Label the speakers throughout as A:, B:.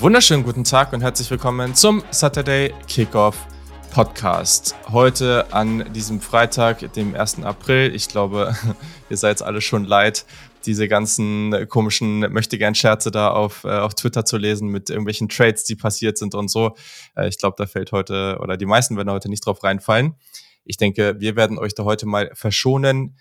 A: Wunderschönen guten Tag und herzlich willkommen zum Saturday Kickoff Podcast. Heute an diesem Freitag, dem 1. April. Ich glaube, ihr seid alle schon leid, diese ganzen komischen Möchtegern-Scherze da auf, äh, auf Twitter zu lesen mit irgendwelchen Trades, die passiert sind und so. Äh, ich glaube, da fällt heute, oder die meisten werden heute nicht drauf reinfallen. Ich denke, wir werden euch da heute mal verschonen.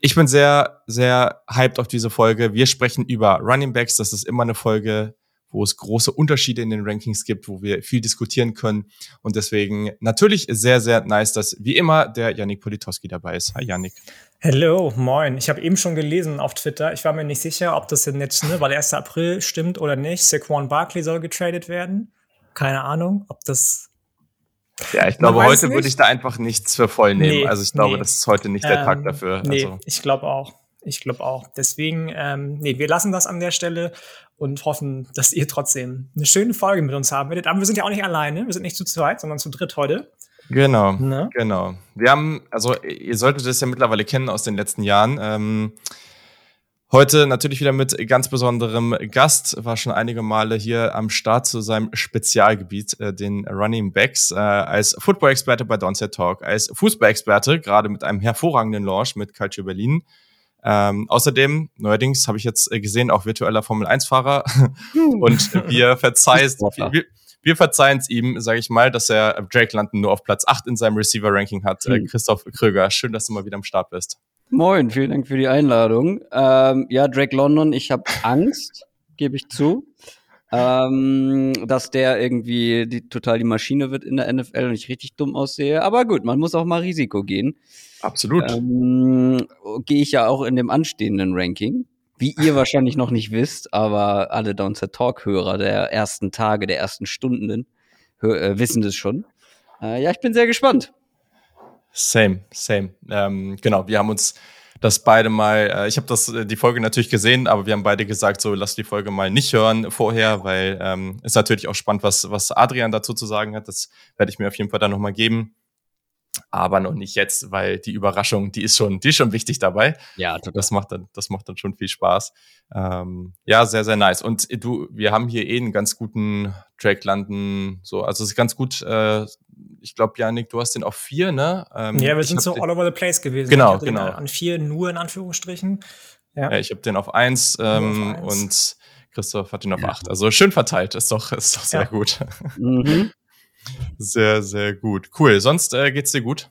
A: Ich bin sehr, sehr hyped auf diese Folge. Wir sprechen über Running Backs. Das ist immer eine Folge, wo es große Unterschiede in den Rankings gibt, wo wir viel diskutieren können. Und deswegen natürlich sehr, sehr nice, dass wie immer der Yannick Politowski dabei ist. Hi Yannick.
B: Hallo, moin. Ich habe eben schon gelesen auf Twitter. Ich war mir nicht sicher, ob das jetzt, ne, weil der 1. April stimmt oder nicht. Saquon Barkley soll getradet werden. Keine Ahnung, ob das
A: ja, ich glaube, heute würde ich da einfach nichts für voll nehmen. Nee, also ich glaube, nee. das ist heute nicht der ähm, Tag dafür.
B: Nee,
A: also.
B: ich glaube auch. Ich glaube auch. Deswegen, ähm, nee, wir lassen das an der Stelle und hoffen, dass ihr trotzdem eine schöne Folge mit uns haben werdet. Aber wir sind ja auch nicht alleine. Wir sind nicht zu zweit, sondern zu dritt heute.
A: Genau, ne? genau. Wir haben, also ihr solltet es ja mittlerweile kennen aus den letzten Jahren. Ähm, Heute natürlich wieder mit ganz besonderem Gast, war schon einige Male hier am Start zu seinem Spezialgebiet, äh, den Running Backs, äh, als Football-Experte bei Downset Talk, als Fußball-Experte, gerade mit einem hervorragenden Launch mit Culture Berlin. Ähm, außerdem, neuerdings habe ich jetzt äh, gesehen, auch virtueller Formel-1-Fahrer. Und wir verzeihen, wir, wir verzeihen es ihm, sage ich mal, dass er Drake London nur auf Platz 8 in seinem Receiver-Ranking hat. Äh, Christoph Kröger, schön, dass du mal wieder am Start bist.
C: Moin, vielen Dank für die Einladung. Ähm, ja, Drake London, ich habe Angst, gebe ich zu, ähm, dass der irgendwie die, total die Maschine wird in der NFL und ich richtig dumm aussehe. Aber gut, man muss auch mal Risiko gehen.
A: Absolut.
C: Ähm, Gehe ich ja auch in dem anstehenden Ranking. Wie ihr wahrscheinlich noch nicht wisst, aber alle Downset Talk-Hörer der ersten Tage, der ersten Stunden äh, wissen das schon. Äh, ja, ich bin sehr gespannt.
A: Same, same. Ähm, genau, wir haben uns das beide mal, äh, ich habe das äh, die Folge natürlich gesehen, aber wir haben beide gesagt, so lass die Folge mal nicht hören vorher, weil ähm, ist natürlich auch spannend, was was Adrian dazu zu sagen hat. Das werde ich mir auf jeden Fall dann nochmal geben aber noch nicht jetzt, weil die Überraschung, die ist schon, die ist schon wichtig dabei. Ja, total. das macht dann, das macht dann schon viel Spaß. Ähm, ja, sehr, sehr nice. Und du, wir haben hier eh einen ganz guten Track landen, so, also es ist ganz gut. Äh, ich glaube, Janik, du hast den auf vier, ne?
B: Ähm, ja, wir sind so all over the place gewesen.
A: Genau, genau.
B: An vier nur in Anführungsstrichen.
A: Ja, ja ich habe den auf eins, ähm, auf eins. und Christoph hat den auf ja. acht. Also schön verteilt, ist doch, ist doch sehr ja. gut. Mhm. Sehr, sehr gut. Cool. Sonst äh, geht's dir gut?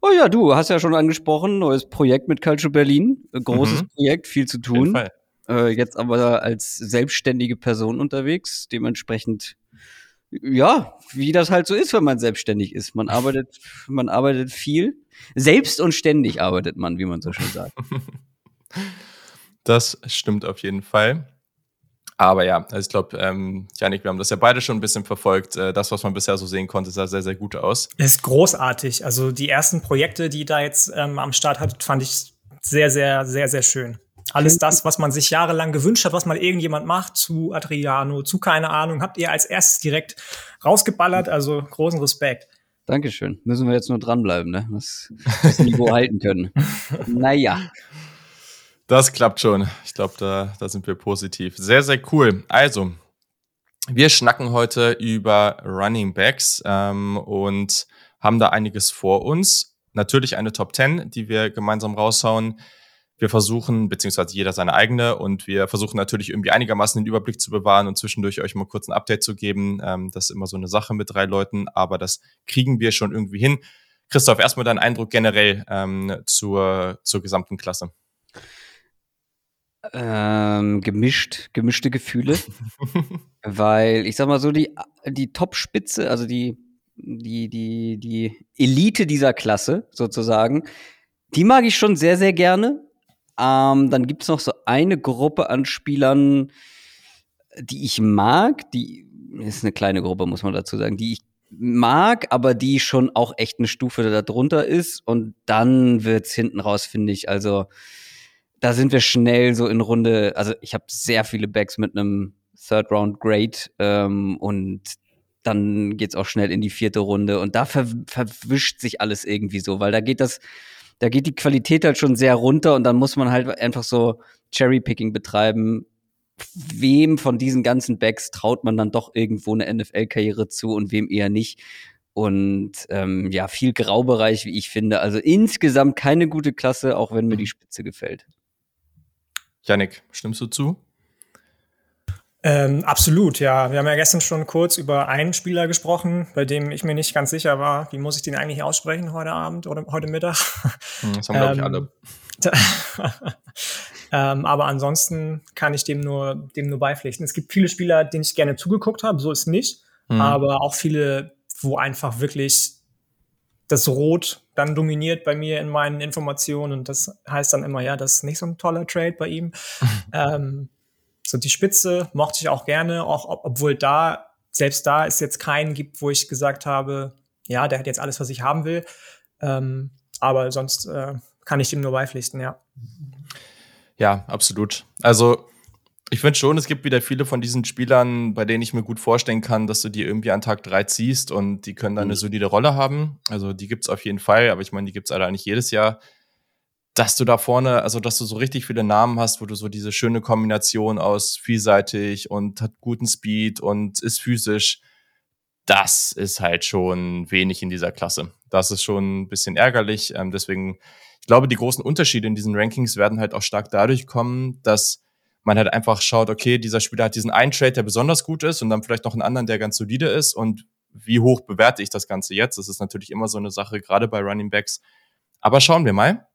C: Oh ja, du hast ja schon angesprochen, neues Projekt mit Culture Berlin. Großes mhm. Projekt, viel zu tun. Äh, jetzt aber als selbstständige Person unterwegs. Dementsprechend, ja, wie das halt so ist, wenn man selbstständig ist. Man arbeitet, man arbeitet viel. Selbst und ständig arbeitet man, wie man so schön sagt.
A: Das stimmt auf jeden Fall. Aber ja, also ich glaube, ähm, Janik, wir haben das ja beide schon ein bisschen verfolgt. Äh, das, was man bisher so sehen konnte, sah sehr, sehr gut aus.
B: Ist großartig. Also die ersten Projekte, die da jetzt ähm, am Start hat, fand ich sehr, sehr, sehr, sehr schön. Alles das, was man sich jahrelang gewünscht hat, was mal irgendjemand macht, zu Adriano, zu keine Ahnung, habt ihr als erstes direkt rausgeballert. Also großen Respekt.
C: Dankeschön. Müssen wir jetzt nur dranbleiben, ne? Was das Niveau halten können. Naja.
A: Das klappt schon. Ich glaube, da, da sind wir positiv. Sehr, sehr cool. Also, wir schnacken heute über Running Backs ähm, und haben da einiges vor uns. Natürlich eine Top 10, die wir gemeinsam raushauen. Wir versuchen, beziehungsweise jeder seine eigene, und wir versuchen natürlich irgendwie einigermaßen den Überblick zu bewahren und zwischendurch euch mal kurz ein Update zu geben. Ähm, das ist immer so eine Sache mit drei Leuten, aber das kriegen wir schon irgendwie hin. Christoph, erstmal dein Eindruck generell ähm, zur, zur gesamten Klasse.
C: Ähm, gemischt, gemischte Gefühle. weil ich sag mal so, die, die Top-Spitze, also die, die, die, die Elite dieser Klasse sozusagen, die mag ich schon sehr, sehr gerne. Ähm, dann gibt's noch so eine Gruppe an Spielern, die ich mag, die ist eine kleine Gruppe, muss man dazu sagen, die ich mag, aber die schon auch echt eine Stufe darunter ist. Und dann wird's hinten raus, finde ich, also da sind wir schnell so in Runde, also ich habe sehr viele Backs mit einem Third Round Great ähm, und dann geht's auch schnell in die vierte Runde und da ver verwischt sich alles irgendwie so, weil da geht das, da geht die Qualität halt schon sehr runter und dann muss man halt einfach so Cherry Picking betreiben, wem von diesen ganzen Backs traut man dann doch irgendwo eine NFL-Karriere zu und wem eher nicht. Und ähm, ja, viel Graubereich, wie ich finde. Also insgesamt keine gute Klasse, auch wenn mir die Spitze gefällt.
A: Janik, stimmst du zu?
B: Ähm, absolut, ja. Wir haben ja gestern schon kurz über einen Spieler gesprochen, bei dem ich mir nicht ganz sicher war, wie muss ich den eigentlich aussprechen heute Abend oder heute Mittag.
A: Hm, das haben, glaube ich, alle.
B: ähm, aber ansonsten kann ich dem nur, dem nur beipflichten. Es gibt viele Spieler, denen ich gerne zugeguckt habe, so ist nicht. Mhm. Aber auch viele, wo einfach wirklich das Rot dann dominiert bei mir in meinen Informationen und das heißt dann immer, ja, das ist nicht so ein toller Trade bei ihm. ähm, so die Spitze mochte ich auch gerne, auch ob, obwohl da, selbst da es jetzt keinen gibt, wo ich gesagt habe, ja, der hat jetzt alles, was ich haben will. Ähm, aber sonst äh, kann ich dem nur beipflichten, ja.
A: Ja, absolut. Also ich finde schon, es gibt wieder viele von diesen Spielern, bei denen ich mir gut vorstellen kann, dass du die irgendwie an Tag drei ziehst und die können dann eine mhm. solide Rolle haben. Also die gibt's auf jeden Fall, aber ich meine, die gibt's leider nicht jedes Jahr dass du da vorne, also dass du so richtig viele Namen hast, wo du so diese schöne Kombination aus vielseitig und hat guten Speed und ist physisch, das ist halt schon wenig in dieser Klasse. Das ist schon ein bisschen ärgerlich. Ähm, deswegen, ich glaube, die großen Unterschiede in diesen Rankings werden halt auch stark dadurch kommen, dass man halt einfach schaut, okay, dieser Spieler hat diesen einen Trade, der besonders gut ist und dann vielleicht noch einen anderen, der ganz solide ist und wie hoch bewerte ich das Ganze jetzt? Das ist natürlich immer so eine Sache, gerade bei Running Backs. Aber schauen wir mal.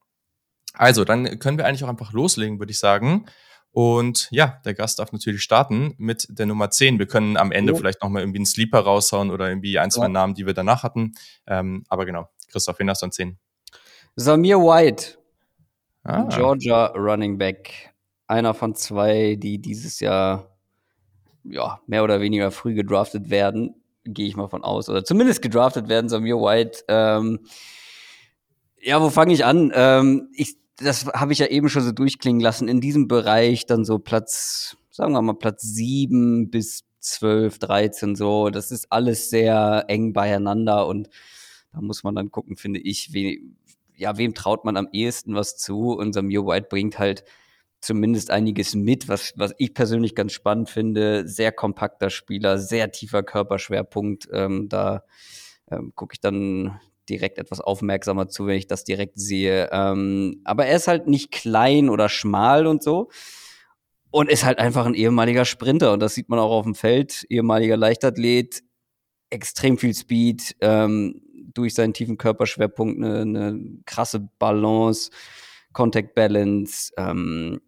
A: Also, dann können wir eigentlich auch einfach loslegen, würde ich sagen. Und ja, der Gast darf natürlich starten mit der Nummer 10. Wir können am Ende oh. vielleicht nochmal irgendwie einen Sleeper raushauen oder irgendwie ein, zwei ja. Namen, die wir danach hatten. Ähm, aber genau, Christoph, wen hast du an 10?
C: Samir White, ah. Georgia Running Back. Einer von zwei, die dieses Jahr ja, mehr oder weniger früh gedraftet werden, gehe ich mal von aus. Oder zumindest gedraftet werden, Samir White. Ähm, ja, wo fange ich an? Ähm, ich das habe ich ja eben schon so durchklingen lassen, in diesem Bereich dann so Platz, sagen wir mal Platz sieben bis zwölf, dreizehn so, das ist alles sehr eng beieinander und da muss man dann gucken, finde ich, we, ja, wem traut man am ehesten was zu und Samir White bringt halt zumindest einiges mit, was, was ich persönlich ganz spannend finde. Sehr kompakter Spieler, sehr tiefer Körperschwerpunkt. Ähm, da ähm, gucke ich dann direkt etwas aufmerksamer zu, wenn ich das direkt sehe. Ähm, aber er ist halt nicht klein oder schmal und so. Und ist halt einfach ein ehemaliger Sprinter. Und das sieht man auch auf dem Feld. Ehemaliger Leichtathlet, extrem viel Speed, ähm, durch seinen tiefen Körperschwerpunkt eine, eine krasse Balance, Contact Balance. Ähm,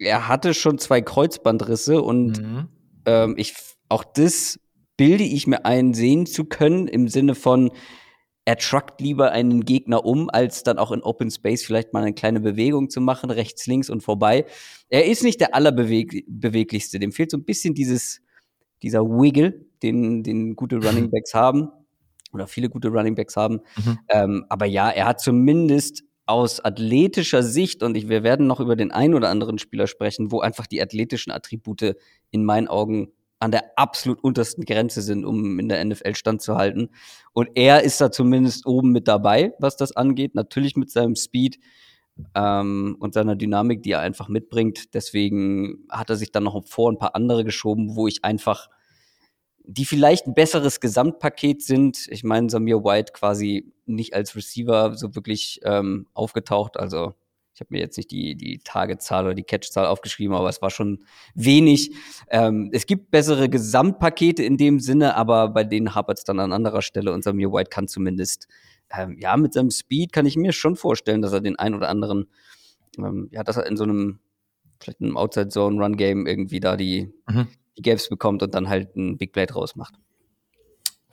C: er hatte schon zwei Kreuzbandrisse und mhm. ähm, ich auch das bilde ich mir ein, sehen zu können im Sinne von, er truckt lieber einen Gegner um, als dann auch in Open Space vielleicht mal eine kleine Bewegung zu machen, rechts, links und vorbei. Er ist nicht der allerbeweglichste. Dem fehlt so ein bisschen dieses, dieser Wiggle, den, den gute Running Backs haben. Oder viele gute Running Backs haben. Mhm. Ähm, aber ja, er hat zumindest aus athletischer Sicht, und ich, wir werden noch über den einen oder anderen Spieler sprechen, wo einfach die athletischen Attribute in meinen Augen an der absolut untersten Grenze sind, um in der NFL standzuhalten. Und er ist da zumindest oben mit dabei, was das angeht. Natürlich mit seinem Speed ähm, und seiner Dynamik, die er einfach mitbringt. Deswegen hat er sich dann noch vor ein paar andere geschoben, wo ich einfach, die vielleicht ein besseres Gesamtpaket sind. Ich meine, Samir White quasi nicht als Receiver so wirklich ähm, aufgetaucht. Also ich habe mir jetzt nicht die, die Tagezahl oder die Catchzahl aufgeschrieben, aber es war schon wenig. Ähm, es gibt bessere Gesamtpakete in dem Sinne, aber bei denen hapert es dann an anderer Stelle und Samir White kann zumindest, ähm, ja, mit seinem Speed kann ich mir schon vorstellen, dass er den ein oder anderen, ähm, ja, dass er in so einem, vielleicht einem Outside-Zone-Run-Game irgendwie da die, mhm. Die Gaps bekommt und dann halt ein Big Play draus macht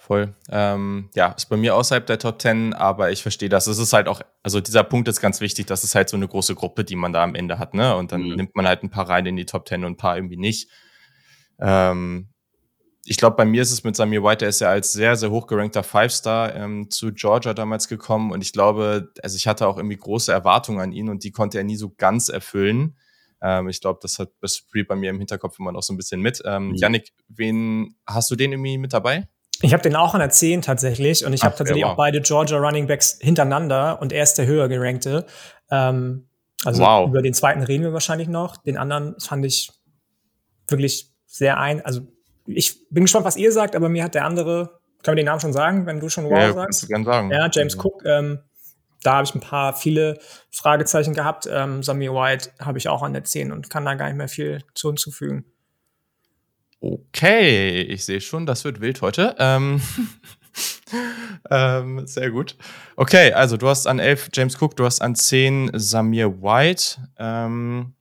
A: voll. Ähm, ja, ist bei mir außerhalb der Top 10, aber ich verstehe das. Es ist halt auch, also dieser Punkt ist ganz wichtig, das ist halt so eine große Gruppe, die man da am Ende hat, ne? Und dann mhm. nimmt man halt ein paar rein in die Top 10 und ein paar irgendwie nicht. Ähm, ich glaube, bei mir ist es mit Samir White, der ist ja als sehr, sehr hochgerankter Five-Star ähm, zu Georgia damals gekommen und ich glaube, also ich hatte auch irgendwie große Erwartungen an ihn und die konnte er nie so ganz erfüllen. Ähm, ich glaube, das hat das Spiel bei mir im Hinterkopf immer noch so ein bisschen mit. Ähm, mhm. Yannick, wen hast du den irgendwie mit dabei?
B: Ich habe den auch an der 10 tatsächlich und ich habe tatsächlich wow. auch beide Georgia Running Backs hintereinander und er ist der höher gerankte. Ähm, also wow. über den zweiten reden wir wahrscheinlich noch. Den anderen fand ich wirklich sehr ein, also ich bin gespannt, was ihr sagt, aber mir hat der andere, können wir den Namen schon sagen, wenn du schon Wow ja, sagst?
A: Du gern sagen.
B: Ja, James also. Cook, ähm, da habe ich ein paar viele Fragezeichen gehabt. Ähm, Samir White habe ich auch an der 10 und kann da gar nicht mehr viel zu hinzufügen.
A: Okay, ich sehe schon, das wird wild heute. Ähm, ähm, sehr gut. Okay, also du hast an 11 James Cook, du hast an 10 Samir White. Ähm,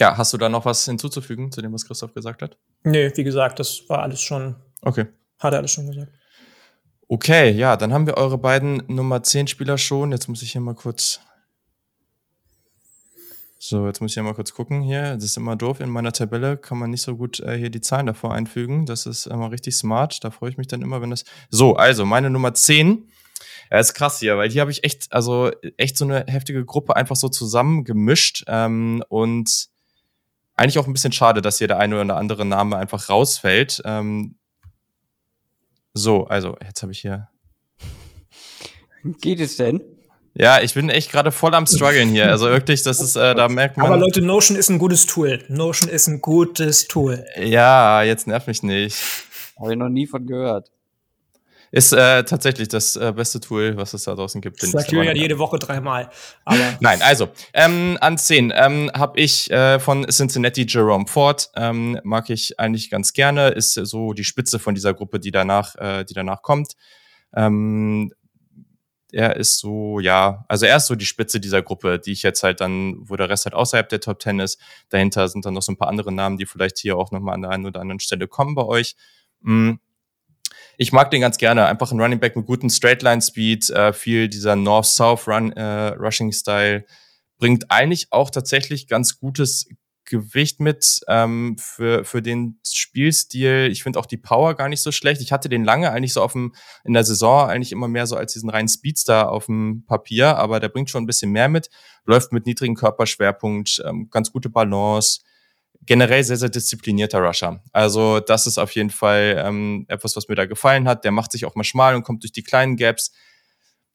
A: ja, hast du da noch was hinzuzufügen zu dem, was Christoph gesagt hat?
B: Nee, wie gesagt, das war alles schon.
A: Okay.
B: Hat er alles schon gesagt.
A: Okay, ja, dann haben wir eure beiden Nummer 10 Spieler schon. Jetzt muss ich hier mal kurz so, jetzt muss ich ja mal kurz gucken hier. Das ist immer doof. In meiner Tabelle kann man nicht so gut äh, hier die Zahlen davor einfügen. Das ist immer richtig smart. Da freue ich mich dann immer, wenn das. So, also meine Nummer 10. Ja, ist krass hier, weil hier habe ich echt, also echt so eine heftige Gruppe einfach so zusammengemischt. Ähm, und eigentlich auch ein bisschen schade, dass hier der eine oder andere Name einfach rausfällt. Ähm, so, also, jetzt habe ich hier.
C: Geht es denn?
A: Ja, ich bin echt gerade voll am struggeln hier. Also wirklich, das ist, äh, da merkt man.
B: Aber Leute, Notion ist ein gutes Tool. Notion ist ein gutes Tool.
A: Ja, jetzt nerv mich nicht.
C: Habe ich noch nie von gehört.
A: Ist äh, tatsächlich das äh, beste Tool, was es da draußen gibt.
B: Das sagt Julian jede Woche dreimal.
A: Nein, also ähm, an 10 ähm, habe ich äh, von Cincinnati Jerome Ford. Ähm, mag ich eigentlich ganz gerne. Ist so die Spitze von dieser Gruppe, die danach, äh, die danach kommt. Ähm, er ist so, ja, also er ist so die Spitze dieser Gruppe, die ich jetzt halt dann, wo der Rest halt außerhalb der Top Ten ist. Dahinter sind dann noch so ein paar andere Namen, die vielleicht hier auch nochmal an der einen oder anderen Stelle kommen bei euch. Mm. Ich mag den ganz gerne. Einfach ein Running Back mit guten Straightline Speed, äh, viel dieser North-South Run äh, bringt eigentlich auch tatsächlich ganz gutes Gewicht mit ähm, für, für den Spielstil. Ich finde auch die Power gar nicht so schlecht. Ich hatte den lange eigentlich so auf dem, in der Saison eigentlich immer mehr so als diesen reinen Speedstar auf dem Papier, aber der bringt schon ein bisschen mehr mit. Läuft mit niedrigem Körperschwerpunkt, ähm, ganz gute Balance. Generell sehr, sehr disziplinierter Rusher. Also das ist auf jeden Fall ähm, etwas, was mir da gefallen hat. Der macht sich auch mal schmal und kommt durch die kleinen Gaps.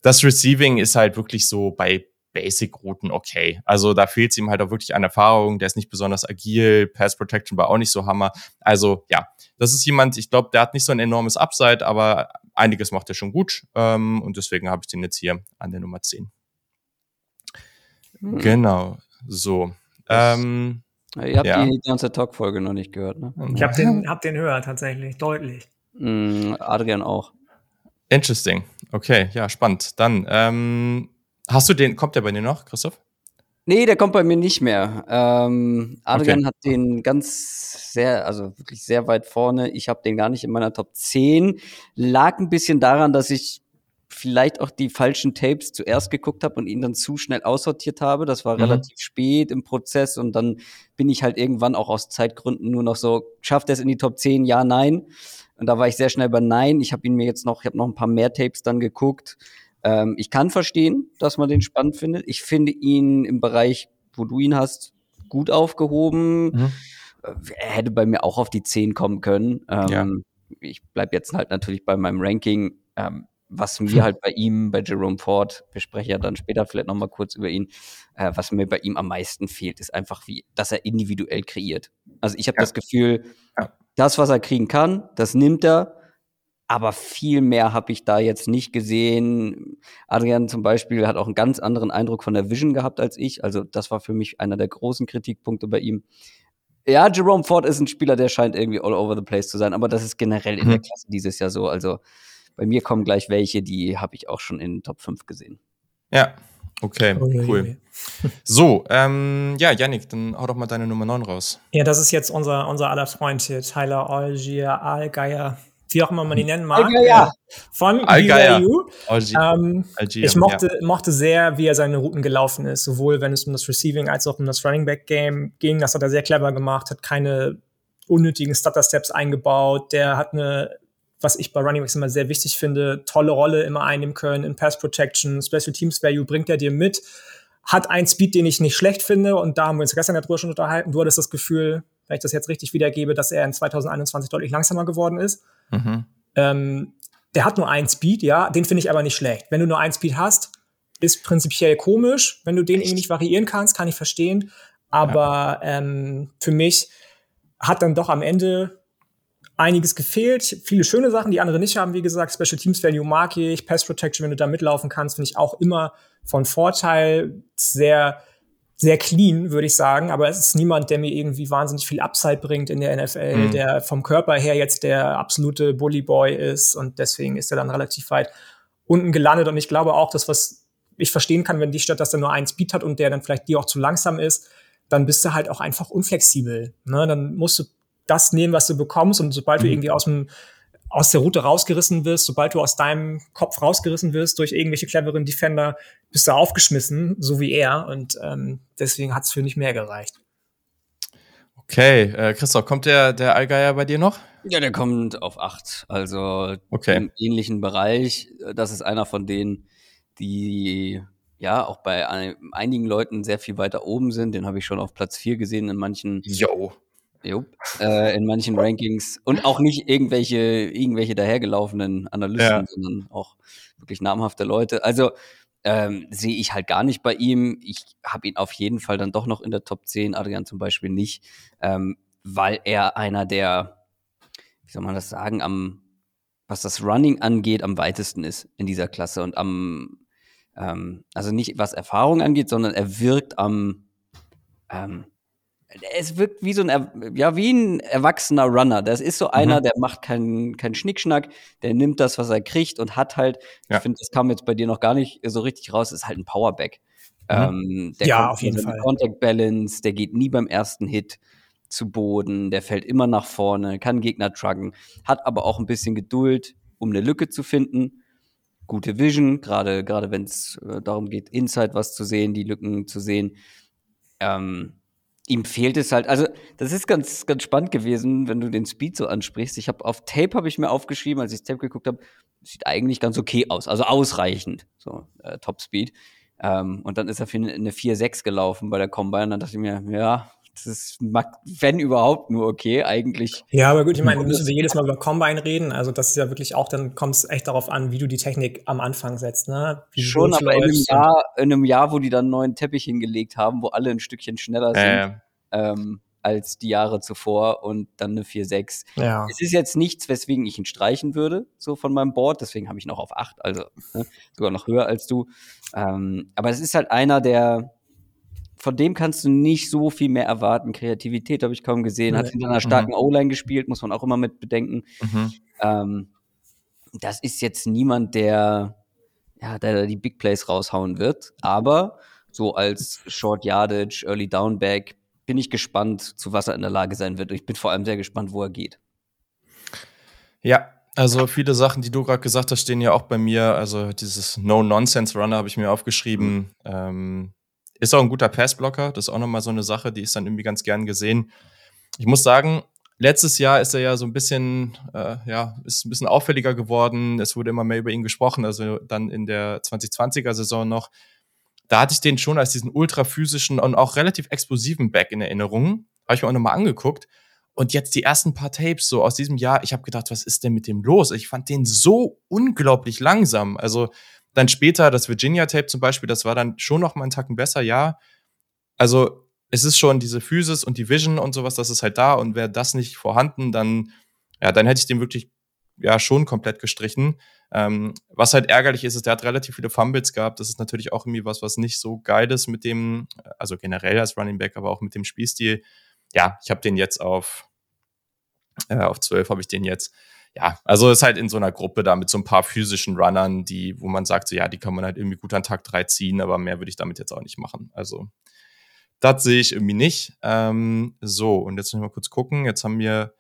A: Das Receiving ist halt wirklich so bei Basic-Routen okay. Also da fehlt es ihm halt auch wirklich an Erfahrung. Der ist nicht besonders agil. Pass Protection war auch nicht so Hammer. Also ja, das ist jemand, ich glaube, der hat nicht so ein enormes Upside, aber einiges macht er schon gut. Ähm, und deswegen habe ich den jetzt hier an der Nummer 10. Hm. Genau, so. Ähm,
C: Ihr habt ja. die ganze Talk-Folge noch nicht gehört, ne?
B: Ich habe den, hab den höher tatsächlich, deutlich.
C: Mm, Adrian auch.
A: Interesting. Okay, ja, spannend. Dann, ähm, Hast du den, kommt der bei dir noch, Christoph?
C: Nee, der kommt bei mir nicht mehr. Ähm, Adrian okay. hat den ganz sehr, also wirklich sehr weit vorne. Ich habe den gar nicht in meiner Top 10. Lag ein bisschen daran, dass ich vielleicht auch die falschen Tapes zuerst geguckt habe und ihn dann zu schnell aussortiert habe. Das war mhm. relativ spät im Prozess und dann bin ich halt irgendwann auch aus Zeitgründen nur noch so, schafft er es in die Top 10? Ja, nein. Und da war ich sehr schnell bei Nein. Ich habe ihn mir jetzt noch, ich habe noch ein paar mehr Tapes dann geguckt. Ähm, ich kann verstehen, dass man den spannend findet. Ich finde ihn im Bereich, wo du ihn hast, gut aufgehoben. Mhm. Er hätte bei mir auch auf die 10 kommen können. Ähm, ja. Ich bleibe jetzt halt natürlich bei meinem Ranking. Ähm, was mir halt bei ihm, bei Jerome Ford, wir sprechen ja dann später vielleicht noch mal kurz über ihn, äh, was mir bei ihm am meisten fehlt, ist einfach, wie, dass er individuell kreiert. Also ich habe ja. das Gefühl, ja. das, was er kriegen kann, das nimmt er aber viel mehr habe ich da jetzt nicht gesehen. Adrian zum Beispiel hat auch einen ganz anderen Eindruck von der Vision gehabt als ich. Also das war für mich einer der großen Kritikpunkte bei ihm. Ja, Jerome Ford ist ein Spieler, der scheint irgendwie all over the place zu sein, aber das ist generell in der mhm. Klasse dieses Jahr so. Also bei mir kommen gleich welche, die habe ich auch schon in den Top 5 gesehen.
A: Ja, okay, oh, cool. So, ähm, ja, Yannick, dann hau doch mal deine Nummer 9 raus.
B: Ja, das ist jetzt unser, unser aller Freund hier, Tyler Algier, Allgeier wie auch immer man ihn nennen mag,
C: Algeier.
B: von BYU. Ähm, ich mochte, ja. mochte sehr, wie er seine Routen gelaufen ist, sowohl wenn es um das Receiving als auch um das Running Back Game ging. Das hat er sehr clever gemacht, hat keine unnötigen Stutter Steps eingebaut. Der hat eine, was ich bei Running Backs immer sehr wichtig finde, tolle Rolle immer einnehmen können in Pass Protection, Special Teams Value bringt er dir mit. Hat einen Speed, den ich nicht schlecht finde, und da haben wir uns gestern darüber schon unterhalten. Du hattest das Gefühl, wenn ich das jetzt richtig wiedergebe, dass er in 2021 deutlich langsamer geworden ist. Mhm. Ähm, der hat nur einen Speed, ja, den finde ich aber nicht schlecht. Wenn du nur einen Speed hast, ist prinzipiell komisch. Wenn du den irgendwie nicht variieren kannst, kann ich verstehen. Aber ja. ähm, für mich hat dann doch am Ende einiges gefehlt. Viele schöne Sachen, die andere nicht haben, wie gesagt. Special Teams Value mag ich, Pass Protection, wenn du da mitlaufen kannst, finde ich auch immer von Vorteil. Sehr, sehr clean, würde ich sagen. Aber es ist niemand, der mir irgendwie wahnsinnig viel Upside bringt in der NFL, mhm. der vom Körper her jetzt der absolute Bully Boy ist. Und deswegen ist er dann relativ weit unten gelandet. Und ich glaube auch, dass was ich verstehen kann, wenn die Stadt das dann nur einen Speed hat und der dann vielleicht dir auch zu langsam ist, dann bist du halt auch einfach unflexibel. Ne? Dann musst du das nehmen, was du bekommst. Und sobald mhm. du irgendwie aus dem aus der Route rausgerissen wirst, sobald du aus deinem Kopf rausgerissen wirst durch irgendwelche cleveren Defender, bist du aufgeschmissen, so wie er. Und ähm, deswegen hat es für nicht mehr gereicht.
A: Okay, äh, Christoph, kommt der, der Allgeier bei dir noch?
C: Ja, der kommt auf acht. Also okay. im ähnlichen Bereich. Das ist einer von denen, die ja auch bei einigen Leuten sehr viel weiter oben sind. Den habe ich schon auf Platz vier gesehen in manchen.
A: Jo.
C: Jo, äh, in manchen Rankings und auch nicht irgendwelche, irgendwelche dahergelaufenen Analysten, ja. sondern auch wirklich namhafte Leute. Also ähm, sehe ich halt gar nicht bei ihm. Ich habe ihn auf jeden Fall dann doch noch in der Top 10, Adrian zum Beispiel nicht, ähm, weil er einer der, wie soll man das sagen, am, was das Running angeht, am weitesten ist in dieser Klasse und am, ähm, also nicht was Erfahrung angeht, sondern er wirkt am, ähm, es wirkt wie so ein, ja, wie ein erwachsener Runner. Das ist so einer, mhm. der macht keinen keinen Schnickschnack, der nimmt das, was er kriegt und hat halt, ja. ich finde, das kam jetzt bei dir noch gar nicht so richtig raus, ist halt ein Powerback. Mhm.
B: Ähm, der ja, auf jeden Fall.
C: Contact Balance, der geht nie beim ersten Hit zu Boden, der fällt immer nach vorne, kann Gegner truggen, hat aber auch ein bisschen Geduld, um eine Lücke zu finden. Gute Vision, gerade gerade wenn es äh, darum geht, Inside was zu sehen, die Lücken zu sehen. Ähm, ihm fehlt es halt, also das ist ganz, ganz spannend gewesen, wenn du den Speed so ansprichst. Ich habe auf Tape habe ich mir aufgeschrieben, als ich Tape geguckt habe, sieht eigentlich ganz okay aus, also ausreichend, so äh, Top Speed. Ähm, und dann ist er für eine 4-6 gelaufen bei der Combine. Und dann dachte ich mir, ja, das ist, wenn überhaupt, nur okay, eigentlich.
B: Ja, aber gut, ich meine, müssen wir jedes Mal über Combine reden. Also, das ist ja wirklich auch, dann kommt es echt darauf an, wie du die Technik am Anfang setzt, ne? Wie
C: Schon, aber in einem, Jahr, in einem Jahr, wo die dann einen neuen Teppich hingelegt haben, wo alle ein Stückchen schneller sind. Äh. Ähm, als die Jahre zuvor und dann eine 4-6. Ja. Es ist jetzt nichts, weswegen ich ihn streichen würde, so von meinem Board, deswegen habe ich noch auf 8, also ne, sogar noch höher als du. Ähm, aber es ist halt einer, der, von dem kannst du nicht so viel mehr erwarten. Kreativität habe ich kaum gesehen. Hat in einer starken mhm. O-Line gespielt, muss man auch immer mit bedenken. Mhm. Ähm, das ist jetzt niemand, der, ja, der die Big Plays raushauen wird. Aber so als Short Yardage, Early Downback bin ich gespannt, zu was er in der Lage sein wird. Ich bin vor allem sehr gespannt, wo er geht.
A: Ja, also viele Sachen, die du gerade gesagt hast, stehen ja auch bei mir. Also dieses No-Nonsense-Runner habe ich mir aufgeschrieben. Mhm. Ähm, ist auch ein guter Passblocker. Das ist auch nochmal so eine Sache, die ist dann irgendwie ganz gern gesehen. Ich muss sagen, letztes Jahr ist er ja so ein bisschen, äh, ja, ist ein bisschen auffälliger geworden. Es wurde immer mehr über ihn gesprochen. Also dann in der 2020er Saison noch. Da hatte ich den schon als diesen ultra physischen und auch relativ explosiven Back in Erinnerung. Habe ich mir auch nochmal angeguckt. Und jetzt die ersten paar Tapes so aus diesem Jahr, ich habe gedacht, was ist denn mit dem los? Ich fand den so unglaublich langsam. Also dann später das Virginia-Tape zum Beispiel, das war dann schon noch mal einen Tacken besser, ja. Also es ist schon diese Physis und die Vision und sowas, das ist halt da. Und wäre das nicht vorhanden, dann, ja, dann hätte ich den wirklich ja schon komplett gestrichen. Ähm, was halt ärgerlich ist, ist, der hat relativ viele Fumbles gehabt. Das ist natürlich auch irgendwie was, was nicht so geil ist mit dem, also generell als Running Back, aber auch mit dem Spielstil. Ja, ich habe den jetzt auf, äh, auf 12 habe ich den jetzt ja, also ist halt in so einer Gruppe da mit so ein paar physischen Runnern, die, wo man sagt, so ja, die kann man halt irgendwie gut an Tag 3 ziehen, aber mehr würde ich damit jetzt auch nicht machen. Also, das sehe ich irgendwie nicht. Ähm, so, und jetzt noch mal kurz gucken. Jetzt haben wir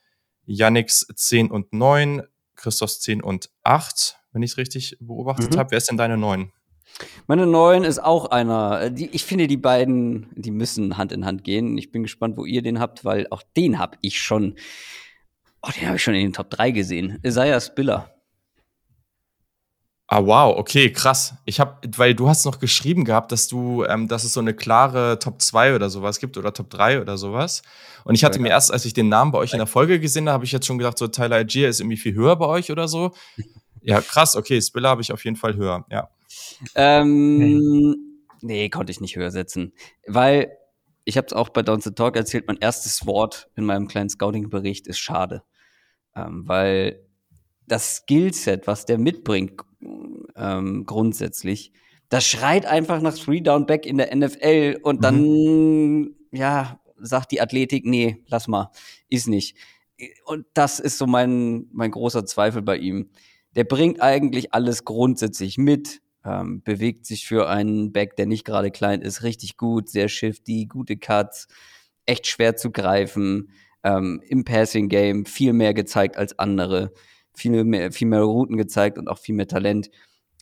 A: Yannicks 10 und 9, Christophs 10 und 8, wenn ich es richtig beobachtet mhm. habe. Wer ist denn deine 9?
C: Meine 9 ist auch einer. Die, ich finde, die beiden, die müssen Hand in Hand gehen. Ich bin gespannt, wo ihr den habt, weil auch den habe ich schon Oh, den habe ich schon in den Top 3 gesehen. Isaiah Spiller.
A: Ah, wow, okay, krass. Ich habe, weil du hast noch geschrieben gehabt, dass du, ähm, dass es so eine klare Top 2 oder sowas gibt oder Top 3 oder sowas. Und ich hatte ja, mir erst, als ich den Namen bei euch in der Folge gesehen habe, habe ich jetzt schon gedacht, so Tyler Algier ist irgendwie viel höher bei euch oder so. Ja, krass, okay, Spiller habe ich auf jeden Fall höher, ja.
C: Ähm, nee. nee, konnte ich nicht höher setzen. Weil ich habe es auch bei Down the Talk erzählt, mein erstes Wort in meinem kleinen Scouting-Bericht ist schade. Ähm, weil das Skillset, was der mitbringt, ähm, grundsätzlich, das schreit einfach nach Three Down Back in der NFL und dann, mhm. ja, sagt die Athletik, nee, lass mal, ist nicht. Und das ist so mein, mein großer Zweifel bei ihm. Der bringt eigentlich alles grundsätzlich mit, ähm, bewegt sich für einen Back, der nicht gerade klein ist, richtig gut, sehr shifty, gute Cuts, echt schwer zu greifen, ähm, im Passing Game viel mehr gezeigt als andere, viel mehr, viel mehr Routen gezeigt und auch viel mehr Talent,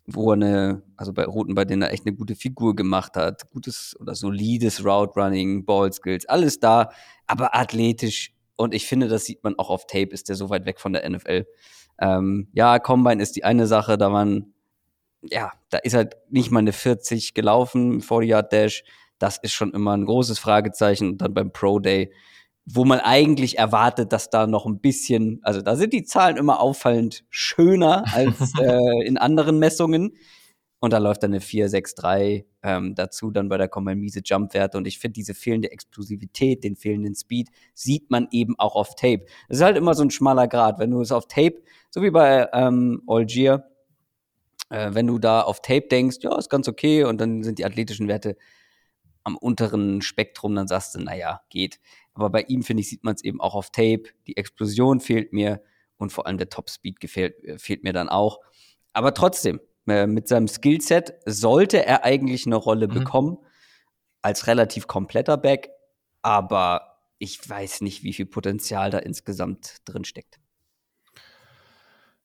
C: wo er eine, also bei Routen, bei denen er echt eine gute Figur gemacht hat, gutes oder solides Route Running, Ball Skills, alles da, aber athletisch und ich finde, das sieht man auch auf Tape, ist der so weit weg von der NFL. Ähm, ja, Combine ist die eine Sache, da man, ja, da ist halt nicht mal eine 40 gelaufen, 40 Yard Dash. Das ist schon immer ein großes Fragezeichen. Und dann beim Pro Day, wo man eigentlich erwartet, dass da noch ein bisschen, also da sind die Zahlen immer auffallend schöner als äh, in anderen Messungen. Und da läuft dann eine 4-6-3 ähm, dazu, dann bei der Combine miese Jump-Werte. Und ich finde, diese fehlende Explosivität, den fehlenden Speed, sieht man eben auch auf Tape. Das ist halt immer so ein schmaler Grad. Wenn du es auf Tape, so wie bei ähm, Algier, äh, wenn du da auf Tape denkst, ja, ist ganz okay, und dann sind die athletischen Werte am unteren Spektrum, dann sagst du, naja, geht. Aber bei ihm, finde ich, sieht man es eben auch auf Tape. Die Explosion fehlt mir und vor allem der Top-Speed gefehlt, äh, fehlt mir dann auch. Aber trotzdem, äh, mit seinem Skillset sollte er eigentlich eine Rolle mhm. bekommen als relativ kompletter Back, aber ich weiß nicht, wie viel Potenzial da insgesamt drin steckt.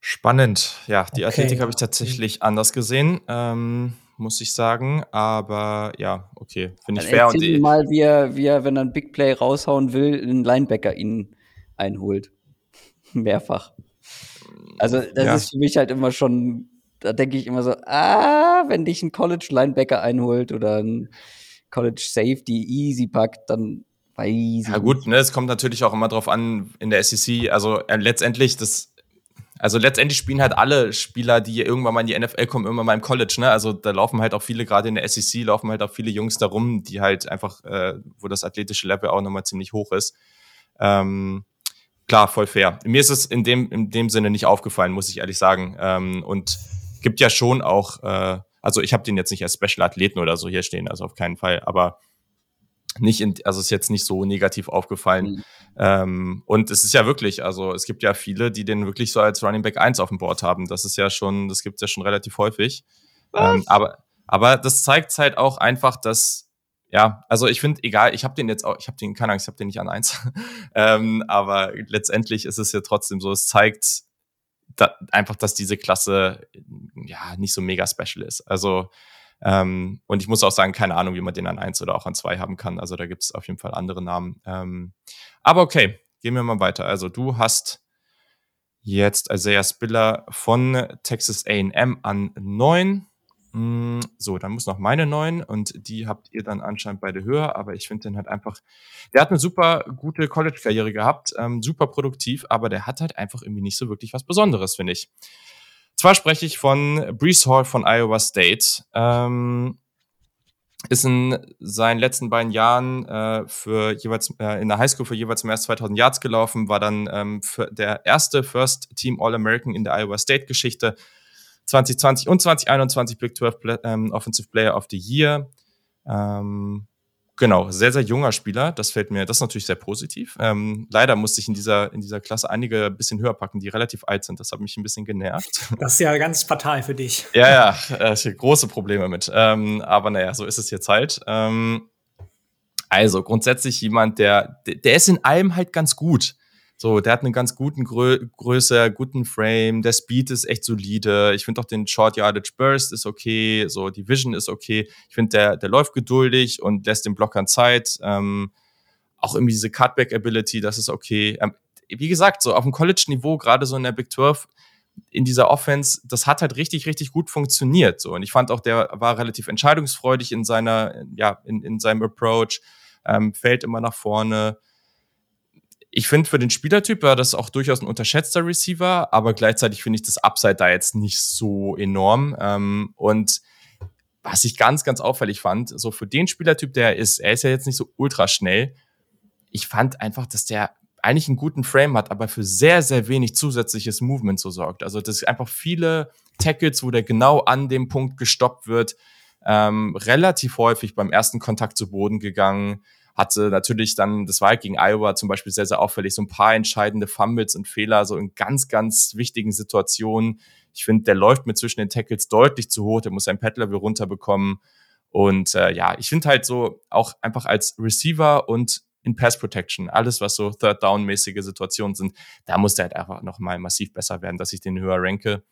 A: Spannend. Ja, die okay. Athletik habe ich tatsächlich anders gesehen, ähm, muss ich sagen. Aber ja, okay, finde ich fair.
C: Und
A: eh
C: mal, wie er, wie er, wenn er ein Big Play raushauen will, einen Linebacker ihn einholt. Mehrfach. Also, das ja. ist für mich halt immer schon da denke ich immer so, ah, wenn dich ein College Linebacker einholt oder ein College Safety easy packt, dann weiß ich
A: Ja gut, ne, es kommt natürlich auch immer drauf an in der SEC, also äh, letztendlich das also letztendlich spielen halt alle Spieler, die irgendwann mal in die NFL kommen, irgendwann mal im College, ne? Also da laufen halt auch viele, gerade in der SEC, laufen halt auch viele Jungs da rum, die halt einfach, äh, wo das athletische Level auch nochmal ziemlich hoch ist. Ähm, klar, voll fair. Mir ist es in dem, in dem Sinne nicht aufgefallen, muss ich ehrlich sagen. Ähm, und gibt ja schon auch, äh, also ich habe den jetzt nicht als Special Athleten oder so hier stehen, also auf keinen Fall, aber nicht in, also ist jetzt nicht so negativ aufgefallen. Mhm. Ähm, und es ist ja wirklich, also es gibt ja viele, die den wirklich so als Running Back 1 auf dem Board haben. Das ist ja schon, das gibt's ja schon relativ häufig. Ähm, aber, aber das zeigt halt auch einfach, dass, ja, also ich finde, egal, ich habe den jetzt auch, ich habe den, keine Angst, ich habe den nicht an 1. ähm, aber letztendlich ist es ja trotzdem so, es zeigt, da, einfach, dass diese Klasse ja nicht so mega special ist. Also ähm, und ich muss auch sagen, keine Ahnung, wie man den an eins oder auch an zwei haben kann. Also da gibt es auf jeden Fall andere Namen. Ähm, aber okay, gehen wir mal weiter. Also du hast jetzt Isaiah Spiller von Texas AM an neun. Mm, so, dann muss noch meine neun und die habt ihr dann anscheinend beide höher, aber ich finde den halt einfach, der hat eine super gute College-Karriere gehabt, ähm, super produktiv, aber der hat halt einfach irgendwie nicht so wirklich was Besonderes, finde ich. Zwar spreche ich von Brees Hall von Iowa State, ähm, ist in seinen letzten beiden Jahren äh, für jeweils äh, in der Highschool für jeweils mehr als 2000 Yards gelaufen, war dann ähm, der erste First Team All-American in der Iowa State Geschichte 2020 und 2021 Big 12 ähm, Offensive Player of the Year. Ähm, genau, sehr, sehr junger Spieler. Das fällt mir, das ist natürlich sehr positiv. Ähm, leider musste ich in dieser, in dieser Klasse einige ein bisschen höher packen, die relativ alt sind. Das hat mich ein bisschen genervt.
B: Das ist ja ganz fatal für dich.
A: Ja, ja, äh, ich große Probleme mit. Ähm, aber naja, so ist es jetzt halt. Ähm, also grundsätzlich jemand, der, der ist in allem halt ganz gut. So, der hat einen ganz guten Grö Größe, guten Frame, der Speed ist echt solide. Ich finde auch den Short Yardage Burst ist okay, so die Vision ist okay. Ich finde, der, der läuft geduldig und lässt den Blockern Zeit. Ähm, auch irgendwie diese Cutback Ability, das ist okay. Ähm, wie gesagt, so auf dem College-Niveau, gerade so in der Big 12, in dieser Offense, das hat halt richtig, richtig gut funktioniert. So. Und ich fand auch, der war relativ entscheidungsfreudig in seiner, ja, in, in seinem Approach, ähm, fällt immer nach vorne ich finde, für den Spielertyp war das auch durchaus ein unterschätzter Receiver, aber gleichzeitig finde ich das Upside da jetzt nicht so enorm. Ähm, und was ich ganz, ganz auffällig fand, so für den Spielertyp, der er ist, er ist ja jetzt nicht so ultra schnell. Ich fand einfach, dass der eigentlich einen guten Frame hat, aber für sehr, sehr wenig zusätzliches Movement so sorgt. Also das ist einfach viele Tackles, wo der genau an dem Punkt gestoppt wird, ähm, relativ häufig beim ersten Kontakt zu Boden gegangen, hatte natürlich dann, das war halt gegen Iowa zum Beispiel sehr, sehr auffällig, so ein paar entscheidende Fumbles und Fehler, so in ganz, ganz wichtigen Situationen. Ich finde, der läuft mir zwischen den Tackles deutlich zu hoch, der muss sein Pad-Level runterbekommen. Und äh, ja, ich finde halt so auch einfach als Receiver und in Pass Protection, alles was so Third Down mäßige Situationen sind, da muss der halt einfach noch mal massiv besser werden, dass ich den höher ranke.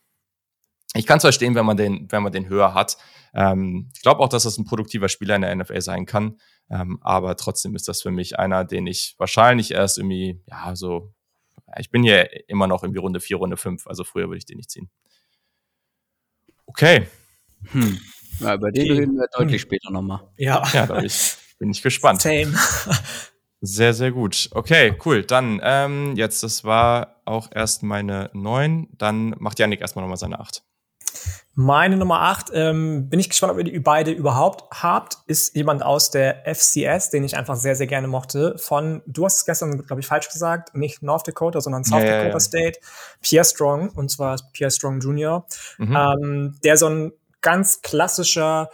A: Ich kann es verstehen, wenn man den, wenn man den höher hat. Ähm, ich glaube auch, dass das ein produktiver Spieler in der NFL sein kann. Ähm, aber trotzdem ist das für mich einer, den ich wahrscheinlich erst irgendwie, ja, so, ich bin hier immer noch irgendwie Runde 4, Runde 5, also früher würde ich den nicht ziehen. Okay.
C: Hm. Ja, über den reden wir deutlich hm. später nochmal.
A: Ja. Ja, da bin ich, bin ich gespannt. Same. Sehr, sehr gut. Okay, cool. Dann ähm, jetzt, das war auch erst meine 9. Dann macht Janik erstmal nochmal seine 8.
B: Meine Nummer 8, ähm, bin ich gespannt, ob ihr die beide überhaupt habt, ist jemand aus der FCS, den ich einfach sehr, sehr gerne mochte. Von, du hast es gestern, glaube ich, falsch gesagt, nicht North Dakota, sondern South ja, Dakota ja, ja. State. Pierre Strong, und zwar Pierre Strong Jr., mhm. ähm, der so ein ganz klassischer,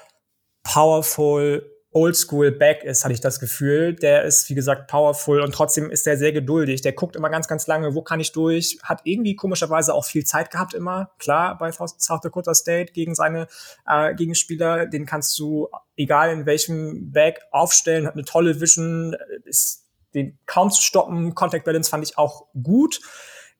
B: powerful Oldschool Back ist, hatte ich das Gefühl. Der ist, wie gesagt, powerful und trotzdem ist er sehr geduldig. Der guckt immer ganz, ganz lange, wo kann ich durch. Hat irgendwie komischerweise auch viel Zeit gehabt immer. Klar, bei South Dakota State gegen seine äh, Gegenspieler. Den kannst du, egal in welchem Back, aufstellen. Hat eine tolle Vision. Ist den kaum zu stoppen. Contact Balance fand ich auch gut.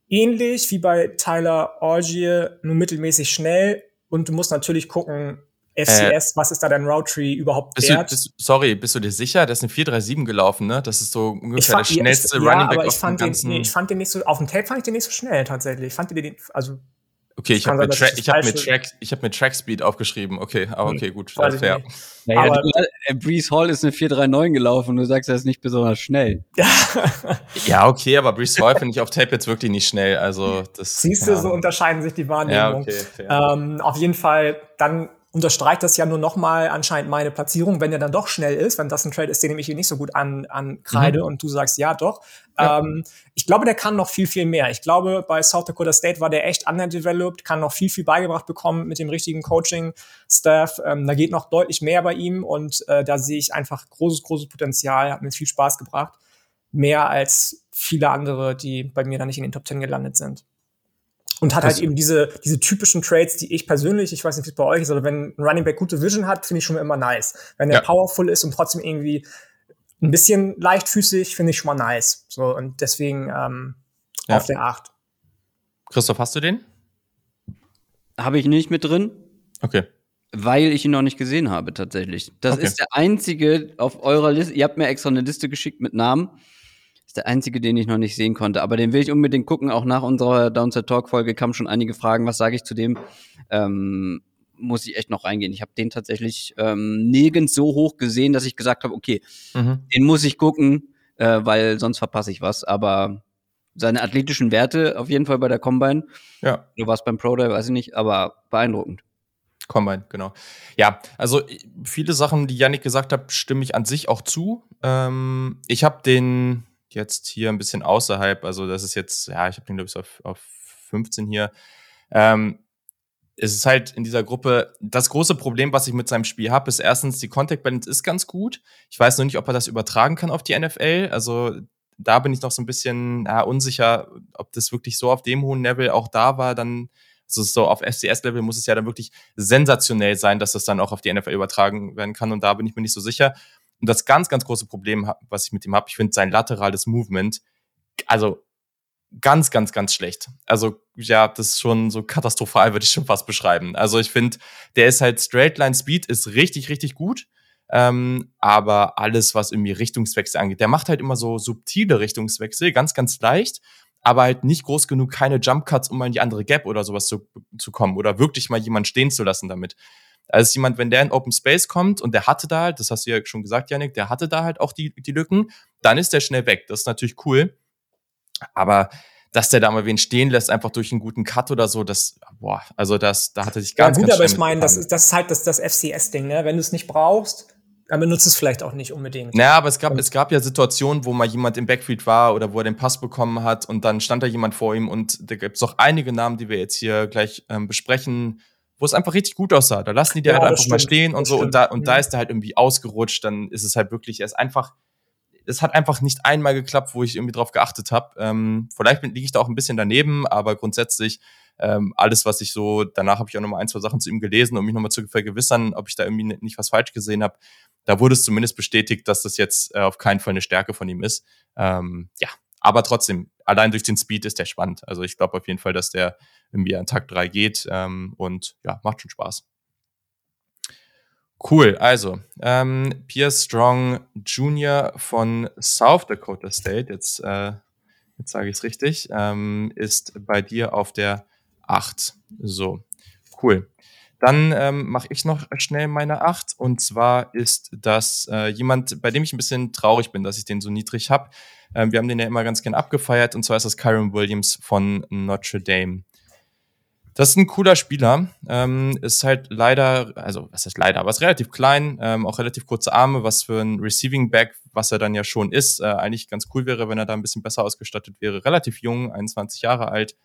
B: Ähnlich wie bei Tyler Orgier, nur mittelmäßig schnell. Und du musst natürlich gucken, FCS, äh, was ist da dein Route Tree überhaupt
A: bist wert? Du, bist, sorry, bist du dir sicher? Der ist eine 437 gelaufen, ne? Das ist so ungefähr fand, der schnellste
B: ja, Running Back aber ich fand den, nee, ich fand den nicht so, auf dem Tape fand ich den nicht so schnell tatsächlich. Ich fand den, also
A: Okay, ich habe mir, Tra ich hab mir, Track, ich hab mir Trackspeed aufgeschrieben. Okay, aber okay, gut, fair.
C: Naja, aber, du, äh, Breeze Hall ist eine 439 gelaufen und du sagst, er ist nicht besonders schnell.
A: ja, okay, aber Breeze Hall finde ich auf Tape jetzt wirklich nicht schnell. Also das.
B: Siehst du, ja. so unterscheiden sich die Wahrnehmungen. Ja, okay, ähm, auf jeden Fall dann unterstreicht das ja nur nochmal anscheinend meine Platzierung, wenn er dann doch schnell ist, wenn das ein Trade ist, den ich hier nicht so gut an, an kreide mhm. und du sagst, ja, doch. Ja. Ähm, ich glaube, der kann noch viel, viel mehr. Ich glaube, bei South Dakota State war der echt underdeveloped, kann noch viel, viel beigebracht bekommen mit dem richtigen Coaching-Staff. Ähm, da geht noch deutlich mehr bei ihm und äh, da sehe ich einfach großes, großes Potenzial, hat mir viel Spaß gebracht. Mehr als viele andere, die bei mir da nicht in den Top 10 gelandet sind. Und hat das halt eben diese, diese typischen Trades, die ich persönlich, ich weiß nicht, wie es bei euch ist, aber wenn ein Running Back gute Vision hat, finde ich schon immer nice. Wenn er ja. powerful ist und trotzdem irgendwie ein bisschen leichtfüßig, finde ich schon mal nice. So, und deswegen ähm, ja. auf der 8.
A: Christoph, hast du den?
C: Habe ich nicht mit drin.
A: Okay.
C: Weil ich ihn noch nicht gesehen habe, tatsächlich. Das okay. ist der einzige auf eurer Liste. Ihr habt mir extra eine Liste geschickt mit Namen der einzige, den ich noch nicht sehen konnte. Aber den will ich unbedingt gucken. Auch nach unserer Downside Talk Folge kamen schon einige Fragen. Was sage ich zu dem? Ähm, muss ich echt noch reingehen. Ich habe den tatsächlich ähm, nirgends so hoch gesehen, dass ich gesagt habe, okay, mhm. den muss ich gucken, äh, weil sonst verpasse ich was. Aber seine athletischen Werte auf jeden Fall bei der Combine.
A: Ja.
C: Du warst beim Pro Day, weiß ich nicht, aber beeindruckend.
A: Combine, genau. Ja, also viele Sachen, die Yannick gesagt hat, stimme ich an sich auch zu. Ähm, ich habe den jetzt hier ein bisschen außerhalb, also das ist jetzt, ja, ich habe den, glaube ich, auf, auf 15 hier. Ähm, es ist halt in dieser Gruppe, das große Problem, was ich mit seinem Spiel habe, ist erstens, die Contact Balance ist ganz gut. Ich weiß nur nicht, ob er das übertragen kann auf die NFL. Also da bin ich noch so ein bisschen ja, unsicher, ob das wirklich so auf dem hohen Level auch da war, dann also so auf FCS-Level muss es ja dann wirklich sensationell sein, dass das dann auch auf die NFL übertragen werden kann. Und da bin ich mir nicht so sicher. Und das ganz, ganz große Problem, was ich mit ihm habe, ich finde sein laterales Movement, also ganz, ganz, ganz schlecht. Also ja, das ist schon so katastrophal, würde ich schon fast beschreiben. Also ich finde, der ist halt Straight Line Speed ist richtig, richtig gut. Ähm, aber alles, was irgendwie Richtungswechsel angeht, der macht halt immer so subtile Richtungswechsel, ganz, ganz leicht, aber halt nicht groß genug, keine Jump Cuts, um mal in die andere Gap oder sowas zu, zu kommen oder wirklich mal jemand stehen zu lassen damit. Also jemand, wenn der in Open Space kommt und der hatte da halt, das hast du ja schon gesagt, Janik, der hatte da halt auch die, die Lücken, dann ist der schnell weg. Das ist natürlich cool. Aber dass der da mal wen stehen lässt, einfach durch einen guten Cut oder so, das, boah, also das, da hatte sich ganz,
B: ja, gut, aber ich meine, das, ist, das ist halt das, das FCS-Ding, ne? Wenn du es nicht brauchst, dann benutzt es vielleicht auch nicht unbedingt.
A: Naja, aber es gab, es gab ja Situationen, wo mal jemand im Backfield war oder wo er den Pass bekommen hat und dann stand da jemand vor ihm und da gibt es auch einige Namen, die wir jetzt hier gleich ähm, besprechen, wo es einfach richtig gut aussah. Da lassen die dir
B: Ja,
A: halt einfach mal
B: stimmt,
A: stehen und
B: das
A: so und
B: stimmt.
A: da, und da
B: Mhm.
A: ist er halt irgendwie ausgerutscht, dann ist es halt wirklich, er ist einfach, es hat einfach nicht einmal geklappt, wo ich irgendwie drauf geachtet habe. Ähm, vielleicht liege ich da auch ein bisschen daneben, aber grundsätzlich ähm, alles, was ich so, danach habe ich auch nochmal ein, zwei Sachen zu ihm gelesen, um mich nochmal zu vergewissern, ob ich da irgendwie ni- nicht was falsch gesehen habe. Da wurde es zumindest bestätigt, dass das jetzt äh, auf keinen Fall eine Stärke von ihm ist. Ähm, ja, aber trotzdem, allein durch den Speed ist der spannend. Also ich glaube auf jeden Fall, dass der irgendwie an Tag 3 geht ähm, und ja, macht schon Spaß. Cool, also ähm, Pierce Strong Jr. von South Dakota State, jetzt, äh, jetzt sage ich es richtig, ähm, ist bei dir auf der 8. So, cool. Dann ähm, mache ich noch schnell meine 8 und zwar ist das äh, jemand, bei dem ich ein bisschen traurig bin, dass ich den so niedrig habe. Ähm, wir haben den ja immer ganz gern abgefeiert und zwar ist das Kyron Williams von Notre Dame. Das ist ein cooler Spieler. Ähm, ist halt leider, also was heißt leider, aber ist relativ klein, ähm, auch relativ kurze Arme, was für ein Receiving Back, was er dann ja schon ist, äh, eigentlich ganz cool wäre, wenn er da ein bisschen besser ausgestattet wäre. Relativ jung, 21 Jahre alt.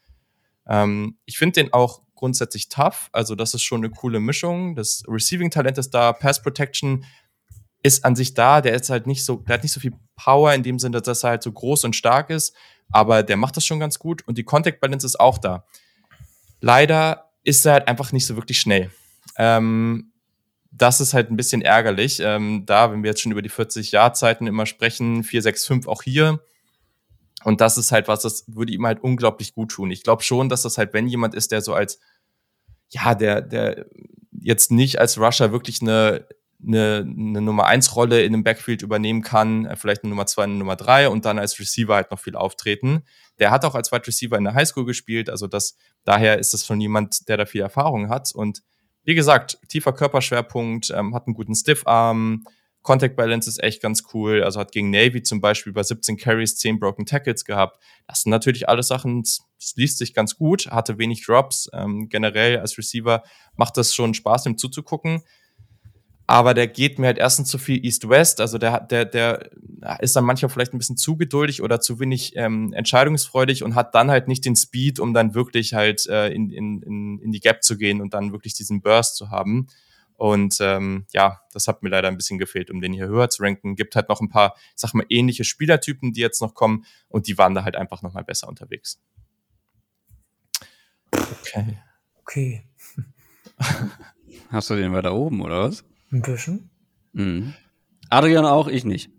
A: Ähm, ich finde den auch grundsätzlich tough, also das ist schon eine coole Mischung. Das Receiving-Talent ist da, Pass Protection ist an sich da, der ist halt nicht so, der hat nicht so viel Power in dem Sinne, dass er halt so groß und stark ist, aber der macht das schon ganz gut und die Contact Balance ist auch da. Leider ist er halt einfach nicht so wirklich schnell. Ähm, das ist halt ein bisschen ärgerlich. Ähm, da, wenn wir jetzt schon über die 40-Jahr-Zeiten immer sprechen, 4-6-5 auch hier. Und das ist halt was, das würde ihm halt unglaublich gut tun. Ich glaube schon, dass das halt, wenn jemand ist, der so als, ja, der, der jetzt nicht als Rusher wirklich eine, eine, eine Nummer 1 Rolle in einem Backfield übernehmen kann, äh, vielleicht eine Nummer 2, eine Nummer 3 und dann als Receiver halt noch viel auftreten. Der hat auch als Wide Receiver in der Highschool gespielt, also das, daher ist das schon jemand, der da viel Erfahrung hat und wie gesagt, tiefer Körperschwerpunkt, ähm, hat einen guten Stiffarm, Contact Balance ist echt ganz cool, also hat gegen Navy zum Beispiel bei 17 Carries 10 Broken Tackles gehabt. Das sind natürlich alles Sachen, es liest sich ganz gut, hatte wenig Drops, ähm, generell als Receiver macht das schon Spaß, ihm zuzugucken aber der geht mir halt erstens zu viel East-West, also der, hat- der, der ist dann manchmal vielleicht ein bisschen zu geduldig oder zu wenig ähm, entscheidungsfreudig und hat dann halt nicht den Speed, um dann wirklich halt äh, in, in, in, in die Gap zu gehen und dann wirklich diesen Burst zu haben. Und ähm, ja, das hat mir leider ein bisschen gefehlt, um den hier höher zu ranken. Gibt halt noch ein paar, ich sag mal, ähnliche Spielertypen, die jetzt noch kommen und die waren da halt einfach noch mal besser unterwegs. Okay.
B: Okay,
C: Hast du den weiter oben, oder was?
B: Ein bisschen.
C: Mhm. Adrian auch, ich nicht.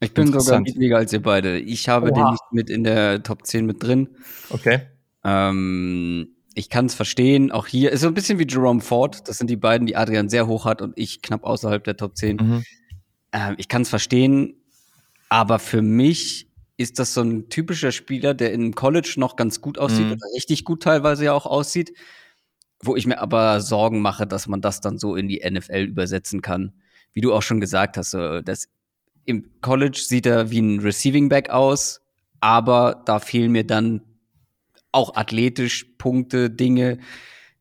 C: Ich bin sogar niedriger als ihr beide. Ich habe
B: Oha.
C: den nicht mit in der Top 10 mit drin.
A: Okay.
C: Ähm, ich kann es verstehen. Auch hier ist so ein bisschen wie Jerome Ford. Das sind die beiden, die Adrian sehr hoch hat und ich knapp außerhalb der Top 10.
A: Mhm.
C: Ähm, ich kann es verstehen, aber für mich ist das so ein typischer Spieler, der im College noch ganz gut aussieht
A: Mhm.
C: oder richtig gut teilweise ja auch aussieht, wo ich mir aber Sorgen mache, dass man das dann so in die NFL übersetzen kann. Wie du auch schon gesagt hast, das im College sieht er wie ein Receiving Back aus, aber da fehlen mir dann auch athletisch Punkte, Dinge,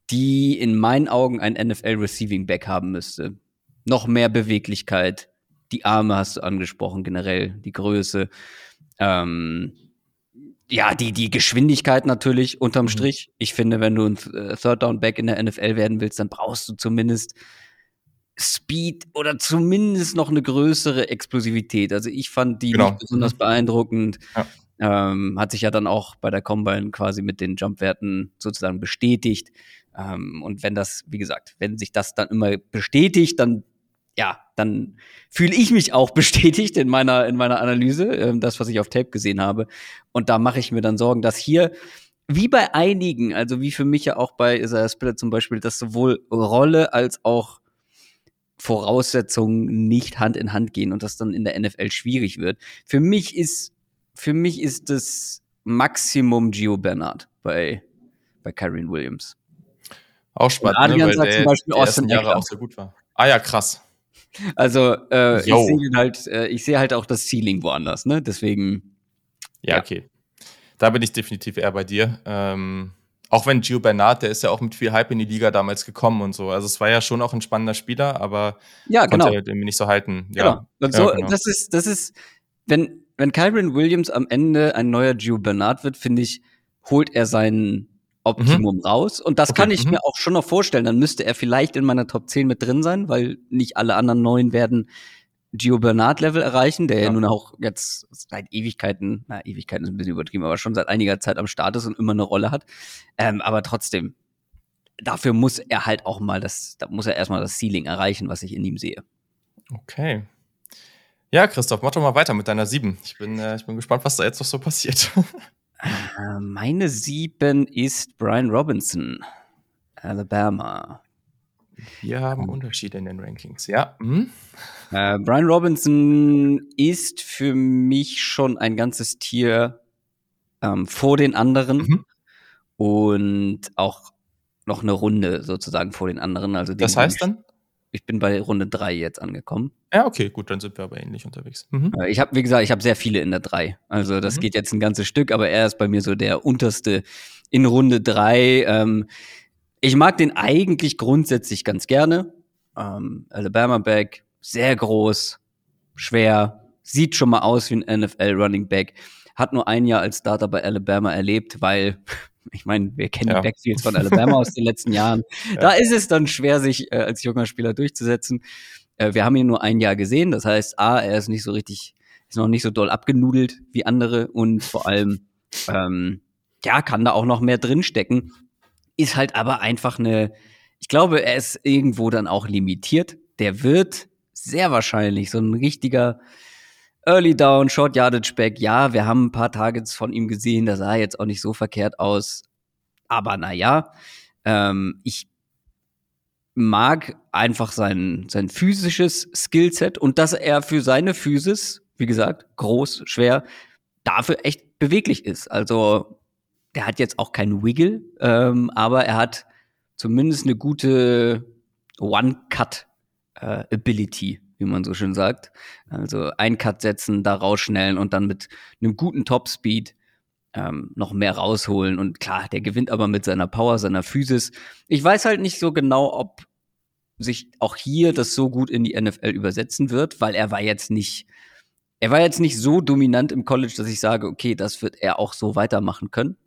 C: die in meinen Augen ein NFL Receiving Back haben müsste. Noch mehr Beweglichkeit. Die Arme hast du angesprochen, generell, die Größe. Ähm, ja, die, die Geschwindigkeit natürlich unterm
A: Mhm.
C: Strich. Ich finde, wenn du ein äh, Third Down Back in der NFL werden willst, dann brauchst du zumindest Speed oder zumindest noch eine größere Explosivität. Also ich fand die
A: Genau.
C: nicht besonders beeindruckend.
A: Ja.
C: Ähm, hat sich ja dann auch bei der Combine quasi mit den Jumpwerten sozusagen bestätigt. Ähm, und wenn das, wie gesagt, wenn sich das dann immer bestätigt, dann ja, dann fühle ich mich auch bestätigt in meiner in meiner Analyse, ähm, das was ich auf Tape gesehen habe. Und da mache ich mir dann Sorgen, dass hier wie bei einigen, also wie für mich ja auch bei Isaiah Spiller zum Beispiel, dass sowohl Rolle als auch Voraussetzungen nicht Hand in Hand gehen und das dann in der NFL schwierig wird. Für mich ist, für mich ist das Maximum Gio Bernard bei, bei Kyron Williams.
A: Auch spannend,
C: Und Adrian
A: ne,
C: sagt zum Beispiel Austin
A: Jahre
C: Eckler.
A: auch so gut war. Ah ja, krass.
C: Also äh, ich sehe halt, äh, ich sehe halt auch das Ceiling woanders, ne? Deswegen
A: Ja,
C: Ja.
A: okay. Da bin ich definitiv eher bei dir. Ähm, auch wenn Gio Bernard, der ist ja auch mit viel Hype in die Liga damals gekommen und so. Also es war ja schon auch ein spannender Spieler, aber
C: ja, genau.
A: konnte irgendwie nicht so halten.
C: Genau. Ja, und so, ja, genau. das ist, das ist, wenn, wenn Kyron Williams am Ende ein neuer Gio Bernard wird, finde ich, holt er sein Optimum mhm. raus. Und das okay. kann ich mhm. mir auch schon noch vorstellen. Dann müsste er vielleicht in meiner Top 10 mit drin sein, weil nicht alle anderen neuen werden Gio Bernard-Level erreichen, der ja. ja nun auch jetzt seit Ewigkeiten, na, Ewigkeiten ist ein bisschen übertrieben, aber schon seit einiger Zeit am Start ist und immer eine Rolle hat. Ähm, aber trotzdem, dafür muss er halt auch mal das, da muss er erstmal das Ceiling erreichen, was ich in ihm sehe.
A: Okay. Ja, Christoph, mach doch mal weiter mit deiner sieben. Ich bin, äh, ich bin gespannt, was da jetzt noch so passiert.
C: äh, meine sieben ist Brian Robinson, Alabama.
A: Wir haben Unterschiede in den Rankings, ja. Hm?
C: Äh, Brian Robinson ist für mich schon ein ganzes Tier ähm, vor den anderen mhm. und auch noch eine Runde sozusagen vor den anderen. Also
A: das heißt dann?
C: Ich bin bei Runde drei jetzt angekommen.
A: Ja, okay, gut, dann sind wir aber ähnlich unterwegs. Mhm.
C: Äh, ich habe, wie gesagt, ich habe sehr viele in der drei. Also das mhm. geht jetzt ein ganzes Stück, aber er ist bei mir so der unterste in Runde drei. Ähm, ich mag den eigentlich grundsätzlich ganz gerne. Ähm, Alabama Back, sehr groß, schwer, sieht schon mal aus wie ein NFL Running Back. Hat nur ein Jahr als Starter bei Alabama erlebt, weil ich meine, wir kennen ja. die Backfields von Alabama aus den letzten Jahren. Ja. Da ist es dann schwer, sich äh, als junger Spieler durchzusetzen. Äh, wir haben ihn nur ein Jahr gesehen. Das heißt, A, er ist nicht so richtig, ist noch nicht so doll abgenudelt wie andere und vor allem, ähm, ja, kann da auch noch mehr drinstecken. Ist halt aber einfach eine, ich glaube, er ist irgendwo dann auch limitiert. Der wird sehr wahrscheinlich so ein richtiger Early Down, Short Yardage Back. Ja, wir haben ein paar Targets von ihm gesehen, das sah jetzt auch nicht so verkehrt aus. Aber naja, ähm, ich mag einfach sein, sein physisches Skillset und dass er für seine Physis, wie gesagt, groß, schwer, dafür echt beweglich ist. Also der hat jetzt auch keinen Wiggle, ähm, aber er hat zumindest eine gute One-Cut-Ability, äh, wie man so schön sagt. Also ein Cut setzen, da rausschnellen und dann mit einem guten Top-Speed ähm, noch mehr rausholen. Und klar, der gewinnt aber mit seiner Power, seiner Physis. Ich weiß halt nicht so genau, ob sich auch hier das so gut in die NFL übersetzen wird, weil er war jetzt nicht, er war jetzt nicht so dominant im College, dass ich sage, okay, das wird er auch so weitermachen können.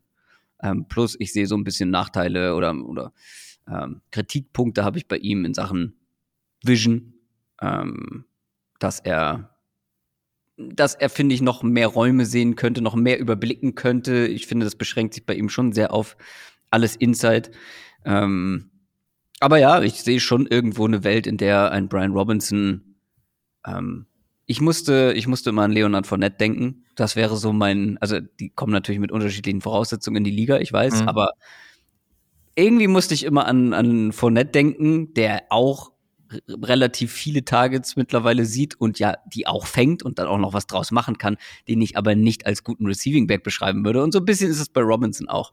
C: Ähm, plus, ich sehe so ein bisschen Nachteile oder, oder ähm, Kritikpunkte habe ich bei ihm in Sachen Vision, ähm, dass er dass er, finde ich, noch mehr Räume sehen könnte, noch mehr überblicken könnte. Ich finde, das beschränkt sich bei ihm schon sehr auf alles Inside. Ähm, aber ja, ich sehe schon irgendwo eine Welt, in der ein Brian Robinson ähm, ich musste, ich musste immer an Leonard Fournette denken. Das wäre so mein, also die kommen natürlich mit unterschiedlichen Voraussetzungen in die Liga, ich weiß, mhm. aber irgendwie musste ich immer an, an Fournette denken, der auch relativ viele Targets mittlerweile sieht und ja, die auch fängt und dann auch noch was draus machen kann, den ich aber nicht als guten Receiving Back beschreiben würde. Und so ein bisschen ist es bei Robinson auch.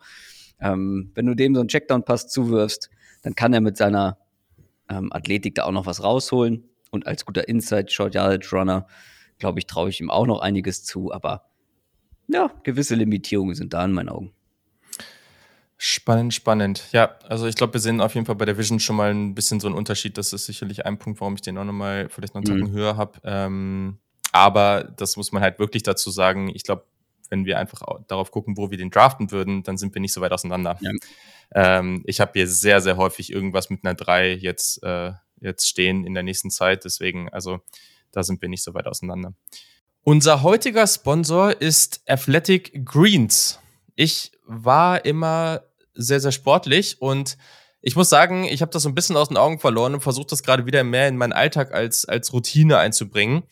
C: Ähm, wenn du dem so einen Checkdown-Pass zuwirfst, dann kann er mit seiner ähm, Athletik da auch noch was rausholen und als guter Inside Short Yardage Runner, glaube ich, traue ich ihm auch noch einiges zu, aber ja, gewisse Limitierungen sind da in meinen Augen.
A: Spannend, spannend. Ja, also ich glaube, wir sehen auf jeden Fall bei der Vision schon mal ein bisschen so einen Unterschied. Das ist sicherlich ein Punkt, warum ich den auch nochmal vielleicht noch einen Tacken mhm. höher habe. Ähm, aber das muss man halt wirklich dazu sagen. Ich glaube, wenn wir einfach darauf gucken, wo wir den draften würden, dann sind wir nicht so weit auseinander. Ja. Ähm, ich habe hier sehr, sehr häufig irgendwas mit einer 3 jetzt äh, jetzt stehen in der nächsten Zeit. Deswegen, also da sind wir nicht so weit auseinander. Unser heutiger Sponsor ist Athletic Greens. Ich war immer sehr, sehr sportlich und ich muss sagen, ich habe das so ein bisschen aus den Augen verloren und versuche das gerade wieder mehr in meinen Alltag als, als Routine einzubringen.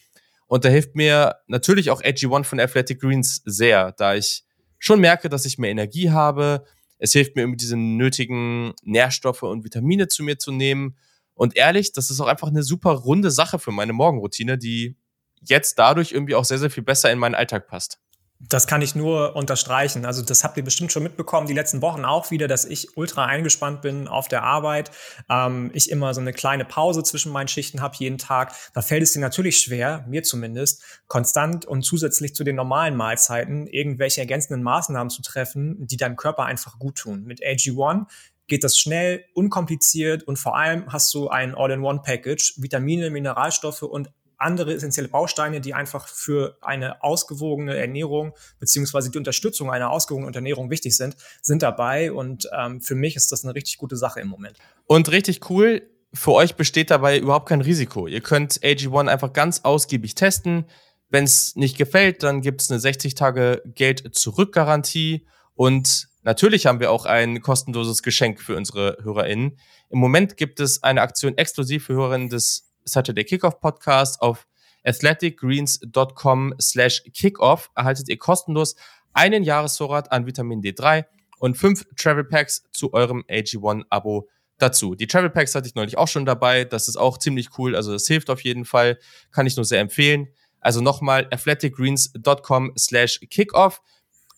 A: Und da hilft mir natürlich auch AG1 von Athletic Greens sehr, da ich schon merke, dass ich mehr Energie habe. Es hilft mir, diese nötigen Nährstoffe und Vitamine zu mir zu nehmen. Und ehrlich, das ist auch einfach eine super runde Sache für meine Morgenroutine, die jetzt dadurch irgendwie auch sehr, sehr viel besser in meinen Alltag passt.
B: Das kann ich nur unterstreichen. Also das habt ihr bestimmt schon mitbekommen, die letzten Wochen auch wieder, dass ich ultra eingespannt bin auf der Arbeit. Ähm, ich immer so eine kleine Pause zwischen meinen Schichten habe jeden Tag. Da fällt es dir natürlich schwer, mir zumindest, konstant und zusätzlich zu den normalen Mahlzeiten irgendwelche ergänzenden Maßnahmen zu treffen, die deinem Körper einfach gut tun. Mit AG1 geht das schnell, unkompliziert und vor allem hast du ein All-in-One-Package, Vitamine, Mineralstoffe und andere essentielle Bausteine, die einfach für eine ausgewogene Ernährung beziehungsweise die Unterstützung einer ausgewogenen Ernährung wichtig sind, sind dabei. Und ähm, für mich ist das eine richtig gute Sache im Moment.
A: Und richtig cool, für euch besteht dabei überhaupt kein Risiko. Ihr könnt AG1 einfach ganz ausgiebig testen. Wenn es nicht gefällt, dann gibt es eine 60 Tage Geld-Zurück-Garantie. Und natürlich haben wir auch ein kostenloses Geschenk für unsere HörerInnen. Im Moment gibt es eine Aktion exklusiv für HörerInnen des Saturday Kickoff Podcast auf athleticgreens.com slash kickoff erhaltet ihr kostenlos einen Jahresvorrat an Vitamin D3 und fünf Travel Packs zu eurem AG1-Abo dazu. Die Travel Packs hatte ich neulich auch schon dabei. Das ist auch ziemlich cool. Also das hilft auf jeden Fall. Kann ich nur sehr empfehlen. Also nochmal athleticgreens.com slash kickoff.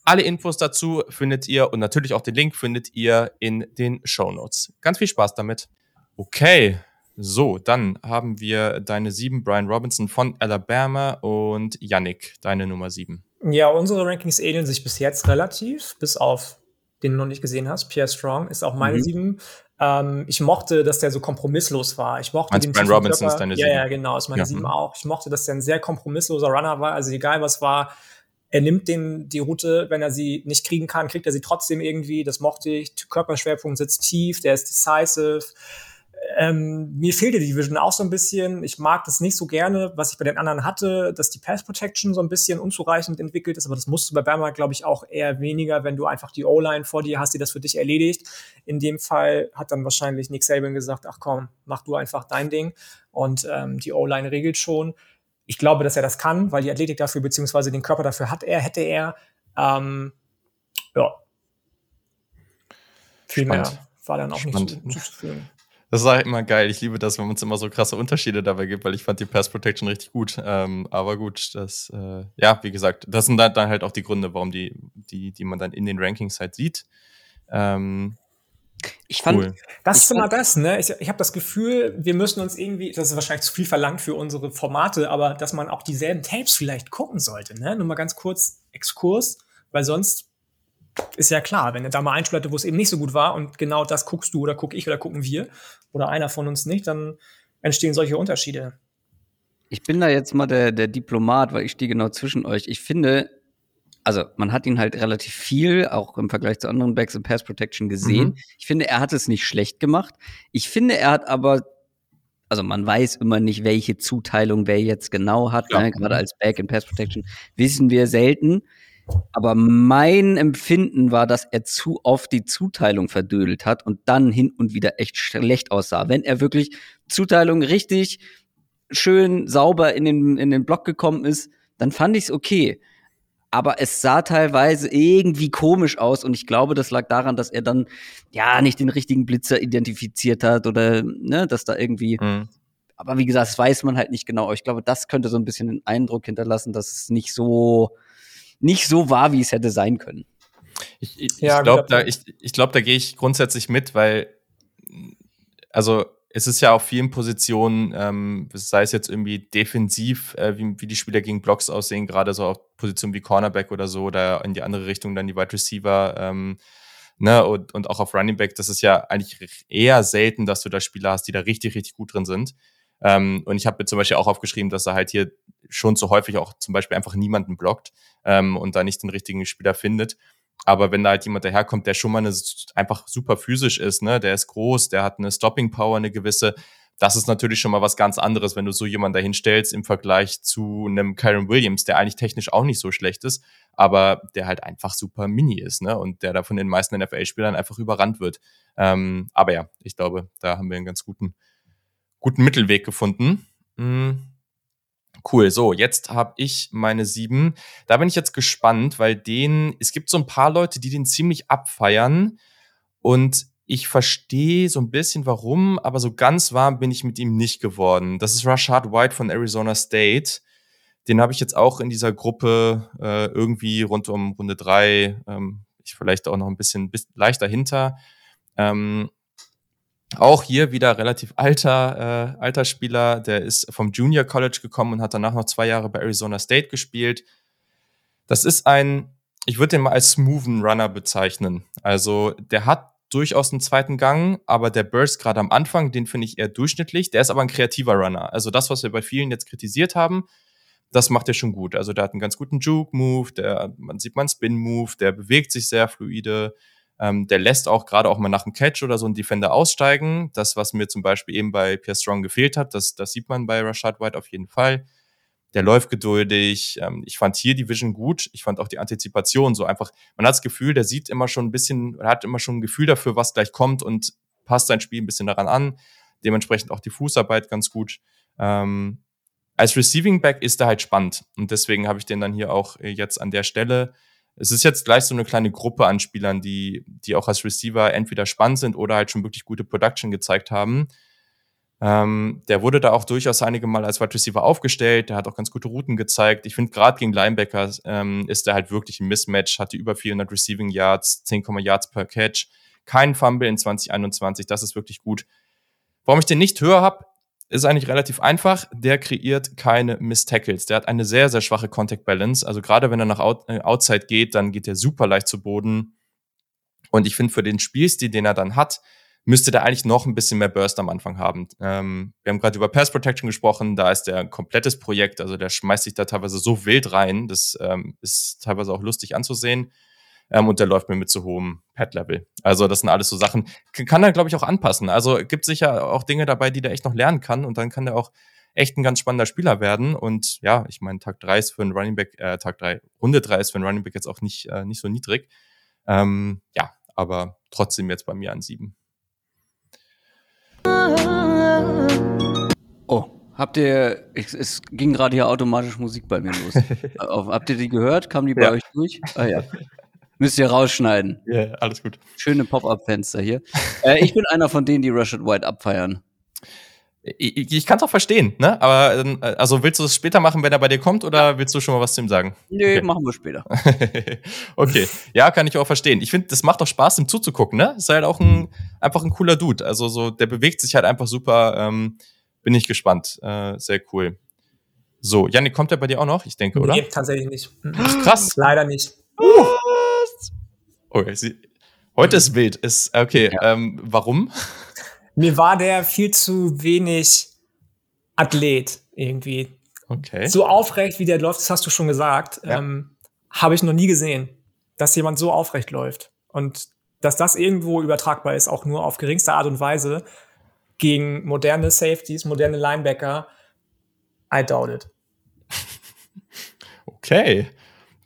A: Alle Infos dazu findet ihr und natürlich auch den Link findet ihr in den Show Notes. Ganz viel Spaß damit. Okay, so, dann haben wir deine sieben, Brian Robinson von Alabama und Yannick, deine Nummer sieben.
B: Ja, unsere Rankings ähneln sich bis jetzt relativ, bis auf den du noch nicht gesehen hast. Pierre Strong ist auch meine mhm. sieben. Ähm, ich mochte, dass der so kompromisslos war. Ich mochte
A: Meinst den Brian Robinson Körper. ist deine
B: sieben. Ja, ja, genau, ist meine ja. sieben auch. Ich mochte, dass der ein sehr kompromissloser Runner war. Also egal was war, er nimmt den, die Route, wenn er sie nicht kriegen kann, kriegt er sie trotzdem irgendwie. Das mochte ich. Körperschwerpunkt sitzt tief, der ist decisive. Ähm, mir fehlte die Vision auch so ein bisschen. Ich mag das nicht so gerne, was ich bei den anderen hatte, dass die Pass Protection so ein bisschen unzureichend entwickelt ist, aber das musst du bei Bama, glaube ich, auch eher weniger, wenn du einfach die O-Line vor dir hast, die das für dich erledigt. In dem Fall hat dann wahrscheinlich Nick Saban gesagt, ach komm, mach du einfach dein Ding und ähm, die O-Line regelt schon. Ich glaube, dass er das kann, weil die Athletik dafür beziehungsweise den Körper dafür hat er, hätte er. Ähm, ja. Viel mehr war dann auch Spannend. nicht zuzufügen.
A: Das ist halt immer geil. Ich liebe das, wenn uns immer so krasse Unterschiede dabei gibt, weil ich fand die Pass Protection richtig gut. Ähm, aber gut, das, äh, ja, wie gesagt, das sind dann, halt auch die Gründe, warum die, die, die man dann in den Rankings halt sieht. Ähm,
B: ich fand, cool. das ist immer das, ne? Ich, ich habe das Gefühl, wir müssen uns irgendwie, das ist wahrscheinlich zu viel verlangt für unsere Formate, aber dass man auch dieselben Tapes vielleicht gucken sollte, ne? Nur mal ganz kurz Exkurs, weil sonst ist ja klar, wenn er da mal einschaltet, wo es eben nicht so gut war und genau das guckst du oder guck ich oder gucken wir oder einer von uns nicht, dann entstehen solche Unterschiede.
C: Ich bin da jetzt mal der, der Diplomat, weil ich stehe genau zwischen euch. Ich finde, also man hat ihn halt relativ viel, auch im Vergleich zu anderen Backs in Pass Protection gesehen. Mhm. Ich finde, er hat es nicht schlecht gemacht. Ich finde, er hat aber, also man weiß immer nicht, welche Zuteilung wer jetzt genau hat. Ja. Ne? Gerade als Back in Pass Protection wissen wir selten. Aber mein Empfinden war, dass er zu oft die Zuteilung verdödelt hat und dann hin und wieder echt schlecht aussah. Wenn er wirklich Zuteilung richtig schön sauber in den, in den Block gekommen ist, dann fand ich es okay. Aber es sah teilweise irgendwie komisch aus und ich glaube, das lag daran, dass er dann ja nicht den richtigen Blitzer identifiziert hat oder ne, dass da irgendwie. Mhm. Aber wie gesagt, das weiß man halt nicht genau. Ich glaube, das könnte so ein bisschen den Eindruck hinterlassen, dass es nicht so nicht so war, wie es hätte sein können.
A: Ich, ich, ja, ich glaube, da, ich, ich glaub, da gehe ich grundsätzlich mit, weil, also es ist ja auf vielen Positionen, ähm, sei es jetzt irgendwie defensiv, äh, wie, wie die Spieler gegen Blocks aussehen, gerade so auf Positionen wie Cornerback oder so, oder in die andere Richtung dann die Wide Receiver, ähm, ne, und, und auch auf Running Back, das ist ja eigentlich eher selten, dass du da Spieler hast, die da richtig, richtig gut drin sind. Ähm, und ich habe mir zum Beispiel auch aufgeschrieben, dass er halt hier schon zu häufig auch zum Beispiel einfach niemanden blockt ähm, und da nicht den richtigen Spieler findet. Aber wenn da halt jemand daherkommt, der schon mal eine, einfach super physisch ist, ne, der ist groß, der hat eine Stopping Power, eine gewisse, das ist natürlich schon mal was ganz anderes, wenn du so jemanden dahin stellst im Vergleich zu einem Kyron Williams, der eigentlich technisch auch nicht so schlecht ist, aber der halt einfach super mini ist, ne, und der da von den meisten NFL-Spielern einfach überrannt wird. Ähm, aber ja, ich glaube, da haben wir einen ganz guten, guten Mittelweg gefunden. Mhm. Cool, so, jetzt habe ich meine sieben. Da bin ich jetzt gespannt, weil den, es gibt so ein paar Leute, die den ziemlich abfeiern und ich verstehe so ein bisschen warum, aber so ganz warm bin ich mit ihm nicht geworden. Das ist Rashad White von Arizona State. Den habe ich jetzt auch in dieser Gruppe äh, irgendwie rund um Runde drei, ähm, ich vielleicht auch noch ein bisschen, bisschen leicht dahinter. Ähm, auch hier wieder relativ alter, äh, alter Spieler, der ist vom Junior College gekommen und hat danach noch zwei Jahre bei Arizona State gespielt. Das ist ein, ich würde den mal als smoothen Runner bezeichnen. Also der hat durchaus einen zweiten Gang, aber der Burst gerade am Anfang, den finde ich eher durchschnittlich. Der ist aber ein kreativer Runner. Also das, was wir bei vielen jetzt kritisiert haben, das macht er schon gut. Also der hat einen ganz guten Juke-Move, der, man sieht einen Spin-Move, der bewegt sich sehr fluide, ähm, der lässt auch gerade auch mal nach dem Catch oder so einen Defender aussteigen. Das, was mir zum Beispiel eben bei Pierre Strong gefehlt hat, das, das sieht man bei Rashad White auf jeden Fall. Der läuft geduldig. Ähm, ich fand hier die Vision gut. Ich fand auch die Antizipation so einfach. Man hat das Gefühl, der sieht immer schon ein bisschen, hat immer schon ein Gefühl dafür, was gleich kommt und passt sein Spiel ein bisschen daran an. Dementsprechend auch die Fußarbeit ganz gut. Ähm, als Receiving Back ist er halt spannend und deswegen habe ich den dann hier auch äh, jetzt an der Stelle es ist jetzt gleich so eine kleine Gruppe an Spielern, die, die auch als Receiver entweder spannend sind oder halt schon wirklich gute Production gezeigt haben. Ähm, der wurde da auch durchaus einige Mal als Wide Receiver aufgestellt. Der hat auch ganz gute Routen gezeigt. Ich finde, gerade gegen Linebacker ähm, ist er halt wirklich ein Mismatch. Hatte über 400 Receiving Yards, 10, Yards per Catch. Kein Fumble in 2021. Das ist wirklich gut. Warum ich den nicht höher habe, ist eigentlich relativ einfach. Der kreiert keine Miss-Tackles. Der hat eine sehr, sehr schwache Contact Balance. Also gerade wenn er nach Out äh, Outside geht, dann geht er super leicht zu Boden. Und ich finde, für den Spielstil, den er dann hat, müsste der eigentlich noch ein bisschen mehr Burst am Anfang haben. Ähm, wir haben gerade über Pass Protection gesprochen, da ist der ein komplettes Projekt, also der schmeißt sich da teilweise so wild rein, das ähm, ist teilweise auch lustig anzusehen ähm, und der läuft mir mit zu hohem Pad-Level. Also das sind alles so Sachen, kann er, glaube ich, auch anpassen. Also gibt sicher auch Dinge dabei, die der echt noch lernen kann und dann kann der auch echt ein ganz spannender Spieler werden. Und ja, ich meine, Tag 3 ist für einen Running Back, äh, Tag 3, Runde 3 ist für einen Running Back jetzt auch nicht, äh, nicht so niedrig. Ähm, ja, aber trotzdem jetzt bei mir an 7.
C: Oh, habt ihr, es, es ging gerade hier automatisch Musik bei mir los. habt ihr die gehört? Kam die bei ja. euch durch? Ah ja. Müsst ihr rausschneiden.
A: Ja, yeah, alles gut.
C: Schöne Pop-Up-Fenster hier. äh, ich bin einer von denen, die Rashad White abfeiern.
A: Ich, ich kann es auch verstehen, ne? Aber ähm, also willst du es später machen, wenn er bei dir kommt, oder willst du schon mal was zu ihm sagen?
C: Nö, okay. machen wir später.
A: okay, ja, kann ich auch verstehen. Ich finde, das macht doch Spaß, ihm zuzugucken, ne? Ist halt auch ein einfach ein cooler Dude. Also so, der bewegt sich halt einfach super. Ähm, bin ich gespannt. Äh, sehr cool. So, Janik, kommt er bei dir auch noch? Ich denke, oder?
B: Nee, tatsächlich nicht.
A: Krass.
B: Leider nicht.
A: Uh. Okay, sie, heute ist wild. Ist, okay, ja. ähm, warum?
B: Mir war der viel zu wenig Athlet irgendwie.
A: Okay.
B: So aufrecht, wie der läuft, das hast du schon gesagt, ja. ähm, habe ich noch nie gesehen, dass jemand so aufrecht läuft. Und dass das irgendwo übertragbar ist, auch nur auf geringste Art und Weise, gegen moderne Safeties, moderne Linebacker, I doubt it.
A: Okay.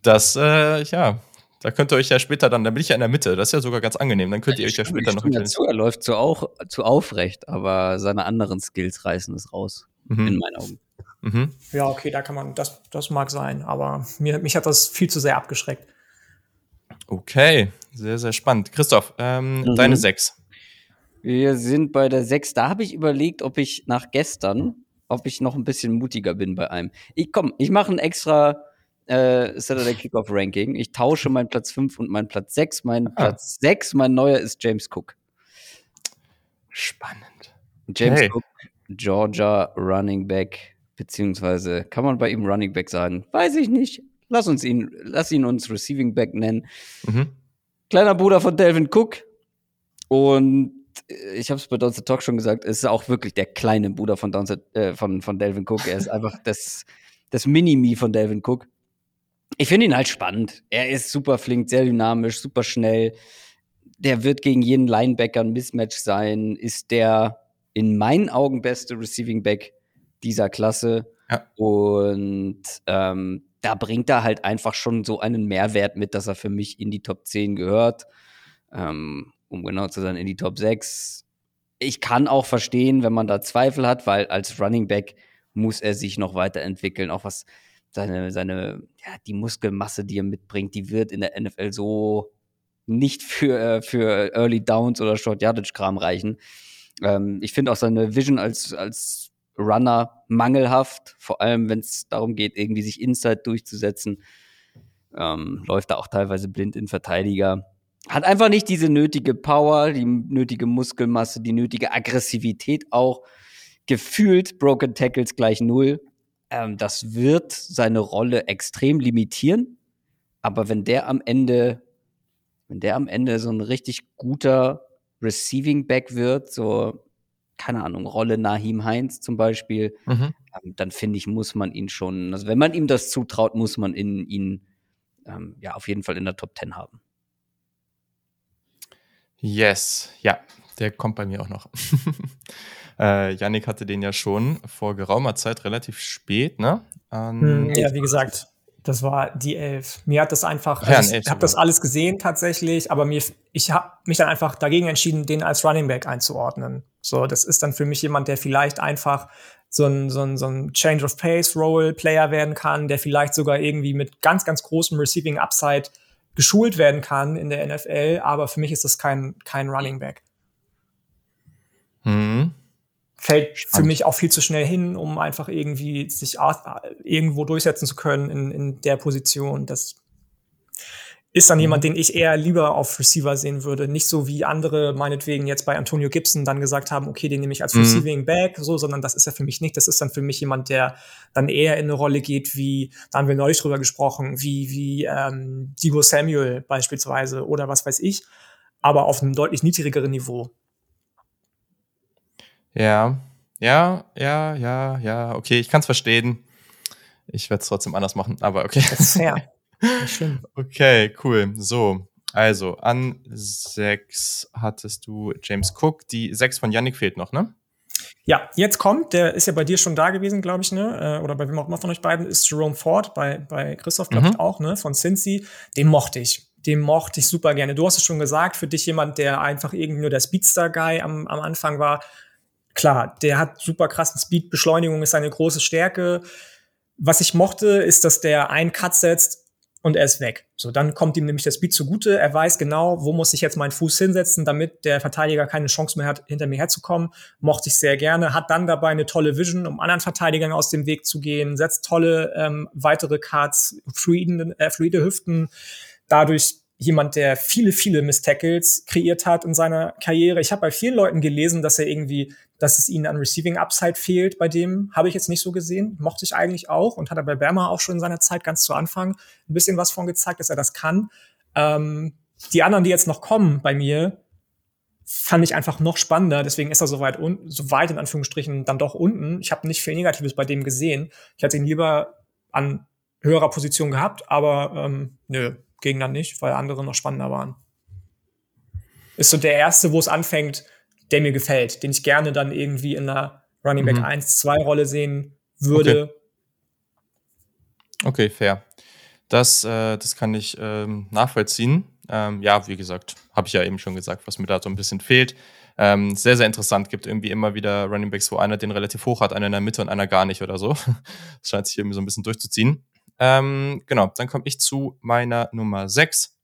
A: Das, äh, ja, da könnt ihr euch ja später dann, dann bin ich ja in der Mitte, das ist ja sogar ganz angenehm, dann könnt ihr euch ja später noch
C: dazu, Er läuft zu, auch, zu aufrecht, aber seine anderen Skills reißen es raus, mhm. in meinen Augen.
B: Mhm. Ja, okay, da kann man, das, das mag sein, aber mir, mich hat das viel zu sehr abgeschreckt.
A: Okay, sehr, sehr spannend. Christoph, ähm, mhm. deine sechs.
C: Wir sind bei der sechs. Da habe ich überlegt, ob ich nach gestern, ob ich noch ein bisschen mutiger bin bei einem. Ich komm, ich mache ein extra äh, Saturday Kickoff Ranking. Ich tausche meinen Platz 5 und meinen Platz 6. Mein ah. Platz 6, mein neuer ist James Cook.
A: Spannend.
C: James hey. Cook, Georgia Running Back, beziehungsweise kann man bei ihm Running Back sagen? Weiß ich nicht. Lass uns ihn, lass ihn uns Receiving Back nennen. Mhm. Kleiner Bruder von Delvin Cook. Und ich habe es bei Downset Talk schon gesagt, es ist auch wirklich der kleine Bruder von, Downset, äh, von, von Delvin Cook. Er ist einfach das, das Mini-Me von Delvin Cook ich finde ihn halt spannend. Er ist super flink, sehr dynamisch, super schnell. Der wird gegen jeden Linebacker ein Mismatch sein. Ist der in meinen Augen beste Receiving Back dieser Klasse. Ja. Und ähm, da bringt er halt einfach schon so einen Mehrwert mit, dass er für mich in die Top 10 gehört. Ähm, um genau zu sein, in die Top 6. Ich kann auch verstehen, wenn man da Zweifel hat, weil als Running Back muss er sich noch weiterentwickeln, auch was seine, seine, ja, die Muskelmasse, die er mitbringt, die wird in der NFL so nicht für, äh, für Early Downs oder Short Yardage Kram reichen. Ähm, ich finde auch seine Vision als, als Runner mangelhaft, vor allem wenn es darum geht, irgendwie sich Inside durchzusetzen. Ähm, läuft da auch teilweise blind in Verteidiger. Hat einfach nicht diese nötige Power, die nötige Muskelmasse, die nötige Aggressivität auch. Gefühlt Broken Tackles gleich null. Ähm, das wird seine Rolle extrem limitieren. Aber wenn der am Ende, wenn der am Ende so ein richtig guter Receiving Back wird, so keine Ahnung, Rolle Nahim Heinz zum Beispiel, mhm. ähm, dann finde ich, muss man ihn schon, also wenn man ihm das zutraut, muss man in, ihn ähm, ja auf jeden Fall in der Top 10 haben.
A: Yes, ja, der kommt bei mir auch noch. äh, Yannick hatte den ja schon vor geraumer Zeit relativ spät, ne?
B: An ja, wie gesagt, das war die Elf. Mir hat das einfach, also ja, ich habe das alles gesehen tatsächlich, aber mir, ich habe mich dann einfach dagegen entschieden, den als Running Back einzuordnen. So, das ist dann für mich jemand, der vielleicht einfach so ein, so ein, so ein Change of Pace Role Player werden kann, der vielleicht sogar irgendwie mit ganz, ganz großem Receiving Upside geschult werden kann in der NFL, aber für mich ist das kein, kein Running Back. Mhm fällt Spannend. für mich auch viel zu schnell hin, um einfach irgendwie sich irgendwo durchsetzen zu können in, in der Position. Das ist dann mhm. jemand, den ich eher lieber auf Receiver sehen würde. Nicht so wie andere meinetwegen jetzt bei Antonio Gibson dann gesagt haben, okay, den nehme ich als mhm. Receiving Back, so, sondern das ist ja für mich nicht. Das ist dann für mich jemand, der dann eher in eine Rolle geht, wie, da haben wir neulich drüber gesprochen, wie, wie ähm, Debo Samuel beispielsweise oder was weiß ich, aber auf einem deutlich niedrigeren Niveau.
A: Ja, ja, ja, ja, ja. Okay, ich kann es verstehen. Ich werde es trotzdem anders machen, aber okay.
B: Das ist fair. Schön.
A: Okay, cool. So, also an sechs hattest du James Cook. Die sechs von Yannick fehlt noch, ne?
B: Ja, jetzt kommt, der ist ja bei dir schon da gewesen, glaube ich, ne? Äh, oder bei wem auch immer von euch beiden, ist Jerome Ford, bei, bei Christoph, glaube mhm. ich, auch, ne? Von Cincy. Den mochte ich. Den mochte ich super gerne. Du hast es schon gesagt, für dich jemand, der einfach irgendwie nur der Speedster-Guy am, am Anfang war, klar, der hat super krassen Speed, Beschleunigung ist seine große Stärke. Was ich mochte, ist, dass der einen Cut setzt und er ist weg. So, dann kommt ihm nämlich der Speed zugute. Er weiß genau, wo muss ich jetzt meinen Fuß hinsetzen, damit der Verteidiger keine Chance mehr hat, hinter mir herzukommen. Mochte ich sehr gerne. Hat dann dabei eine tolle Vision, um anderen Verteidigern aus dem Weg zu gehen. Setzt tolle ähm, weitere Cards, fluide, äh, fluide Hüften. Dadurch jemand, der viele, viele Miss-Tackles kreiert hat in seiner Karriere. Ich habe bei vielen Leuten gelesen, dass er irgendwie, dass es ihnen an Receiving Upside fehlt bei dem. Habe ich jetzt nicht so gesehen. Mochte ich eigentlich auch und hat er bei Berma auch schon in seiner Zeit ganz zu Anfang ein bisschen was von gezeigt, dass er das kann. Ähm, die anderen, die jetzt noch kommen bei mir, fand ich einfach noch spannender. Deswegen ist er so weit, un so weit in Anführungsstrichen dann doch unten. Ich habe nicht viel Negatives bei dem gesehen. Ich hätte ihn lieber an höherer Position gehabt, aber ähm, nö, ging dann nicht, weil andere noch spannender waren. Ist so der erste, wo es anfängt, der mir gefällt, den ich gerne dann irgendwie in einer Running Back mhm. 1, 2 Rolle sehen würde.
A: Okay, okay fair. Das, äh, das kann ich ähm, nachvollziehen. Ähm, ja, wie gesagt, habe ich ja eben schon gesagt, was mir da so ein bisschen fehlt. Ähm, sehr, sehr interessant. Gibt irgendwie immer wieder Running Backs, wo einer den relativ hoch hat, einer in der Mitte und einer gar nicht oder so. Das scheint sich irgendwie so ein bisschen durchzuziehen. Ähm, genau, dann komme ich zu meiner Nummer 6.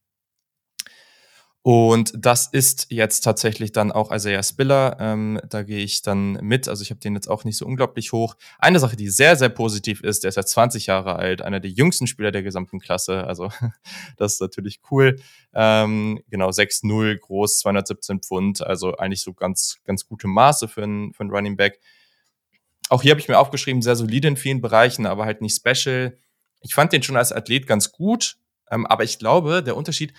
A: Und das ist jetzt tatsächlich dann auch Isaiah Spiller. Ähm, da gehe ich dann mit. Also ich habe den jetzt auch nicht so unglaublich hoch. Eine Sache, die sehr, sehr positiv ist, der ist jetzt 20 Jahre alt, einer der jüngsten Spieler der gesamten Klasse. Also das ist natürlich cool. Ähm, genau, 6-0, groß, 217 Pfund. Also eigentlich so ganz, ganz gute Maße für einen, für einen Running Back. Auch hier habe ich mir aufgeschrieben, sehr solide in vielen Bereichen, aber halt nicht special ich fand den schon als Athlet ganz gut, ähm, aber ich glaube, der Unterschied,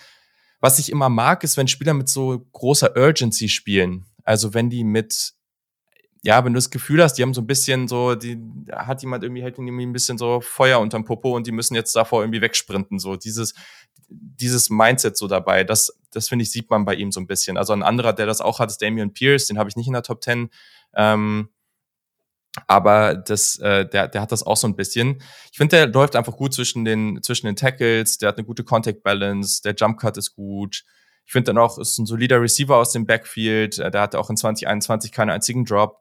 A: was ich immer mag, ist, wenn Spieler mit so großer Urgency spielen. Also wenn die mit, ja, wenn du das Gefühl hast, die haben so ein bisschen so, die hat jemand irgendwie, hält irgendwie ein bisschen so Feuer unterm Popo und die müssen jetzt davor irgendwie wegsprinten. So dieses, dieses Mindset so dabei, das, das finde ich, sieht man bei ihm so ein bisschen. Also ein anderer, der das auch hat, ist Damian Pierce, den habe ich nicht in der Top 10. Ähm, aber das, äh, der, der hat das auch so ein bisschen. Ich finde, der läuft einfach gut zwischen den, zwischen den Tackles, der hat eine gute Contact Balance, der Jump Cut ist gut. Ich finde dann auch, ist ein solider Receiver aus dem Backfield. Äh, der hatte auch in 2021 keinen einzigen Drop.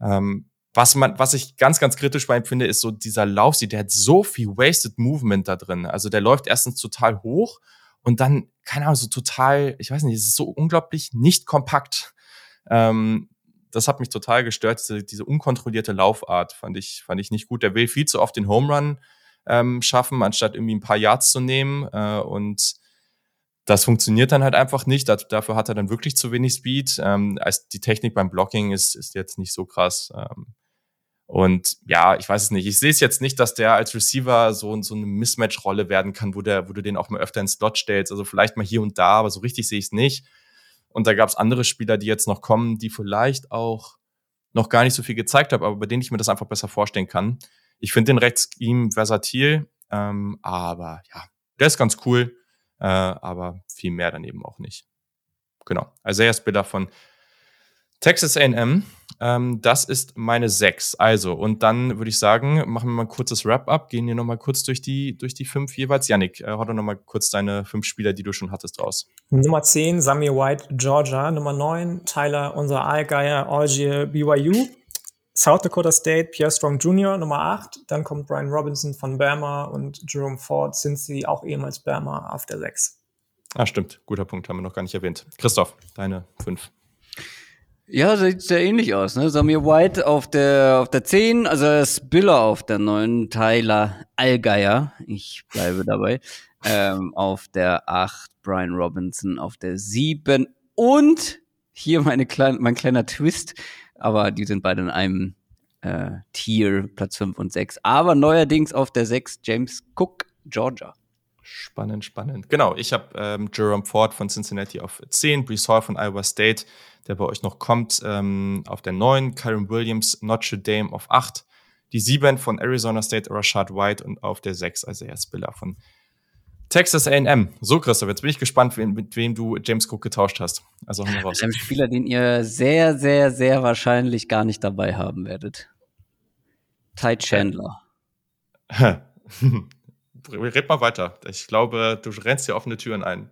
A: Ähm, was man, was ich ganz, ganz kritisch bei ihm finde, ist so dieser Lauf. Der hat so viel Wasted Movement da drin. Also der läuft erstens total hoch und dann, keine Ahnung, so total, ich weiß nicht, es ist so unglaublich nicht kompakt. Ähm, das hat mich total gestört. Diese, diese unkontrollierte Laufart fand ich, fand ich nicht gut. Der will viel zu oft den Home Run ähm, schaffen, anstatt irgendwie ein paar Yards zu nehmen. Äh, und das funktioniert dann halt einfach nicht. Dafür hat er dann wirklich zu wenig Speed. Ähm, als die Technik beim Blocking ist, ist jetzt nicht so krass. Ähm, und ja, ich weiß es nicht. Ich sehe es jetzt nicht, dass der als Receiver so, so eine Mismatch-Rolle werden kann, wo, der, wo du den auch mal öfter ins Slot stellst. Also vielleicht mal hier und da, aber so richtig sehe ich es nicht. Und da gab es andere Spieler, die jetzt noch kommen, die vielleicht auch noch gar nicht so viel gezeigt haben, aber bei denen ich mir das einfach besser vorstellen kann. Ich finde den Rechts-Scheme versatil, ähm, aber ja, der ist ganz cool, äh, aber viel mehr dann eben auch nicht. Genau. Isaiah Spiller von Texas AM, ähm, das ist meine 6. Also, und dann würde ich sagen, machen wir mal ein kurzes Wrap-up, gehen hier nochmal kurz durch die, durch die fünf jeweils. Yannick, äh, hau doch nochmal kurz deine fünf Spieler, die du schon hattest, raus.
B: Nummer 10, Sammy White, Georgia. Nummer 9, Tyler, unser Allgeier, Algier, BYU. South Dakota State, Pierre Strong Jr., Nummer 8. Dann kommt Brian Robinson von Bama und Jerome Ford, sind sie auch ehemals Bama auf der 6.
A: Ah, stimmt. Guter Punkt, haben wir noch gar nicht erwähnt. Christoph, deine 5.
C: Ja, sieht sehr ähnlich aus, ne? Samir White auf der, auf der 10, also Spiller auf der 9, Tyler Allgeier, ich bleibe dabei, ähm, auf der 8, Brian Robinson auf der 7 und hier meine klein, mein kleiner Twist, aber die sind beide in einem äh, Tier, Platz 5 und 6. Aber neuerdings auf der 6 James Cook, Georgia.
A: Spannend, spannend. Genau, ich habe ähm, Jerome Ford von Cincinnati auf 10, Brees Hall von Iowa State, der bei euch noch kommt, ähm, auf der 9, Kyron Williams, Notre Dame auf 8, die 7 von Arizona State, Rashad White und auf der 6 Isaiah Spiller von Texas A&M. So, Christoph, jetzt bin ich gespannt, mit wem du James Cook getauscht hast. Also
C: hau raus. Ein Spieler, den ihr sehr, sehr, sehr wahrscheinlich gar nicht dabei haben werdet. Ty Chandler.
A: red mal weiter. Ich glaube, du rennst hier offene Türen ein.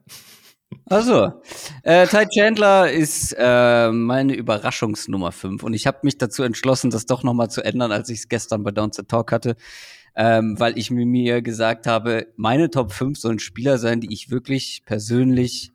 C: Also, äh, Ty Chandler ist äh, meine Überraschungsnummer 5 und ich habe mich dazu entschlossen, das doch nochmal zu ändern, als ich es gestern bei Downs the Talk hatte, ähm, weil ich mir gesagt habe, meine Top 5 sollen Spieler sein, die ich wirklich persönlich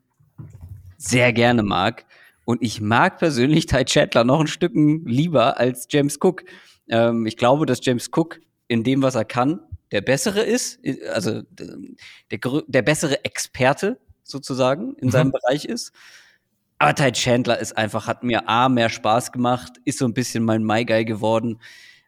C: sehr gerne mag. Und ich mag persönlich Ty Chandler noch ein Stück lieber als James Cook. Ähm, ich glaube, dass James Cook in dem, was er kann, der bessere ist, also der, der bessere Experte sozusagen in mhm. seinem Bereich ist. Aber Ty Chandler ist einfach, hat mir A, mehr Spaß gemacht, ist so ein bisschen mein My Guy geworden.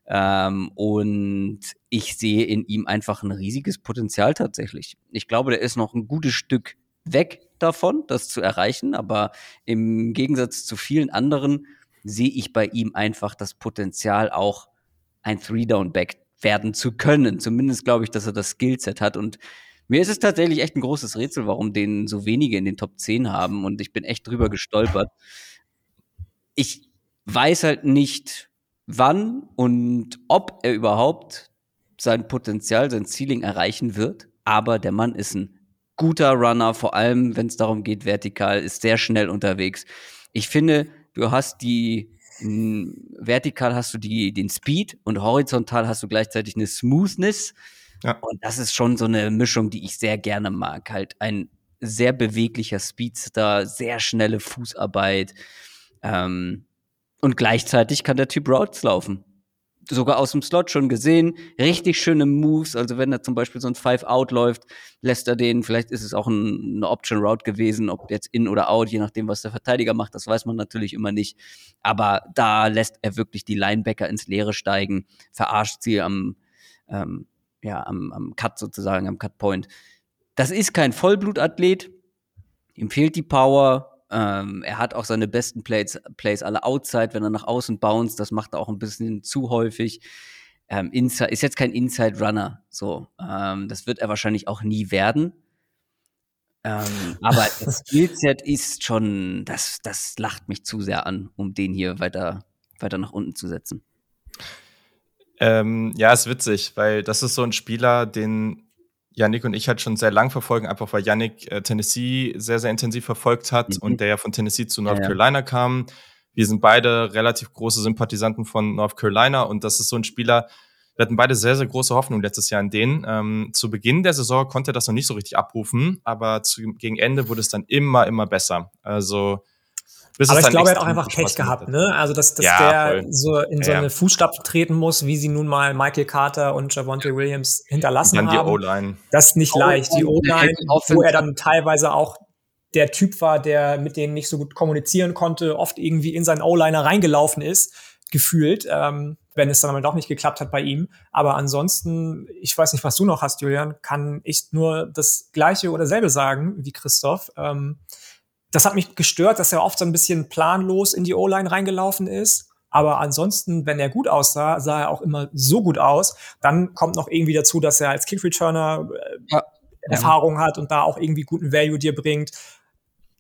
C: Ähm, und ich sehe in ihm einfach ein riesiges Potenzial tatsächlich. Ich glaube, der ist noch ein gutes Stück weg davon, das zu erreichen. Aber im Gegensatz zu vielen anderen sehe ich bei ihm einfach das Potenzial, auch ein Three-Down-Back werden zu können. Zumindest glaube ich, dass er das Skillset hat. Und mir ist es tatsächlich echt ein großes Rätsel, warum den so wenige in den Top 10 haben. Und ich bin echt drüber gestolpert. Ich weiß halt nicht, wann und ob er überhaupt sein Potenzial, sein Ceiling erreichen wird. Aber der Mann ist ein guter Runner, vor allem wenn es darum geht, vertikal, ist sehr schnell unterwegs. Ich finde, du hast die vertikal hast du die, den Speed und horizontal hast du gleichzeitig eine Smoothness. Ja. Und das ist schon so eine Mischung, die ich sehr gerne mag. Halt ein sehr beweglicher Speedster, sehr schnelle Fußarbeit. Ähm, und gleichzeitig kann der Typ Routes laufen sogar aus dem Slot schon gesehen. Richtig schöne Moves. Also wenn er zum Beispiel so ein Five-Out läuft, lässt er den, vielleicht ist es auch ein, eine Option-Route gewesen, ob jetzt in oder out, je nachdem, was der Verteidiger macht, das weiß man natürlich immer nicht. Aber da lässt er wirklich die Linebacker ins Leere steigen, verarscht sie am, ähm, ja, am, am Cut sozusagen, am Cut-Point. Das ist kein Vollblutathlet. Ihm fehlt die Power, ähm, er hat auch seine besten Plays, Plays alle outside, wenn er nach außen bounce. Das macht er auch ein bisschen zu häufig. Ähm, inside, ist jetzt kein Inside Runner. So, ähm, das wird er wahrscheinlich auch nie werden. Ähm, aber das Skillset ist schon, das, das lacht mich zu sehr an, um den hier weiter, weiter nach unten zu setzen.
A: Ähm, ja, ist witzig, weil das ist so ein Spieler, den Yannick und ich halt schon sehr lang verfolgen, einfach weil Yannick äh, Tennessee sehr, sehr intensiv verfolgt hat mhm. und der ja von Tennessee zu North ja, Carolina kam. Wir sind beide relativ große Sympathisanten von North Carolina und das ist so ein Spieler, wir hatten beide sehr, sehr große Hoffnung letztes Jahr in denen. Ähm, zu Beginn der Saison konnte er das noch nicht so richtig abrufen, aber zu, gegen Ende wurde es dann immer, immer besser. Also
B: Bis Aber ich glaube, er hat auch einfach Pech gehabt, ne? Also, dass, dass ja, der voll. so in so ja. eine Fußstapfen treten muss, wie sie nun mal Michael Carter und Javonte Williams hinterlassen dann haben. die O-Line. Das ist nicht leicht. Die O-Line, wo er dann teilweise auch der Typ war, der mit denen nicht so gut kommunizieren konnte, oft irgendwie in seinen O-Liner reingelaufen ist, gefühlt, ähm, wenn es dann aber doch nicht geklappt hat bei ihm. Aber ansonsten, ich weiß nicht, was du noch hast, Julian, kann ich nur das Gleiche oder selbe sagen wie Christoph. Ähm, das hat mich gestört, dass er oft so ein bisschen planlos in die O-Line reingelaufen ist. Aber ansonsten, wenn er gut aussah, sah er auch immer so gut aus. Dann kommt noch irgendwie dazu, dass er als Kick-Returner äh, ja. Erfahrung hat und da auch irgendwie guten Value dir bringt.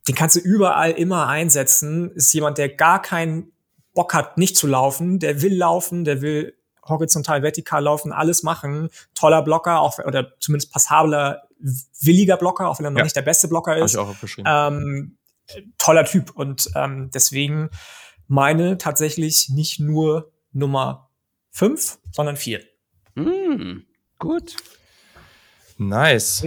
B: Den kannst du überall immer einsetzen. Ist jemand, der gar keinen Bock hat, nicht zu laufen. Der will laufen, der will horizontal, vertikal laufen, alles machen. Toller Blocker, auch, oder zumindest passabler, williger Blocker, auch wenn er noch ja. nicht der beste Blocker ist. Hab ich auch ähm, toller Typ. Und ähm, deswegen meine tatsächlich nicht nur Nummer fünf, sondern vier.
C: Mm, gut.
A: Nice.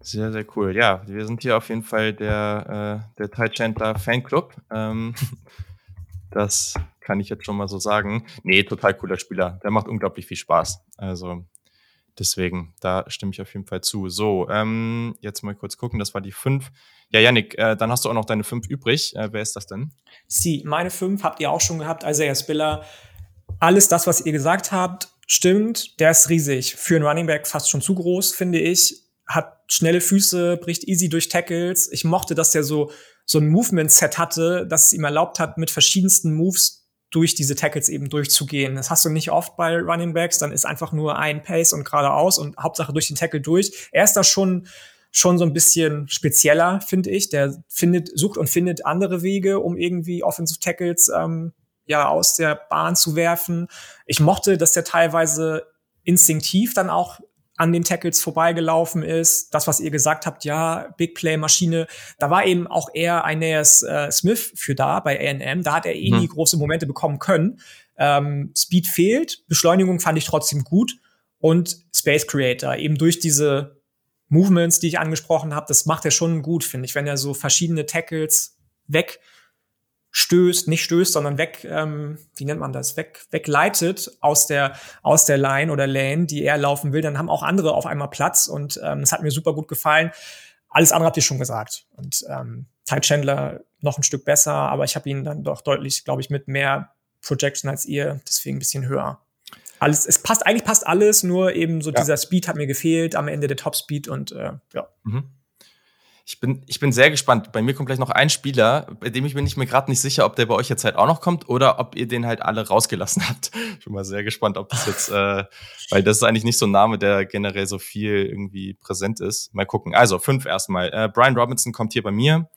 A: Sehr, sehr cool. Ja, wir sind hier auf jeden Fall der, äh, der Ty Chandler Fanclub. Ähm, das kann ich jetzt schon mal so sagen. Nee, total cooler Spieler. Der macht unglaublich viel Spaß. Also deswegen, da stimme ich auf jeden Fall zu. So, ähm, jetzt mal kurz gucken. Das war die fünf. Ja, Yannick, äh, dann hast du auch noch deine fünf übrig. Äh, wer ist das denn?
B: Sie, meine fünf habt ihr auch schon gehabt. Isaiah Spiller. Alles das, was ihr gesagt habt, stimmt. Der ist riesig. Für einen Running Back fast schon zu groß, finde ich. Hat schnelle Füße, bricht easy durch Tackles. Ich mochte, dass der so, so ein Movement-Set hatte, das es ihm erlaubt hat, mit verschiedensten Moves durch diese Tackles eben durchzugehen. Das hast du nicht oft bei Running Backs, dann ist einfach nur ein Pace und geradeaus und Hauptsache durch den Tackle durch. Er ist da schon schon so ein bisschen spezieller, finde ich. Der findet, sucht und findet andere Wege, um irgendwie Offensive Tackles ähm, ja aus der Bahn zu werfen. Ich mochte, dass der teilweise instinktiv dann auch an den Tackles vorbeigelaufen ist. Das, was ihr gesagt habt, ja, Big Play Maschine, da war eben auch eher Aeneas äh, Smith für da bei A&M. Da hat er eh nie mhm. große Momente bekommen können. Ähm, Speed fehlt, Beschleunigung fand ich trotzdem gut und Space Creator eben durch diese Movements, die ich angesprochen habe, das macht er schon gut, finde ich, wenn er so verschiedene Tackles wegstößt, nicht stößt, sondern weg, ähm, wie nennt man das, weg, wegleitet aus der, aus der Line oder Lane, die er laufen will, dann haben auch andere auf einmal Platz und ähm, das hat mir super gut gefallen. Alles andere habt ihr schon gesagt. Und ähm, Ty Chandler noch ein Stück besser, aber ich habe ihn dann doch deutlich, glaube ich, mit mehr Projection als ihr, deswegen ein bisschen höher alles, es passt, eigentlich passt alles, nur eben so ja. dieser Speed hat mir gefehlt, am Ende der Top-Speed und äh, ja. Mhm.
A: Ich bin, ich bin sehr gespannt. Bei mir kommt gleich noch ein Spieler, bei dem ich bin ich mir gerade nicht sicher, ob der bei euch jetzt halt auch noch kommt oder ob ihr den halt alle rausgelassen habt. Ich bin mal sehr gespannt, ob das jetzt, äh, weil das ist eigentlich nicht so ein Name, der generell so viel irgendwie präsent ist. Mal gucken. Also fünf erstmal. Äh, Brian Robinson kommt hier bei mir.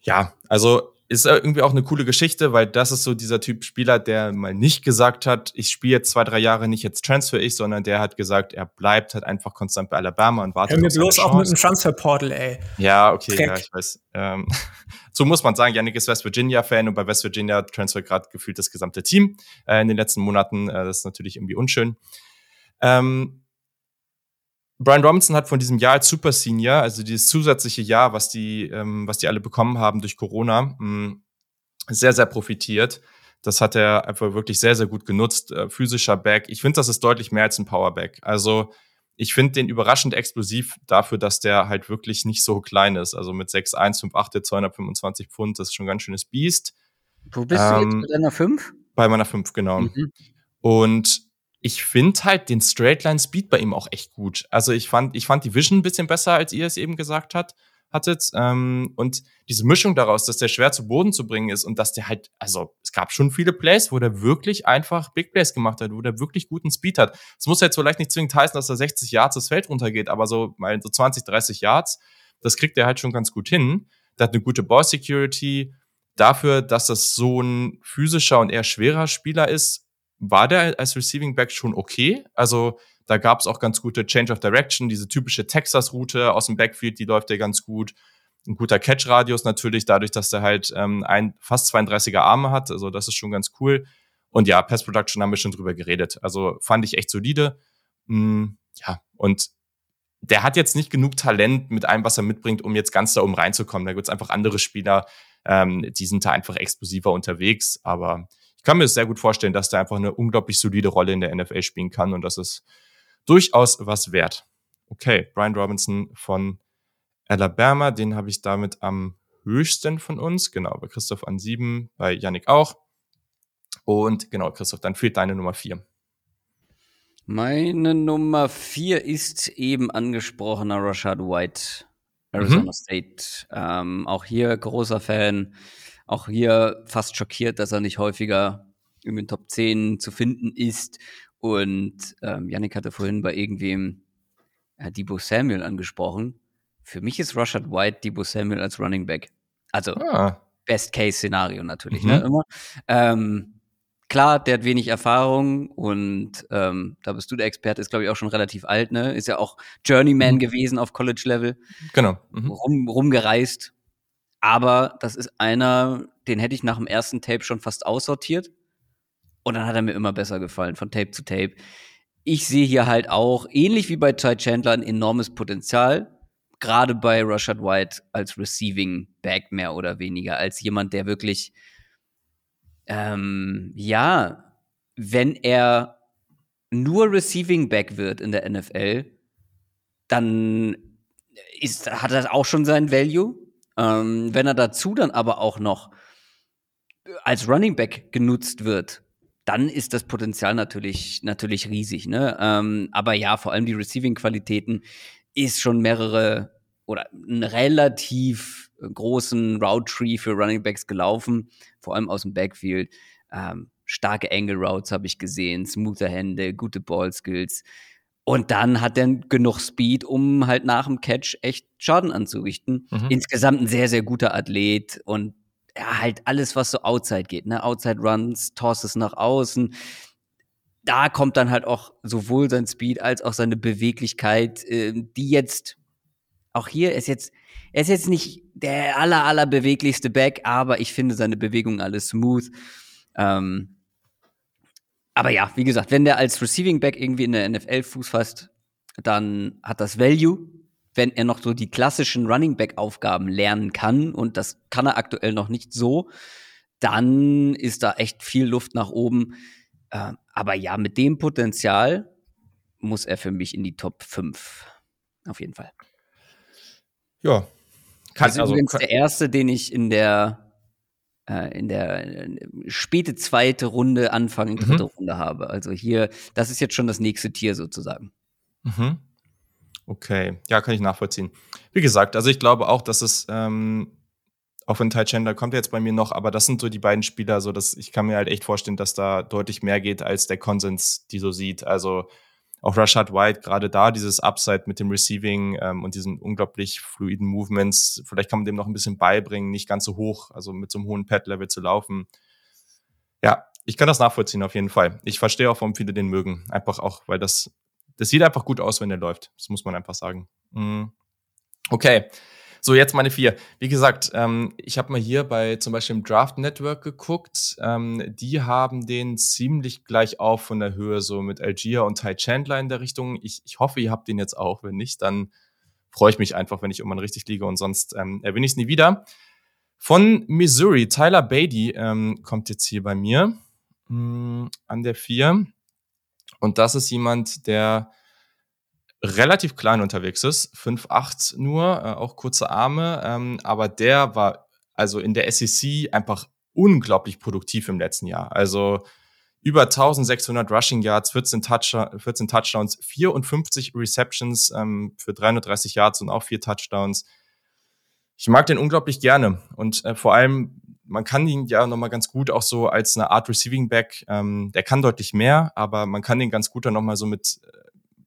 A: Ja, also ist irgendwie auch eine coole Geschichte, weil das ist so dieser Typ Spieler, der mal nicht gesagt hat, ich spiele jetzt zwei, drei Jahre nicht jetzt transfer ich, sondern der hat gesagt, er bleibt halt einfach konstant bei Alabama und wartet.
B: Hör mir bloß auch mit dem Transferportal, ey.
A: Ja, okay, Dreck. ja, ich weiß. Ähm, so muss man sagen, Yannick ist West Virginia-Fan und bei West Virginia transfer gerade gefühlt das gesamte Team äh, in den letzten Monaten. Äh, das ist natürlich irgendwie unschön. Ähm, Brian Robinson hat von diesem Jahr als Super Senior, also dieses zusätzliche Jahr, was die, ähm, was die alle bekommen haben durch Corona, mh, hm, sehr, sehr profitiert. Das hat er einfach wirklich sehr, sehr gut genutzt. Äh, physischer Back. Ich finde, das ist deutlich mehr als ein Powerback. Also ich finde den überraschend explosiv dafür, dass der halt wirklich nicht so klein ist. Also mit 6'1, 5'8, 225 Pfund, das ist schon ein ganz schönes Biest.
C: Wo bist ähm, du jetzt ähm, bei deiner 5?
A: Bei meiner 5, genau. Mhm. Und ich finde halt den Straightline Speed bei ihm auch echt gut. Also ich fand, ich fand die Vision ein bisschen besser, als ihr es eben gesagt hat, hattet. Ähm, und diese Mischung daraus, dass der schwer zu Boden zu bringen ist und dass der halt, also es gab schon viele Plays, wo der wirklich einfach Big Plays gemacht hat, wo der wirklich guten Speed hat. Es muss jetzt vielleicht nicht zwingend heißen, dass er 60 Yards das Feld runtergeht, aber so mal so 20, 30 Yards, das kriegt er halt schon ganz gut hin. Der hat eine gute Ball Security. Dafür, dass das so ein physischer und eher schwerer Spieler ist, war der als Receiving Back schon okay. Also da gab es auch ganz gute Change of Direction, diese typische Texas-Route aus dem Backfield, die läuft ja ganz gut. Ein guter Catch-Radius natürlich, dadurch, dass der halt ähm, ein fast 32er Arme hat. Also das ist schon ganz cool. Und ja, Pass Production haben wir schon drüber geredet. Also fand ich echt solide. Mm, ja, und der hat jetzt nicht genug Talent mit allem, was er mitbringt, um jetzt ganz da oben reinzukommen. Da gibt es einfach andere Spieler, ähm, die sind da einfach explosiver unterwegs. Aber kann mir das sehr gut vorstellen, dass der einfach eine unglaublich solide Rolle in der NFL spielen kann und das ist durchaus was wert. Okay, Brian Robinson von Alabama, den habe ich damit am höchsten von uns. Genau, bei Christoph an sieben, bei Yannick auch. Und genau, Christoph, dann fehlt deine Nummer vier.
C: Meine Nummer vier ist eben angesprochener Rashad White, Arizona mhm. State. Ähm, auch hier großer Fan. Auch hier fast schockiert, dass er nicht häufiger in den Top 10 zu finden ist. Und ähm, Yannick hatte vorhin bei irgendwem äh, Debo Samuel angesprochen. Für mich ist Rashad White Debo Samuel als Running Back. Also ah. Best-Case-Szenario natürlich, ne, mhm. ne? Immer. Ähm, klar, der hat wenig Erfahrung und ähm, da bist du der Experte, ist glaube ich auch schon relativ alt, ne? Ist ja auch Journeyman mhm. gewesen auf College-Level.
A: Genau.
C: Mhm. Rum, rumgereist. Aber das ist einer, den hätte ich nach dem ersten Tape schon fast aussortiert. Und dann hat er mir immer besser gefallen, von Tape zu Tape. Ich sehe hier halt auch, ähnlich wie bei Ty Chandler, ein enormes Potenzial. Gerade bei Rashad White als Receiving Back mehr oder weniger, als jemand, der wirklich ähm, ja, wenn er nur Receiving Back wird in der NFL, dann ist, hat er auch schon seinen Value. Ähm, wenn er dazu dann aber auch noch als Running Back genutzt wird, dann ist das Potenzial natürlich, natürlich riesig. Ne? Ähm, aber ja, vor allem die Receiving-Qualitäten ist schon mehrere oder einen relativ großen Route Tree für Running Backs gelaufen, vor allem aus dem Backfield. Ähm, starke Angle Routes habe ich gesehen, smoother Hände, gute Ball Skills. Und dann hat er genug Speed, um halt nach dem Catch echt Schaden anzurichten. Mhm. Insgesamt ein sehr, sehr guter Athlet und ja, halt alles, was so outside geht, ne? Outside Runs, Tosses nach außen. Da kommt dann halt auch sowohl sein Speed als auch seine Beweglichkeit, äh, die jetzt auch hier ist jetzt, er ist jetzt nicht der aller, aller beweglichste Back, aber ich finde seine Bewegungen alles smooth. Ähm, aber ja, wie gesagt, wenn der als Receiving Back irgendwie in der NFL Fuß fasst, dann hat das Value. Wenn er noch so die klassischen Running Back Aufgaben lernen kann, und das kann er aktuell noch nicht so, dann ist da echt viel Luft nach oben. Äh, aber ja, mit dem Potenzial muss er für mich in die Top 5. Auf jeden Fall.
A: Ja.
C: Kann, das ist also, übrigens kann, der erste, den ich in der äh, in der äh, späte zweite Runde, Anfang in dritte mhm. Runde habe. Also hier, das ist jetzt schon das nächste Tier sozusagen.
A: Mhm. Okay, ja, kann ich nachvollziehen. Wie gesagt, also ich glaube auch, dass es, ähm, auch wenn Ty Chandler kommt jetzt bei mir noch, aber das sind so die beiden Spieler, so dass ich kann mir halt echt vorstellen, dass da deutlich mehr geht, als der Konsens die so sieht. Also auch Rashad White, gerade da dieses Upside mit dem Receiving ähm, und diesen unglaublich fluiden Movements, vielleicht kann man dem noch ein bisschen beibringen, nicht ganz so hoch, also mit so einem hohen Pad-Level zu laufen. Ja, ich kann das nachvollziehen auf jeden Fall. Ich verstehe auch, warum viele den mögen. Einfach auch, weil das, das sieht einfach gut aus, wenn der läuft. Das muss man einfach sagen. Mhm. Okay. So, jetzt meine vier. Wie gesagt, ähm, ich habe mal hier bei zum Beispiel im Draft Network geguckt. Ähm, die haben den ziemlich gleich auf von der Höhe, so mit Algier und Ty Chandler in der Richtung. Ich, ich hoffe, ihr habt den jetzt auch. Wenn nicht, dann freue ich mich einfach, wenn ich irgendwann richtig liege und sonst ähm, erwähne ich es nie wieder. Von Missouri, Tyler Beatty ähm, kommt jetzt hier bei mir mh, hm, an der vier. Und das ist jemand, der relativ klein unterwegs ist, 5'8 nur, äh, auch kurze Arme, ähm, aber der war also in der SEC einfach unglaublich produktiv im letzten Jahr. Also über 1600 Rushing Yards, 14, Touch 14 Touchdowns, 54 Receptions ähm, für 330 Yards und auch vier Touchdowns. Ich mag den unglaublich gerne und äh, vor allem man kann ihn ja nochmal ganz gut auch so als eine Art Receiving Back, ähm, der kann deutlich mehr, aber man kann den ganz gut dann nochmal so mit äh,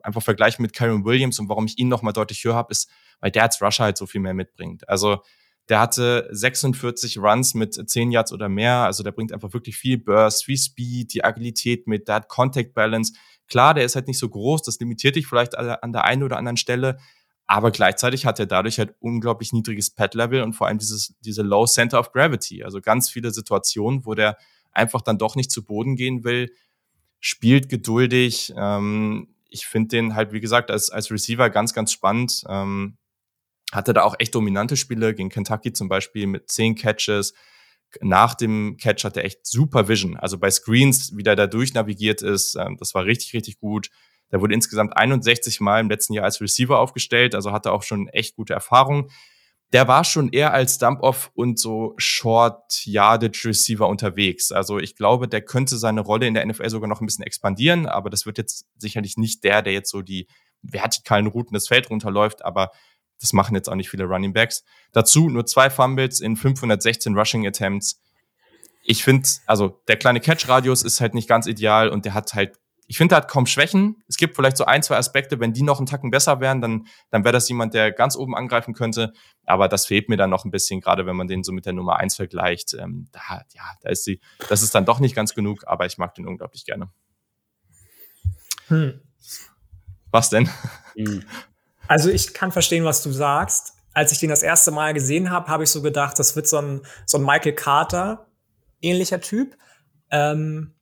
A: einfach vergleichen mit Kyron Williams und warum ich ihn nochmal deutlich höher habe, ist, weil der als Rusher halt so viel mehr mitbringt. Also der hatte 46 Runs mit 10 Yards oder mehr. Also der bringt einfach wirklich viel Burst, viel Speed, die Agilität mit, der hat Contact Balance. Klar, der ist halt nicht so groß, das limitiert dich vielleicht an der einen oder anderen Stelle. Aber gleichzeitig hat er dadurch halt unglaublich niedriges Pad-Level und vor allem dieses, diese Low Center of Gravity. Also ganz viele Situationen, wo der einfach dann doch nicht zu Boden gehen will, spielt geduldig, ähm, ich finde den halt, wie gesagt, als, als Receiver ganz, ganz spannend. Ähm, hatte da auch echt dominante Spiele gegen Kentucky zum Beispiel mit zehn Catches. Nach dem Catch hat er echt super Vision. Also bei Screens, wie der da durchnavigiert ist, ähm, das war richtig, richtig gut. Der wurde insgesamt 61 Mal im letzten Jahr als Receiver aufgestellt, also hatte auch schon echt gute Erfahrung. Der war schon eher als Dump-Off und so Short-Yardage-Receiver unterwegs. Also ich glaube, der könnte seine Rolle in der NFL sogar noch ein bisschen expandieren, aber das wird jetzt sicherlich nicht der, der jetzt so die vertikalen Routen des Feld runterläuft, aber das machen jetzt auch nicht viele Running Backs. Dazu nur zwei Fumbles in 516 Rushing Attempts. Ich finde, also der kleine Catch-Radius ist halt nicht ganz ideal und der hat halt ich finde, er hat kaum Schwächen. Es gibt vielleicht so ein, zwei Aspekte, wenn die noch einen Tacken besser wären, dann, dann wäre das jemand, der ganz oben angreifen könnte. Aber das fehlt mir dann noch ein bisschen, gerade wenn man den so mit der Nummer eins vergleicht. Ähm, da, ja, da ist sie, das ist dann doch nicht ganz genug, aber ich mag den unglaublich gerne. Hm. Was denn?
B: Hm. Also ich kann verstehen, was du sagst. Als ich den das erste Mal gesehen habe, habe ich so gedacht, das wird so ein, so ein Michael Carter ähnlicher Typ. Ähm,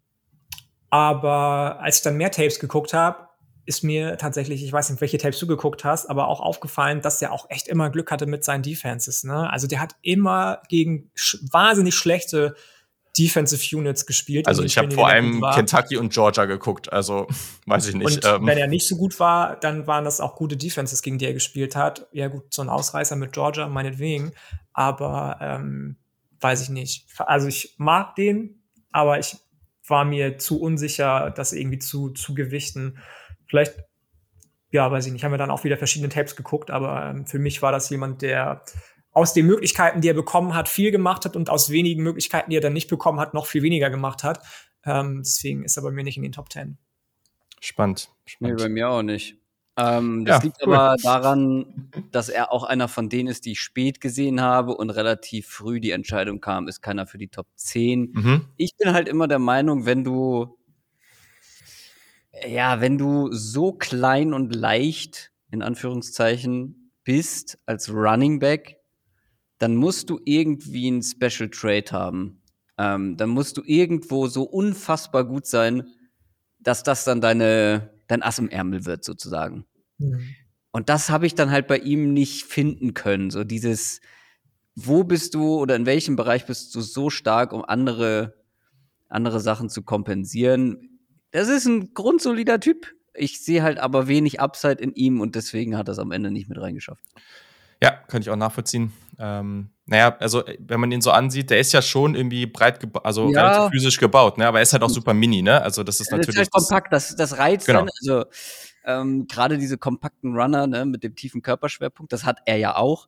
B: aber als ich dann mehr Tapes geguckt habe, ist mir tatsächlich, ich weiß nicht, welche Tapes du geguckt hast, aber auch aufgefallen, dass der auch echt immer Glück hatte mit seinen Defenses. Ne? Also der hat immer gegen sch wahnsinnig schlechte Defensive Units gespielt.
A: Also ich habe vor allem Kentucky und Georgia geguckt, also weiß ich nicht.
B: Und ähm. wenn er nicht so gut war, dann waren das auch gute Defenses, gegen die er gespielt hat. Ja gut, so ein Ausreißer mit Georgia, meinetwegen. Aber ähm, weiß ich nicht. Also ich mag den, aber ich war mir zu unsicher, das irgendwie zu, zu gewichten. Vielleicht, ja, weiß ich nicht, haben wir dann auch wieder verschiedene Tapes geguckt, aber ähm, für mich war das jemand, der aus den Möglichkeiten, die er bekommen hat, viel gemacht hat und aus wenigen Möglichkeiten, die er dann nicht bekommen hat, noch viel weniger gemacht hat. Ähm, deswegen ist er bei mir nicht in den Top Ten.
A: Spannend. Spannend.
C: Nee, bei mir auch nicht. Ähm, das ja, liegt cool. aber daran, dass er auch einer von denen ist, die ich spät gesehen habe und relativ früh die Entscheidung kam, ist keiner für die Top 10. Mhm. Ich bin halt immer der Meinung, wenn du, ja, wenn du so klein und leicht, in Anführungszeichen, bist als Running Back, dann musst du irgendwie ein Special Trade haben. Ähm, dann musst du irgendwo so unfassbar gut sein, dass das dann deine, dein Ass im Ärmel wird, sozusagen. Mhm. Und das habe ich dann halt bei ihm nicht finden können. So dieses, wo bist du oder in welchem Bereich bist du so stark, um andere, andere Sachen zu kompensieren? Das ist ein grundsolider Typ. Ich sehe halt aber wenig Upside in ihm und deswegen hat er es am Ende nicht mit reingeschafft.
A: Ja, kann ich auch nachvollziehen. Ähm, naja, also wenn man ihn so ansieht, der ist ja schon irgendwie breit, also ja. relativ physisch gebaut, ne? aber er ist halt auch super mini, ne? Also das ist natürlich. Das ist
C: halt kompakt, das, das reizt genau. dann. Also ähm, gerade diese kompakten Runner ne, mit dem tiefen Körperschwerpunkt, das hat er ja auch.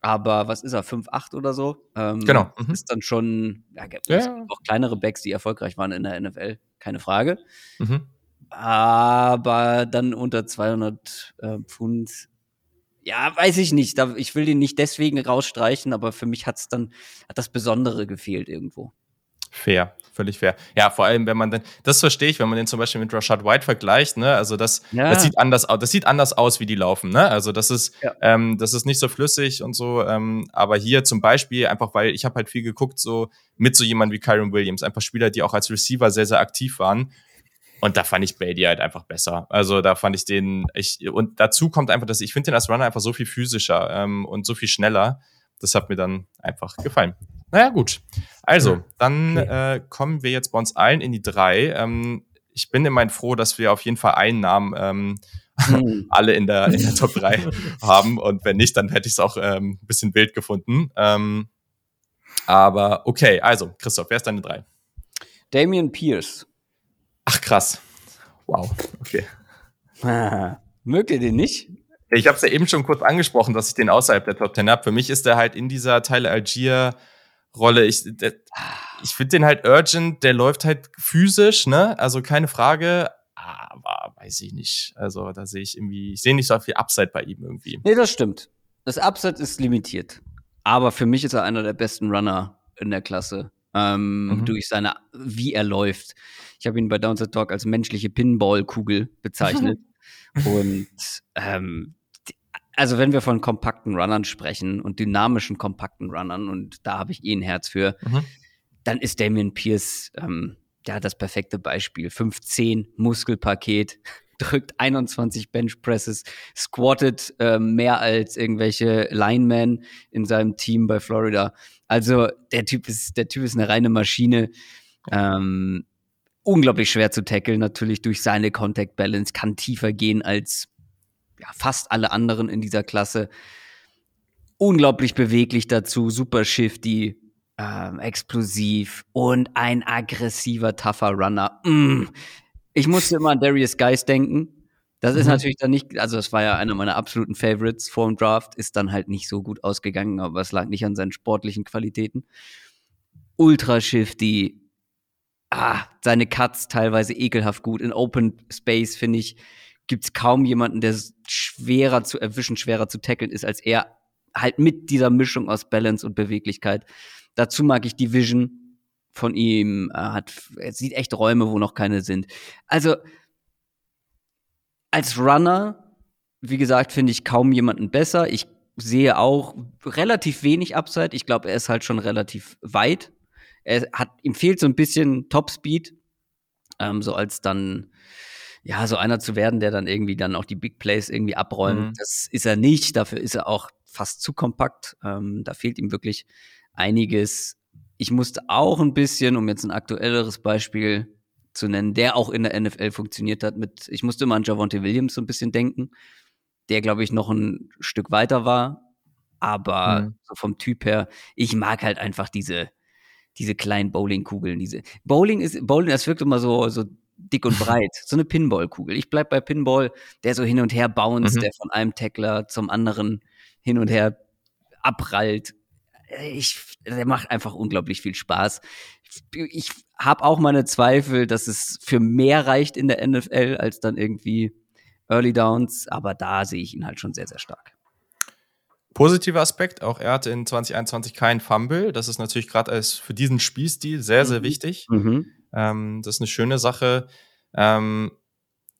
C: Aber was ist er, 5'8 oder so?
A: Ähm, genau.
C: Mhm. Ist dann schon, ja, ja. auch kleinere Backs, die erfolgreich waren in der NFL, keine Frage. Mhm. Aber dann unter 200 äh, Pfund ja, weiß ich nicht. ich will den nicht deswegen rausstreichen, aber für mich hat's dann, hat das Besondere gefehlt irgendwo.
A: Fair, völlig fair. Ja, vor allem, wenn man dann, das verstehe ich, wenn man den zum Beispiel mit Rashad White vergleicht, ne? Also das, ja. das sieht anders aus, das sieht anders aus, wie die laufen, ne? Also das ist, ja. ähm, das ist nicht so flüssig und so. Ähm, aber hier zum Beispiel, einfach weil ich habe halt viel geguckt, so mit so jemand wie Kyron Williams, einfach Spieler, die auch als Receiver sehr, sehr aktiv waren. Und da fand ich Brady halt einfach besser. Also da fand ich den, ich, und dazu kommt einfach, dass ich finde den als Runner einfach so viel physischer ähm, und so viel schneller. Das hat mir dann einfach gefallen. Naja, gut. Also, dann okay. äh, kommen wir jetzt bei uns allen in die drei. Ähm, ich bin immerhin froh, dass wir auf jeden Fall einen Namen ähm, hm. alle in der, in der Top 3 haben. Und wenn nicht, dann hätte ich es auch ähm, ein bisschen wild gefunden. Ähm, aber okay, also, Christoph, wer ist deine drei?
C: Damian Pierce.
A: Ach, krass. Wow, okay.
C: Mögt ihr den nicht?
A: Ich habe es ja eben schon kurz angesprochen, dass ich den außerhalb der Top Ten habe. Für mich ist er halt in dieser Teile Algier Rolle. Ich, ich finde den halt urgent, der läuft halt physisch, ne? Also keine Frage, aber weiß ich nicht. Also da sehe ich irgendwie, ich sehe nicht so viel Upside bei ihm irgendwie.
C: Nee, das stimmt. Das Upside ist limitiert. Aber für mich ist er einer der besten Runner in der Klasse. Ähm, mhm. Durch seine, wie er läuft. Ich habe ihn bei Downset Talk als menschliche Pinball-Kugel bezeichnet. und ähm, also wenn wir von kompakten Runnern sprechen und dynamischen kompakten Runnern, und da habe ich eh ein Herz für, mhm. dann ist Damien Pierce ähm, ja das perfekte Beispiel. 15 Muskelpaket, drückt 21 Benchpresses, squattet äh, mehr als irgendwelche Linemen in seinem Team bei Florida. Also der Typ ist, der Typ ist eine reine Maschine. Ähm, unglaublich schwer zu tackeln, natürlich durch seine Contact Balance, kann tiefer gehen als ja, fast alle anderen in dieser Klasse. Unglaublich beweglich dazu, super shifty, ähm, explosiv und ein aggressiver, tougher Runner. Mm. Ich musste immer an Darius Geis denken. Das ist mhm. natürlich dann nicht, also das war ja einer meiner absoluten Favorites vor dem Draft, ist dann halt nicht so gut ausgegangen, aber es lag nicht an seinen sportlichen Qualitäten. Ultra shifty, ah, seine Cuts teilweise ekelhaft gut. In Open Space, finde ich, gibt's kaum jemanden, der schwerer zu erwischen, schwerer zu tackeln ist als er. Halt mit dieser Mischung aus Balance und Beweglichkeit. Dazu mag ich die Vision von ihm. Er hat, er sieht echt Räume, wo noch keine sind. Also, als Runner, wie gesagt, finde ich kaum jemanden besser. Ich sehe auch relativ wenig Upside. Ich glaube, er ist halt schon relativ weit. Er hat, ihm fehlt so ein bisschen Topspeed, ähm, so als dann, ja, so einer zu werden, der dann irgendwie dann auch die Big Plays irgendwie abräumt. Mhm. Das ist er nicht. Dafür ist er auch fast zu kompakt. Ähm, da fehlt ihm wirklich einiges. Ich musste auch ein bisschen, um jetzt ein aktuelleres Beispiel zu nennen, der auch in der NFL funktioniert hat. Mit, ich musste immer an Javonte Williams so ein bisschen denken, der, glaube ich, noch ein Stück weiter war. Aber mhm. so vom Typ her, ich mag halt einfach diese, diese kleinen Bowlingkugeln. Diese Bowling ist, Bowling, das wirkt immer so, so dick und breit. so eine Pinballkugel. Ich bleib bei Pinball, der so hin und her bounced, mhm. der von einem Tackler zum anderen hin und her abprallt ich, der macht einfach unglaublich viel Spaß. Ich habe auch meine Zweifel, dass es für mehr reicht in der NFL als dann irgendwie Early Downs, aber da sehe ich ihn halt schon sehr, sehr stark.
A: Positiver Aspekt, auch er hatte in 2021 keinen Fumble. Das ist natürlich gerade als für diesen Spielstil sehr, sehr mhm. wichtig. Mhm. Ähm, das ist eine schöne Sache. Ähm,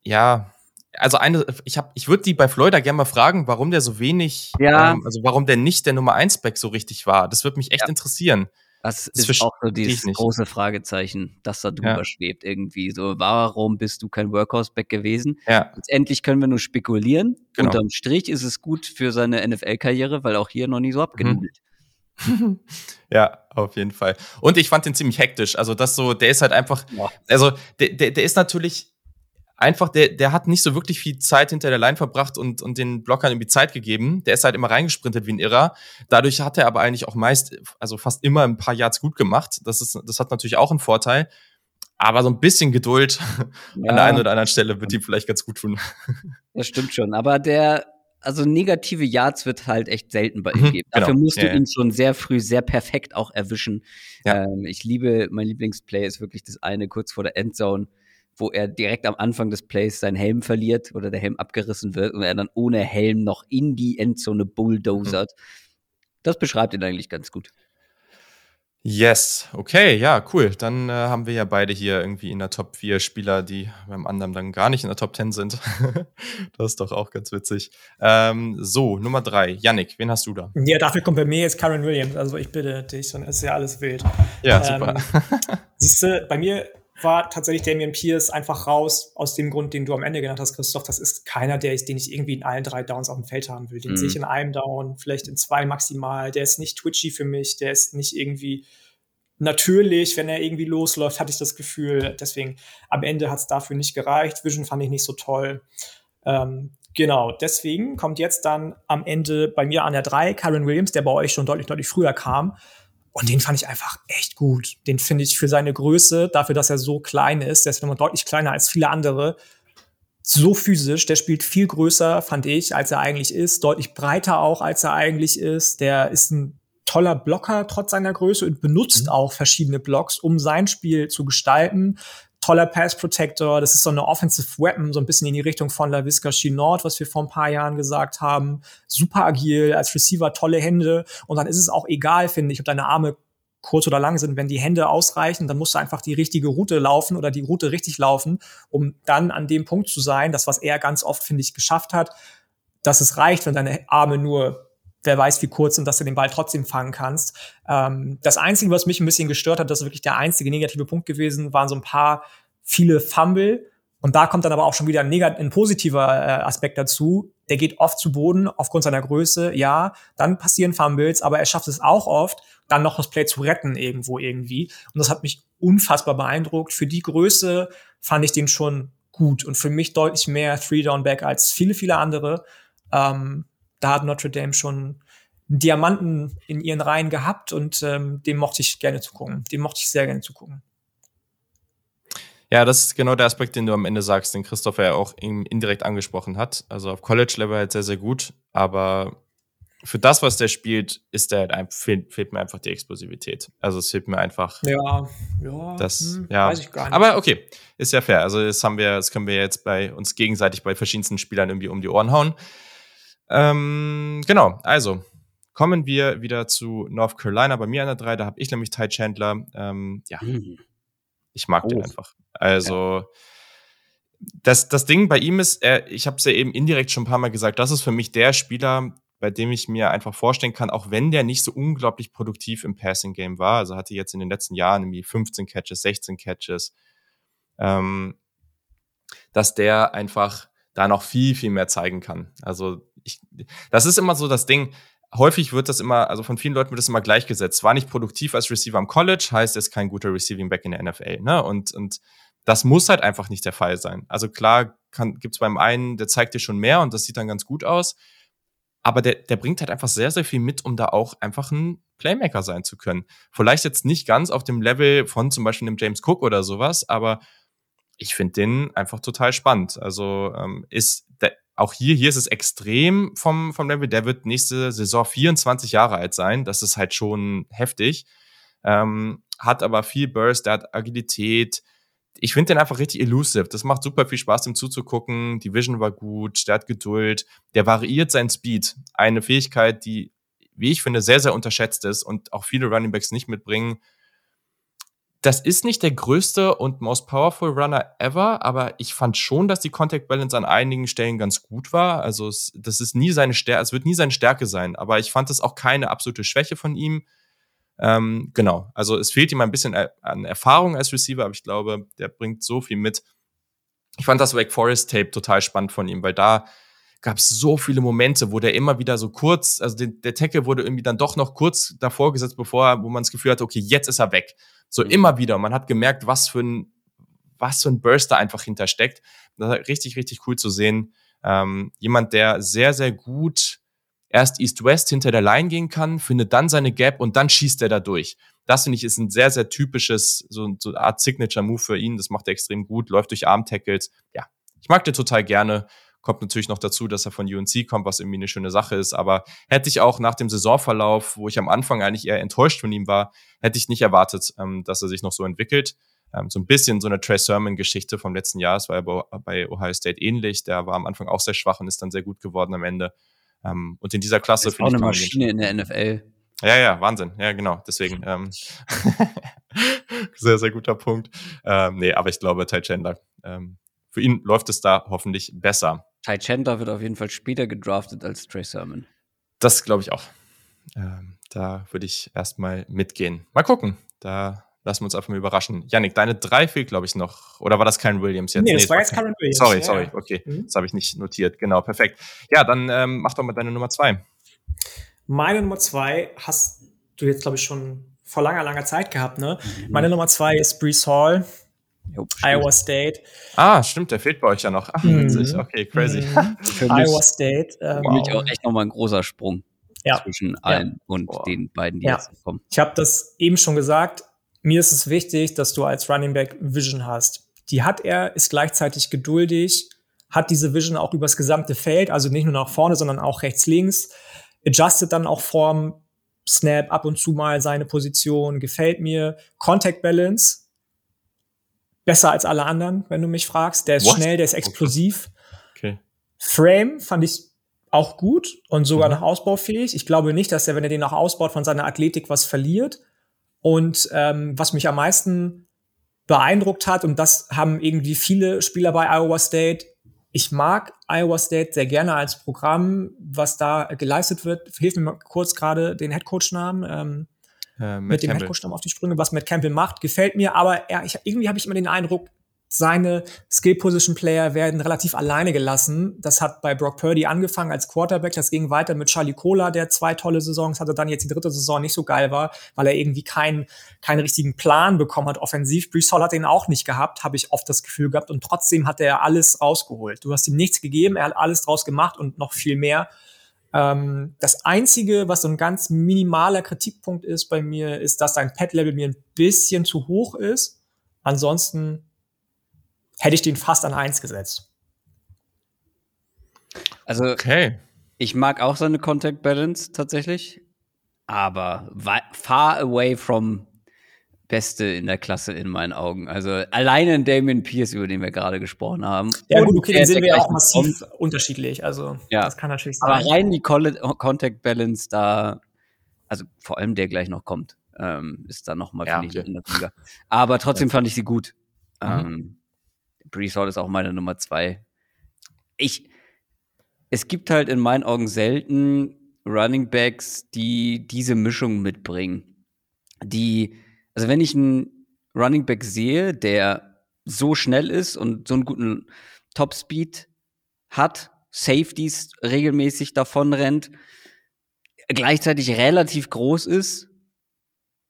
A: ja, also eine, ich habe, ich würde die bei Florida gerne mal fragen, warum der so wenig, ja. ähm, also warum der nicht der Nummer 1 Back so richtig war. Das würde mich echt ja. interessieren.
C: Das, das ist auch so dieses große Fragezeichen, das da drüber ja. schwebt irgendwie. So, warum bist du kein Workhorse-Back gewesen? Ja. Letztendlich können wir nur spekulieren. Genau. Unterm Strich ist es gut für seine NFL-Karriere, weil auch hier noch nie so abgenudelt.
A: Mhm. ja, auf jeden Fall. Und ich fand den ziemlich hektisch. Also das so, der ist halt einfach, ja. also der, der, der ist natürlich einfach, der, der hat nicht so wirklich viel Zeit hinter der Line verbracht und, und den Blockern irgendwie Zeit gegeben. Der ist halt immer reingesprintet wie ein Irrer. Dadurch hat er aber eigentlich auch meist, also fast immer ein paar Yards gut gemacht. Das ist, das hat natürlich auch einen Vorteil. Aber so ein bisschen Geduld ja. an der einen oder anderen Stelle wird ihm vielleicht ganz gut tun.
C: Das stimmt schon. Aber der, also negative Yards wird halt echt selten bei ihm mhm, geben. Dafür genau. musst du ja, ihn ja. schon sehr früh sehr perfekt auch erwischen. Ja. Ähm, ich liebe, mein Lieblingsplay ist wirklich das eine kurz vor der Endzone wo er direkt am Anfang des Plays seinen Helm verliert oder der Helm abgerissen wird und er dann ohne Helm noch in die Endzone bulldozert. Mhm. Das beschreibt ihn eigentlich ganz gut.
A: Yes, okay, ja, cool. Dann äh, haben wir ja beide hier irgendwie in der Top 4 Spieler, die beim anderen dann gar nicht in der Top 10 sind. das ist doch auch ganz witzig. Ähm, so, Nummer 3, Yannick, wen hast du da?
B: Ja, dafür kommt bei mir jetzt Karen Williams. Also ich bitte dich, dann ist ja alles wild.
A: Ja, super.
B: Ähm, siehst du, bei mir war tatsächlich Damian Pierce einfach raus, aus dem Grund, den du am Ende genannt hast, Christoph. Das ist keiner, der ich, den ich irgendwie in allen drei Downs auf dem Feld haben will. Den mhm. sehe ich in einem Down, vielleicht in zwei maximal. Der ist nicht twitchy für mich, der ist nicht irgendwie natürlich, wenn er irgendwie losläuft, hatte ich das Gefühl. Deswegen, am Ende hat es dafür nicht gereicht. Vision fand ich nicht so toll. Ähm, genau, deswegen kommt jetzt dann am Ende bei mir an der drei Karen Williams, der bei euch schon deutlich, deutlich früher kam. Und den fand ich einfach echt gut. Den finde ich für seine Größe, dafür, dass er so klein ist, der ist nochmal deutlich kleiner als viele andere, so physisch, der spielt viel größer, fand ich, als er eigentlich ist, deutlich breiter auch, als er eigentlich ist. Der ist ein toller Blocker trotz seiner Größe und benutzt mhm. auch verschiedene Blocks, um sein Spiel zu gestalten toller Pass Protector. Das ist so eine Offensive Weapon, so ein bisschen in die Richtung von LaVisca Chinord, was wir vor ein paar Jahren gesagt haben. Super agil, als Receiver tolle Hände. Und dann ist es auch egal, finde ich, ob deine Arme kurz oder lang sind. Wenn die Hände ausreichen, dann musst du einfach die richtige Route laufen oder die Route richtig laufen, um dann an dem Punkt zu sein, das, was er ganz oft, finde ich, geschafft hat, dass es reicht, wenn deine Arme nur wer weiß wie kurz und dass du den Ball trotzdem fangen kannst. Ähm, das Einzige, was mich ein bisschen gestört hat, das ist wirklich der einzige negative Punkt gewesen, waren so ein paar viele Fumble Und da kommt dann aber auch schon wieder ein, negat ein positiver äh, Aspekt dazu. Der geht oft zu Boden aufgrund seiner Größe, ja. Dann passieren Fumbles, aber er schafft es auch oft, dann noch das Play zu retten irgendwo irgendwie. Und das hat mich unfassbar beeindruckt. Für die Größe fand ich den schon gut und für mich deutlich mehr Three-Down-Back als viele, viele andere. Ähm, da hat Notre Dame schon einen Diamanten in ihren Reihen gehabt und ähm, dem mochte ich gerne zugucken. Dem mochte ich sehr gerne zugucken.
A: Ja, das ist genau der Aspekt, den du am Ende sagst, den Christopher ja auch indirekt angesprochen hat. Also auf College-Level halt sehr, sehr gut, aber für das, was der spielt, ist der halt fehlt, fehlt, mir einfach die Explosivität. Also es fehlt mir einfach.
B: Ja, ja.
A: Das, hm, ja.
B: Weiß ich gar nicht.
A: Aber okay, ist ja fair. Also das haben wir, das können wir jetzt bei uns gegenseitig bei verschiedensten Spielern irgendwie um die Ohren hauen. Ähm, genau, also kommen wir wieder zu North Carolina. Bei mir an der 3, da habe ich nämlich Ty Chandler. Ähm, ja, mhm. ich mag oh. den einfach. Also, ja. das, das Ding bei ihm ist, er, ich habe es ja eben indirekt schon ein paar Mal gesagt, das ist für mich der Spieler, bei dem ich mir einfach vorstellen kann, auch wenn der nicht so unglaublich produktiv im Passing Game war, also hatte jetzt in den letzten Jahren irgendwie 15 Catches, 16 Catches, ähm, dass der einfach da noch viel, viel mehr zeigen kann. Also ich, das ist immer so das Ding, häufig wird das immer, also von vielen Leuten wird das immer gleichgesetzt. War nicht produktiv als Receiver am College, heißt er ist kein guter Receiving Back in der NFL. Ne? Und, und das muss halt einfach nicht der Fall sein. Also klar gibt es beim einen, der zeigt dir schon mehr und das sieht dann ganz gut aus. Aber der, der bringt halt einfach sehr, sehr viel mit, um da auch einfach ein Playmaker sein zu können. Vielleicht jetzt nicht ganz auf dem Level von zum Beispiel einem James Cook oder sowas, aber ich finde den einfach total spannend. Also ähm, ist der, auch hier, hier ist es extrem vom, vom Level. Der wird nächste Saison 24 Jahre alt sein. Das ist halt schon heftig. Ähm, hat aber viel Burst, der hat Agilität. Ich finde den einfach richtig elusive. Das macht super viel Spaß, ihm zuzugucken. Die Vision war gut, der hat Geduld, der variiert seinen Speed. Eine Fähigkeit, die, wie ich finde, sehr, sehr unterschätzt ist und auch viele Runningbacks nicht mitbringen das ist nicht der größte und most powerful Runner ever, aber ich fand schon, dass die Contact Balance an einigen Stellen ganz gut war. Also es, das ist nie seine Stärke, es wird nie seine Stärke sein, aber ich fand es auch keine absolute Schwäche von ihm. Ähm, genau, also es fehlt ihm ein bisschen an Erfahrung als Receiver, aber ich glaube, der bringt so viel mit. Ich fand das Wake Forest Tape total spannend von ihm, weil da gab es so viele Momente, wo der immer wieder so kurz, also der, der Tackle wurde irgendwie dann doch noch kurz davor gesetzt, bevor, wo man das Gefühl hatte, okay, jetzt ist er weg. So mhm. immer wieder. Man hat gemerkt, was für ein, was für ein Burst da einfach hintersteckt. Das war richtig, richtig cool zu sehen. Ähm, jemand, der sehr, sehr gut erst East-West hinter der Line gehen kann, findet dann seine Gap und dann schießt er da durch. Das finde ich ist ein sehr, sehr typisches, so, so eine Art Signature-Move für ihn. Das macht er extrem gut, läuft durch Arm-Tackles. Ja, ich mag den total gerne. Kommt natürlich noch dazu, dass er von UNC kommt, was irgendwie eine schöne Sache ist. Aber hätte ich auch nach dem Saisonverlauf, wo ich am Anfang eigentlich eher enttäuscht von ihm war, hätte ich nicht erwartet, ähm, dass er sich noch so entwickelt. Ähm, so ein bisschen so eine Trey Sermon-Geschichte vom letzten Jahr. Es war ja bei Ohio State ähnlich. Der war am Anfang auch sehr schwach und ist dann sehr gut geworden am Ende. Ähm, und in dieser Klasse
C: finde ich. Auch eine Maschine in der NFL.
A: Ja, ja, Wahnsinn. Ja, genau. Deswegen ähm, sehr, sehr guter Punkt. Ähm, nee, aber ich glaube, Ty Chandler, ähm, für ihn läuft es da hoffentlich besser.
C: Ty Chandler wird auf jeden Fall später gedraftet als Trey Sermon.
A: Das glaube ich auch. Ähm, da würde ich erstmal mitgehen. Mal gucken. Da lassen wir uns einfach mal überraschen. Yannick, deine drei fehlt, glaube ich, noch. Oder war das kein Williams jetzt?
B: Nee, das nee, war jetzt kein Williams.
A: Sorry, sorry. Ja. Okay, mhm. das habe ich nicht notiert. Genau, perfekt. Ja, dann ähm, mach doch mal deine Nummer zwei.
B: Meine Nummer zwei hast du jetzt, glaube ich, schon vor langer, langer Zeit gehabt, ne? Mhm. Meine Nummer zwei ist Brees Hall. Jo, Iowa State.
A: Ah, stimmt, der fehlt bei euch ja noch. Ach, mhm. Okay, crazy. Mhm.
B: Iowa State.
C: Ähm, für mich auch echt nochmal ein großer Sprung ja. zwischen allen ja. und Boah. den beiden, die ja. jetzt kommen.
B: Ich habe das eben schon gesagt. Mir ist es wichtig, dass du als Running Back Vision hast. Die hat er, ist gleichzeitig geduldig, hat diese Vision auch übers gesamte Feld, also nicht nur nach vorne, sondern auch rechts, links. Adjustet dann auch vorm Snap ab und zu mal seine Position, gefällt mir. Contact Balance, besser als alle anderen, wenn du mich fragst. Der ist What? schnell, der ist explosiv. Okay. Frame fand ich auch gut und sogar mhm. noch ausbaufähig. Ich glaube nicht, dass er, wenn er den noch ausbaut, von seiner Athletik was verliert. Und ähm, was mich am meisten beeindruckt hat, und das haben irgendwie viele Spieler bei Iowa State, ich mag Iowa State sehr gerne als Programm, was da geleistet wird. Hilf mir mal kurz gerade den Headcoach-Namen. Ähm, äh, mit dem Headcoach-Namen auf die Sprünge. Was Matt Campbell macht, gefällt mir, aber er, ich, irgendwie habe ich immer den Eindruck, seine Skill-Position-Player werden relativ alleine gelassen. Das hat bei Brock Purdy angefangen als Quarterback. Das ging weiter mit Charlie Cola, der zwei tolle Saisons hatte, dann jetzt die dritte Saison nicht so geil war, weil er irgendwie keinen, keinen richtigen Plan bekommen hat offensiv. Brees Hall hat ihn auch nicht gehabt, habe ich oft das Gefühl gehabt. Und trotzdem hat er alles rausgeholt. Du hast ihm nichts gegeben, er hat alles draus gemacht und noch viel mehr. Ähm, das Einzige, was so ein ganz minimaler Kritikpunkt ist bei mir, ist, dass sein Pet-Level mir ein bisschen zu hoch ist. Ansonsten hätte ich den fast an eins gesetzt.
C: Also, okay. ich mag auch seine Contact Balance tatsächlich, aber far away from Beste in der Klasse in meinen Augen. Also alleine in Damien Pierce, über den wir gerade gesprochen haben.
B: Ja, gut, okay, dann sind wir auch massiv kommt. unterschiedlich. Also
C: ja. das kann natürlich sein. Aber rein die Contact Balance da, also vor allem der gleich noch kommt, ähm, ist da nochmal, ja, finde ich, in der Liga. Aber trotzdem fand ich sie gut. Mhm. Ähm, Brees Hall ist auch meine Nummer zwei. Ich, es gibt halt in meinen Augen selten Running Backs, die diese Mischung mitbringen. Die, also wenn ich einen Running Back sehe, der so schnell ist und so einen guten Top-Speed hat, Safeties regelmäßig davon rennt, gleichzeitig relativ groß ist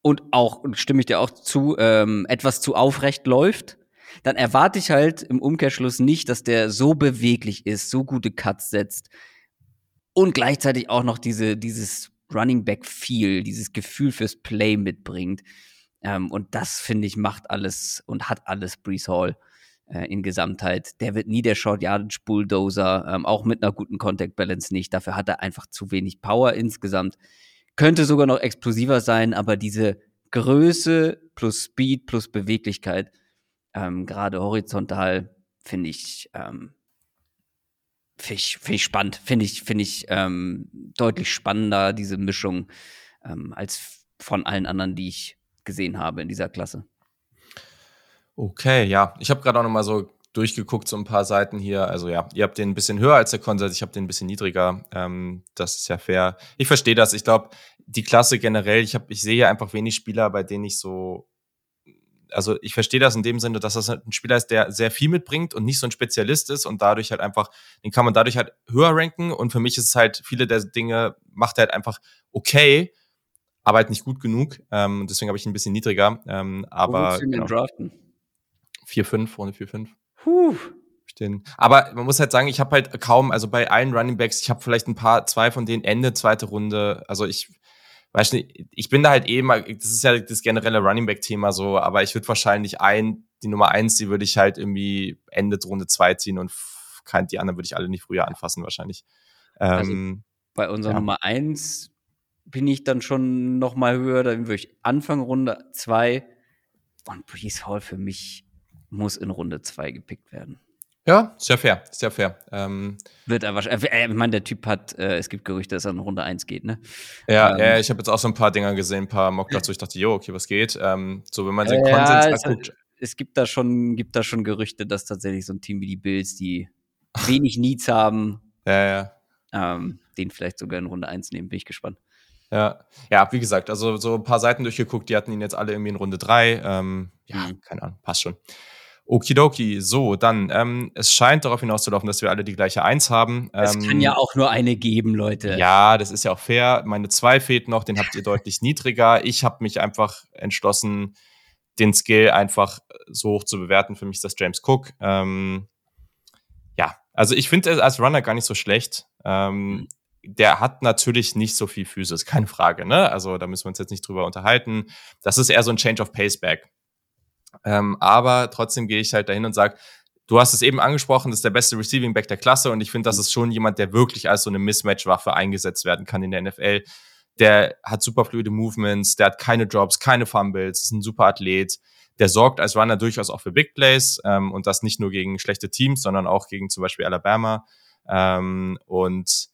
C: und auch, stimme ich dir auch zu, ähm, etwas zu aufrecht läuft, dann erwarte ich halt im Umkehrschluss nicht, dass der so beweglich ist, so gute Cuts setzt und gleichzeitig auch noch diese, dieses Running Back Feel, dieses Gefühl fürs Play mitbringt. Ähm, und das, finde ich, macht alles und hat alles Brees Hall äh, in Gesamtheit. Der wird nie der Short Yardage Bulldozer, ähm, auch mit einer guten Contact Balance nicht. Dafür hat er einfach zu wenig Power insgesamt. Könnte sogar noch explosiver sein, aber diese Größe plus Speed plus Beweglichkeit ähm, gerade horizontal finde ich, ähm, finde ich, find ich spannend, finde ich, finde ich ähm, deutlich spannender, diese Mischung, ähm, als von allen anderen, die ich gesehen habe in dieser Klasse.
A: Okay, ja. Ich habe gerade auch noch mal so durchgeguckt, so ein paar Seiten hier. Also ja, ihr habt den ein bisschen höher als der Konsens, ich habe den ein bisschen niedriger. Ähm, das ist ja fair. Ich verstehe das. Ich glaube, die Klasse generell, ich, ich sehe einfach wenig Spieler, bei denen ich so also ich verstehe das in dem Sinne, dass das halt ein Spieler ist, der sehr viel mitbringt und nicht so ein Spezialist ist und dadurch halt einfach, den kann man dadurch halt höher ranken und für mich ist es halt, viele der Dinge macht er halt einfach okay, halt nicht gut genug. Ähm, deswegen habe ich ihn ein bisschen niedriger. Ähm, aber genau. draften? 4-5, Runde 4-5. Puh. Den. Aber man muss halt sagen, ich habe halt kaum, also bei allen Running Backs, ich habe vielleicht ein paar, zwei von denen Ende zweite Runde. Also ich weißt du, ich bin da halt eh mal, das ist ja das generelle Running Back-Thema so, aber ich würde wahrscheinlich ein, die Nummer eins, die würde ich halt irgendwie Ende Runde zwei ziehen und kann, die anderen würde ich alle nicht früher anfassen, wahrscheinlich.
C: Also ähm, bei unserer ja. Nummer eins bin ich dann schon noch mal höher, dann würde ich Anfang Runde zwei und Breeze Hall für mich muss in Runde zwei gepickt werden.
A: Ja, sehr fair, sehr fair. Ähm,
C: Wird er wahrscheinlich. Äh, ich meine, der Typ hat, äh, es gibt Gerüchte, dass er in Runde 1 geht, ne?
A: Ja, ähm, ja ich habe jetzt auch so ein paar Dinger gesehen, ein paar Mock dazu. Ich dachte, jo, okay, was geht? Ähm, so, wenn man den äh, Konsens ja,
C: anguckt. Es, es gibt da schon, gibt da schon Gerüchte, dass tatsächlich so ein Team wie die Bills, die wenig Needs haben,
A: ja, ja.
C: Ähm, den vielleicht sogar in Runde 1 nehmen, bin ich gespannt.
A: Ja, ja, wie gesagt, also so ein paar Seiten durchgeguckt, die hatten ihn jetzt alle irgendwie in Runde 3. Ähm, ja, mhm. keine Ahnung, passt schon. Okidoki, so, dann, ähm, es scheint darauf hinauszulaufen, dass wir alle die gleiche Eins haben.
C: Es ähm, kann ja auch nur eine geben, Leute.
A: Ja, das ist ja auch fair. Meine zwei fehlt noch, den habt ihr deutlich niedriger. Ich habe mich einfach entschlossen, den Skill einfach so hoch zu bewerten. Für mich ist das James Cook. Ähm, ja, also ich finde es als Runner gar nicht so schlecht. Ähm, mhm. Der hat natürlich nicht so viel Physis, keine Frage, ne? Also da müssen wir uns jetzt nicht drüber unterhalten. Das ist eher so ein Change of Pace Back. Ähm, aber trotzdem gehe ich halt dahin und sage, du hast es eben angesprochen, das ist der beste Receiving Back der Klasse und ich finde, das ist schon jemand, der wirklich als so eine Mismatch-Waffe eingesetzt werden kann in der NFL. Der hat super fluide Movements, der hat keine Drops, keine Fumbles, ist ein super Athlet. Der sorgt als Runner durchaus auch für Big Plays ähm, und das nicht nur gegen schlechte Teams, sondern auch gegen zum Beispiel Alabama. Ähm, und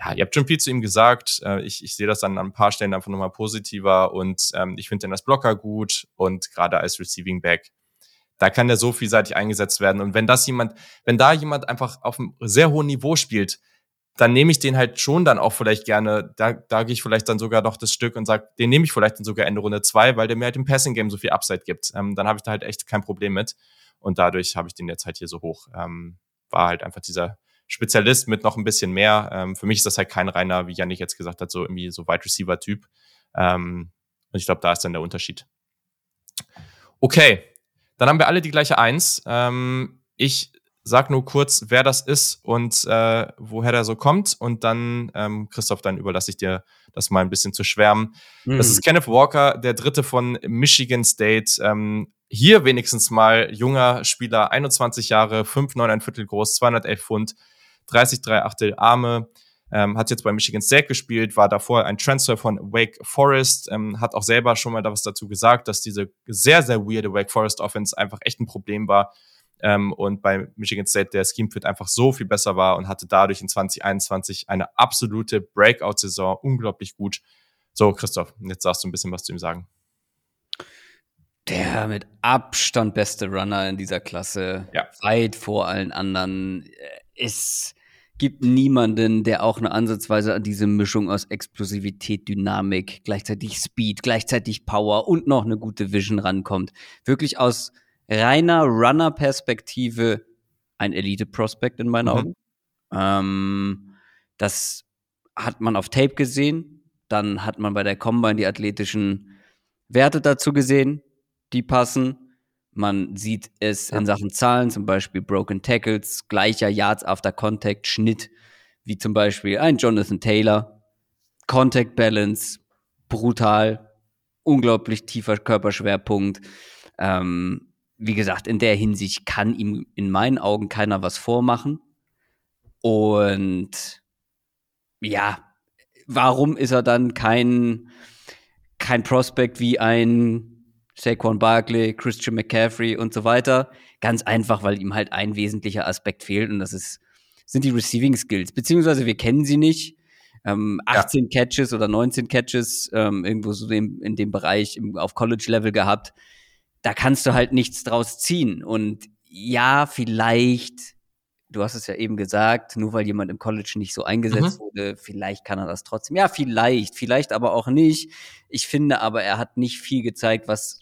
A: ja, ihr habt schon viel zu ihm gesagt. Äh, ich, ich sehe das dann an ein paar Stellen einfach nochmal positiver und ähm, ich finde den als Blocker gut und gerade als Receiving Back, da kann der so vielseitig eingesetzt werden. Und wenn das jemand, wenn da jemand einfach auf einem sehr hohen Niveau spielt, dann nehme ich den halt schon dann auch vielleicht gerne, da, da gehe ich vielleicht dann sogar noch das Stück und sage, den nehme ich vielleicht dann sogar Ende Runde zwei, weil der mir halt im Passing-Game so viel Upside gibt. Ähm, dann habe ich da halt echt kein Problem mit. Und dadurch habe ich den jetzt halt hier so hoch. Ähm, war halt einfach dieser Spezialist mit noch ein bisschen mehr. Ähm, für mich ist das halt kein reiner, wie Janik jetzt gesagt hat, so irgendwie so Wide Receiver-Typ. Ähm, und ich glaube, da ist dann der Unterschied. Okay, dann haben wir alle die gleiche Eins. Ähm, ich sag nur kurz, wer das ist und äh, woher der so kommt. Und dann, ähm, Christoph, dann überlasse ich dir das mal ein bisschen zu schwärmen. Mhm. Das ist Kenneth Walker, der dritte von Michigan State. Ähm, hier wenigstens mal junger Spieler, 21 Jahre, 5, 9, ein Viertel groß, 211 Pfund, 30, 3 Achtel Arme. Ähm, hat jetzt bei Michigan State gespielt, war davor ein Transfer von Wake Forest, ähm, hat auch selber schon mal da was dazu gesagt, dass diese sehr, sehr weirde Wake Forest Offense einfach echt ein Problem war ähm, und bei Michigan State der Scheme Fit einfach so viel besser war und hatte dadurch in 2021 eine absolute Breakout-Saison, unglaublich gut. So, Christoph, jetzt sagst du ein bisschen was zu ihm sagen.
C: Der mit Abstand beste Runner in dieser Klasse, ja. weit vor allen anderen, es gibt niemanden, der auch eine Ansatzweise an diese Mischung aus Explosivität, Dynamik, gleichzeitig Speed, gleichzeitig Power und noch eine gute Vision rankommt. Wirklich aus reiner Runner-Perspektive ein Elite-Prospect in meinen mhm. Augen. Ähm, das hat man auf Tape gesehen. Dann hat man bei der Combine die athletischen Werte dazu gesehen, die passen. Man sieht es in Sachen Zahlen, zum Beispiel Broken Tackles, gleicher Yards after Contact, Schnitt, wie zum Beispiel ein Jonathan Taylor. Contact Balance, brutal, unglaublich tiefer Körperschwerpunkt. Ähm, wie gesagt, in der Hinsicht kann ihm in meinen Augen keiner was vormachen. Und ja, warum ist er dann kein, kein Prospect wie ein Saquon Barkley, Christian McCaffrey und so weiter? Ganz einfach, weil ihm halt ein wesentlicher Aspekt fehlt und das ist, sind die Receiving Skills. Beziehungsweise wir kennen sie nicht. Ähm, 18 ja. Catches oder 19 Catches ähm, irgendwo so in, in dem Bereich im, auf College-Level gehabt da kannst du halt nichts draus ziehen. Und ja, vielleicht, du hast es ja eben gesagt, nur weil jemand im College nicht so eingesetzt mhm. wurde, vielleicht kann er das trotzdem. Ja, vielleicht, vielleicht aber auch nicht. Ich finde aber, er hat nicht viel gezeigt, was,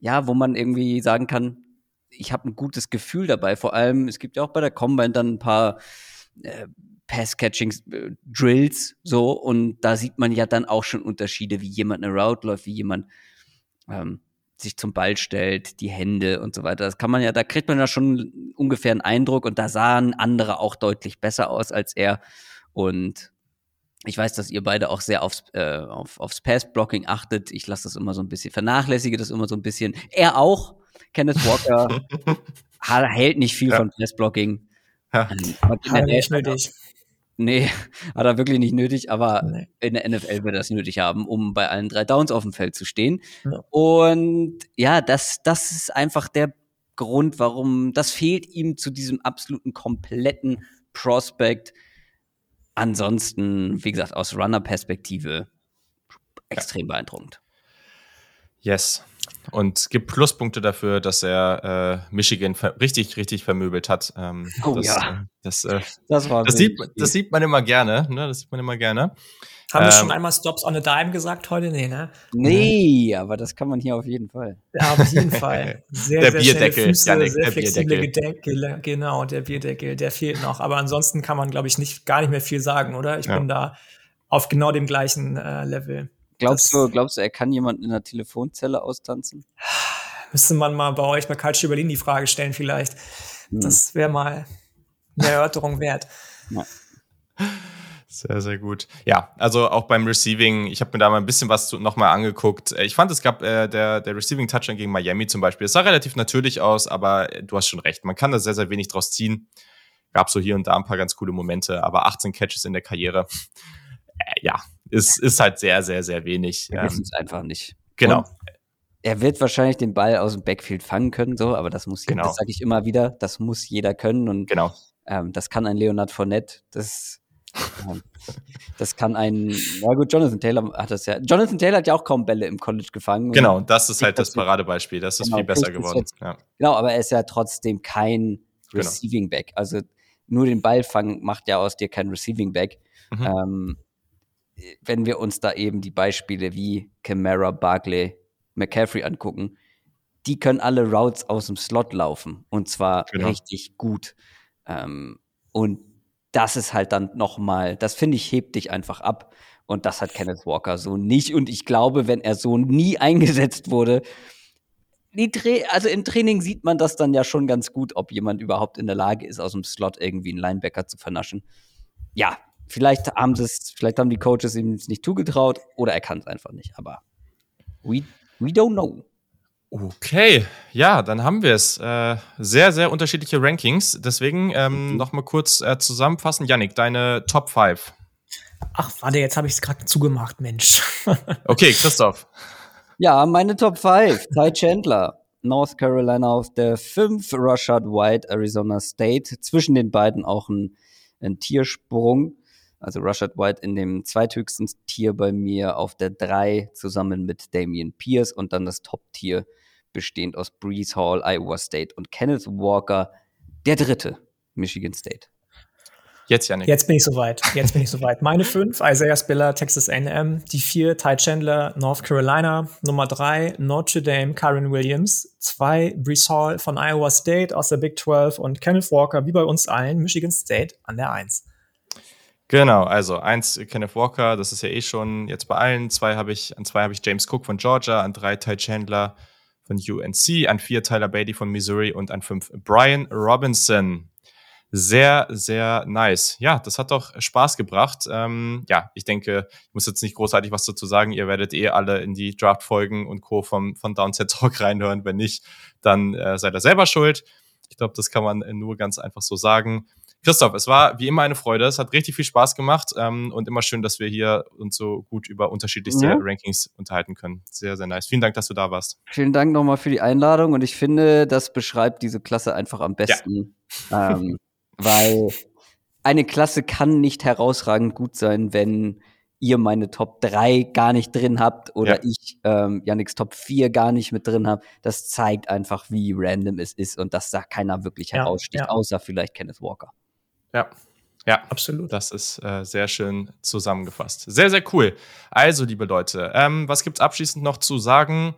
C: ja, wo man irgendwie sagen kann, ich habe ein gutes Gefühl dabei. Vor allem, es gibt ja auch bei der Combine dann ein paar äh, Pass-Catching-Drills äh, so und da sieht man ja dann auch schon Unterschiede, wie jemand eine Route läuft, wie jemand ähm, sich zum Ball stellt, die Hände und so weiter. Das kann man ja, da kriegt man ja schon ungefähr einen Eindruck und da sahen andere auch deutlich besser aus als er. Und ich weiß, dass ihr beide auch sehr aufs, äh, auf, aufs Pass-Blocking achtet. Ich lasse das immer so ein bisschen, vernachlässige das immer so ein bisschen. Er auch. Kenneth Walker hält nicht viel ja. von Pass-Blocking. Ja. Ähm, ja, nicht nötig. Nee, hat er wirklich nicht nötig, aber nee. in der NFL wird er das nötig haben, um bei allen drei Downs auf dem Feld zu stehen. Ja. Und ja, das, das ist einfach der Grund, warum das fehlt ihm zu diesem absoluten kompletten Prospect. Ansonsten, wie gesagt, aus Runner-Perspektive extrem ja. beeindruckend.
A: Yes. Und gibt Pluspunkte dafür, dass er äh, Michigan richtig, richtig vermöbelt hat. Ähm,
C: oh
A: das,
C: ja.
A: Äh, das, äh, das, war das, sieht, das sieht man immer gerne. Ne? Das sieht man immer gerne.
B: Haben ähm, wir schon einmal Stops on a Dime gesagt heute? Nee, ne?
C: Nee, aber das kann man hier auf jeden Fall.
B: Ja, auf jeden Fall.
A: Sehr, der sehr Bierdeckel, Füße, Janik,
B: sehr der flexible Bierdeckel. Genau, der Bierdeckel, der fehlt noch. Aber ansonsten kann man, glaube ich, nicht gar nicht mehr viel sagen, oder? Ich ja. bin da auf genau dem gleichen äh, Level.
C: Glaubst du, glaubst du, er kann jemanden in der Telefonzelle austanzen?
B: Müsste man mal bei euch bei Calcio Berlin die Frage stellen, vielleicht. Hm. Das wäre mal eine Erörterung wert. Ja.
A: Sehr, sehr gut. Ja, also auch beim Receiving, ich habe mir da mal ein bisschen was nochmal angeguckt. Äh, ich fand, es gab äh, der, der Receiving Touchdown gegen Miami zum Beispiel. Es sah relativ natürlich aus, aber du hast schon recht. Man kann da sehr, sehr wenig draus ziehen. Gab so hier und da ein paar ganz coole Momente, aber 18 Catches in der Karriere. Äh, ja, ist, ist halt sehr, sehr, sehr wenig.
C: Wir wissen es einfach nicht.
A: Genau. Und
C: er wird wahrscheinlich den Ball aus dem Backfield fangen können, so, aber das muss, genau. das sage ich immer wieder, das muss jeder können und
A: genau.
C: ähm, das kann ein Leonard Fournette, das, ähm, das kann ein, ja gut, Jonathan Taylor hat das ja, Jonathan Taylor hat ja auch kaum Bälle im College gefangen.
A: Genau, das ist halt das Paradebeispiel, das ist genau, viel besser geworden.
C: Jetzt, ja. Genau, aber er ist ja trotzdem kein genau. Receiving Back, also nur den Ball fangen macht ja aus dir kein Receiving Back. Mhm. Ähm, wenn wir uns da eben die Beispiele wie Camara, Barkley, McCaffrey angucken, die können alle Routes aus dem Slot laufen und zwar genau. richtig gut. Ähm, und das ist halt dann noch mal, das finde ich hebt dich einfach ab und das hat Kenneth Walker so nicht und ich glaube, wenn er so nie eingesetzt wurde, also im Training sieht man das dann ja schon ganz gut, ob jemand überhaupt in der Lage ist, aus dem Slot irgendwie einen Linebacker zu vernaschen. Ja, vielleicht haben es, vielleicht haben die Coaches ihm nicht zugetraut oder er kann es einfach nicht, aber we, we don't know.
A: Okay, ja, dann haben wir es. Äh, sehr, sehr unterschiedliche Rankings. Deswegen ähm, mhm. noch mal kurz äh, zusammenfassen. Yannick, deine Top 5.
B: Ach, warte, jetzt habe ich es gerade zugemacht, Mensch.
A: okay, Christoph.
C: Ja, meine Top 5. Ty Chandler, North Carolina auf der 5, Rashad White, Arizona State. Zwischen den beiden auch ein, ein Tiersprung. Also Rashad White in dem zweithöchsten Tier bei mir auf der 3 zusammen mit Damian Pierce und dann das Top-Tier bestehend aus Breeze Hall, Iowa State und Kenneth Walker, der dritte, Michigan State.
B: Jetzt, Janik. Jetzt bin ich soweit. Jetzt bin ich soweit. Meine fünf, Isaiah Spiller, Texas A&M. Die vier, Ty Chandler, North Carolina. Nummer drei, Notre Dame, Karen Williams. Zwei, Brees Hall von Iowa State aus der Big 12 und Kenneth Walker, wie bei uns allen, Michigan State an der eins.
A: Genau, also eins Kenneth Walker, das ist ja eh schon jetzt bei allen. Zwei habe ich, an zwei habe ich James Cook von Georgia, an drei Ty Chandler von UNC, an vier Tyler Beatty von Missouri und an fünf Brian Robinson. Sehr, sehr nice. Ja, das hat doch Spaß gebracht. Ähm, ja, ich denke, ich muss jetzt nicht großartig was dazu sagen. Ihr werdet eh alle in die Draft-Folgen und Co. vom, von Downset Talk reinhören. Wenn nicht, dann äh, seid ihr selber schuld. Ich glaube, das kann man nur ganz einfach so sagen. Christoph, es war wie immer eine Freude. Es hat richtig viel Spaß gemacht ähm, und immer schön, dass wir hier uns so gut über unterschiedlichste ja. Rankings unterhalten können. Sehr, sehr nice. Vielen Dank, dass du da warst.
C: Vielen Dank nochmal für die Einladung und ich finde, das beschreibt diese Klasse einfach am besten, ja. ähm, weil eine Klasse kann nicht herausragend gut sein, wenn ihr meine Top 3 gar nicht drin habt oder ja. ich ähm, Yannicks Top 4 gar nicht mit drin habe. Das zeigt einfach, wie random es ist und dass da keiner wirklich heraussticht, außer vielleicht Kenneth Walker.
A: Ja. Ja, absolut. Das ist äh, sehr schön zusammengefasst. Sehr, sehr cool. Also, liebe Leute, ähm, was gibt's abschließend noch zu sagen?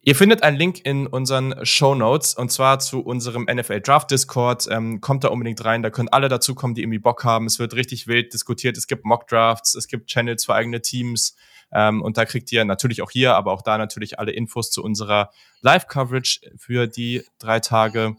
A: Ihr findet einen Link in unseren Show Notes und zwar zu unserem NFL Draft Discord. Ähm, kommt da unbedingt rein, da können alle dazukommen, die irgendwie Bock haben. Es wird richtig wild diskutiert. Es gibt Mock Drafts, es gibt Channels für eigene Teams. Ähm, und da kriegt ihr natürlich auch hier, aber auch da natürlich alle Infos zu unserer Live-Coverage für die drei Tage.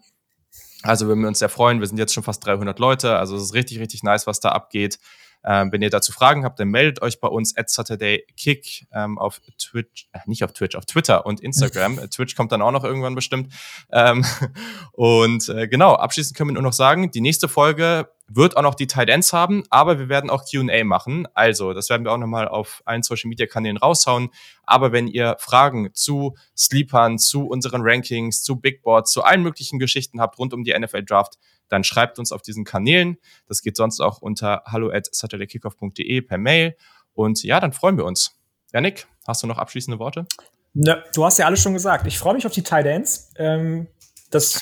A: Also würden wir uns sehr freuen. Wir sind jetzt schon fast 300 Leute. Also es ist richtig, richtig nice, was da abgeht. Ähm, wenn ihr dazu Fragen habt, dann meldet euch bei uns at Saturday Kick ähm, auf Twitch, äh, nicht auf Twitch, auf Twitter und Instagram. Twitch kommt dann auch noch irgendwann bestimmt. Ähm, und äh, genau, abschließend können wir nur noch sagen, die nächste Folge wird auch noch die Tight Ends haben, aber wir werden auch Q&A machen. Also, das werden wir auch nochmal auf allen Social Media Kanälen raushauen. Aber wenn ihr Fragen zu Sleepern, zu unseren Rankings, zu Big Boards, zu allen möglichen Geschichten habt rund um die NFL Draft, dann schreibt uns auf diesen Kanälen. Das geht sonst auch unter hallo at saturdaykickoff.de per Mail. Und ja, dann freuen wir uns. Janik, hast du noch abschließende Worte?
B: Ne, du hast ja alles schon gesagt. Ich freue mich auf die Tight Ends. Ähm, das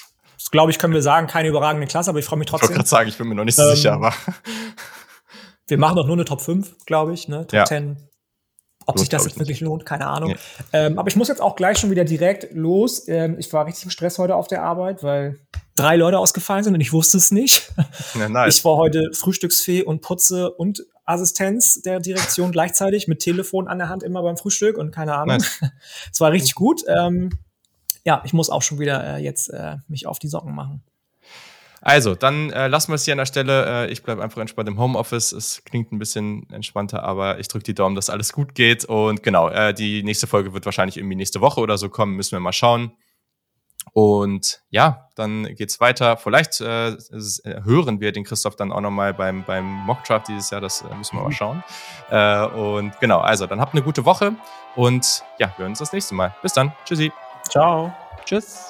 B: glaube ich, können wir sagen, keine überragende Klasse, aber ich freue mich trotzdem. Ich
A: wollte gerade sagen, ich bin mir noch nicht so ähm, sicher, aber.
B: wir machen doch nur eine Top 5, glaube ich, ne? Top ja. 10. Ob lohnt, sich das jetzt wirklich lohnt, keine Ahnung. Ja. Ähm, aber ich muss jetzt auch gleich schon wieder direkt los. Ähm, ich war richtig im Stress heute auf der Arbeit, weil drei Leute ausgefallen sind und ich wusste es nicht. Ja, nice. Ich war heute Frühstücksfee und Putze und Assistenz der Direktion gleichzeitig mit Telefon an der Hand immer beim Frühstück und keine Ahnung. Es nice. war richtig gut. Ähm, ja, ich muss auch schon wieder äh, jetzt äh, mich auf die Socken machen.
A: Also, dann äh, lassen wir es hier an der Stelle. Äh, ich bleibe einfach entspannt im Homeoffice. Es klingt ein bisschen entspannter, aber ich drücke die Daumen, dass alles gut geht. Und genau, äh, die nächste Folge wird wahrscheinlich irgendwie nächste Woche oder so kommen. Müssen wir mal schauen. Und ja, dann geht's weiter. Vielleicht äh, äh hören wir den Christoph dann auch nochmal beim, beim Mockdraft dieses Jahr. Das äh, müssen wir mal mhm. schauen. Äh, und genau, also dann habt eine gute Woche und ja, wir hören uns das nächste Mal. Bis dann. Tschüssi.
B: Ciao.
C: Tschüss.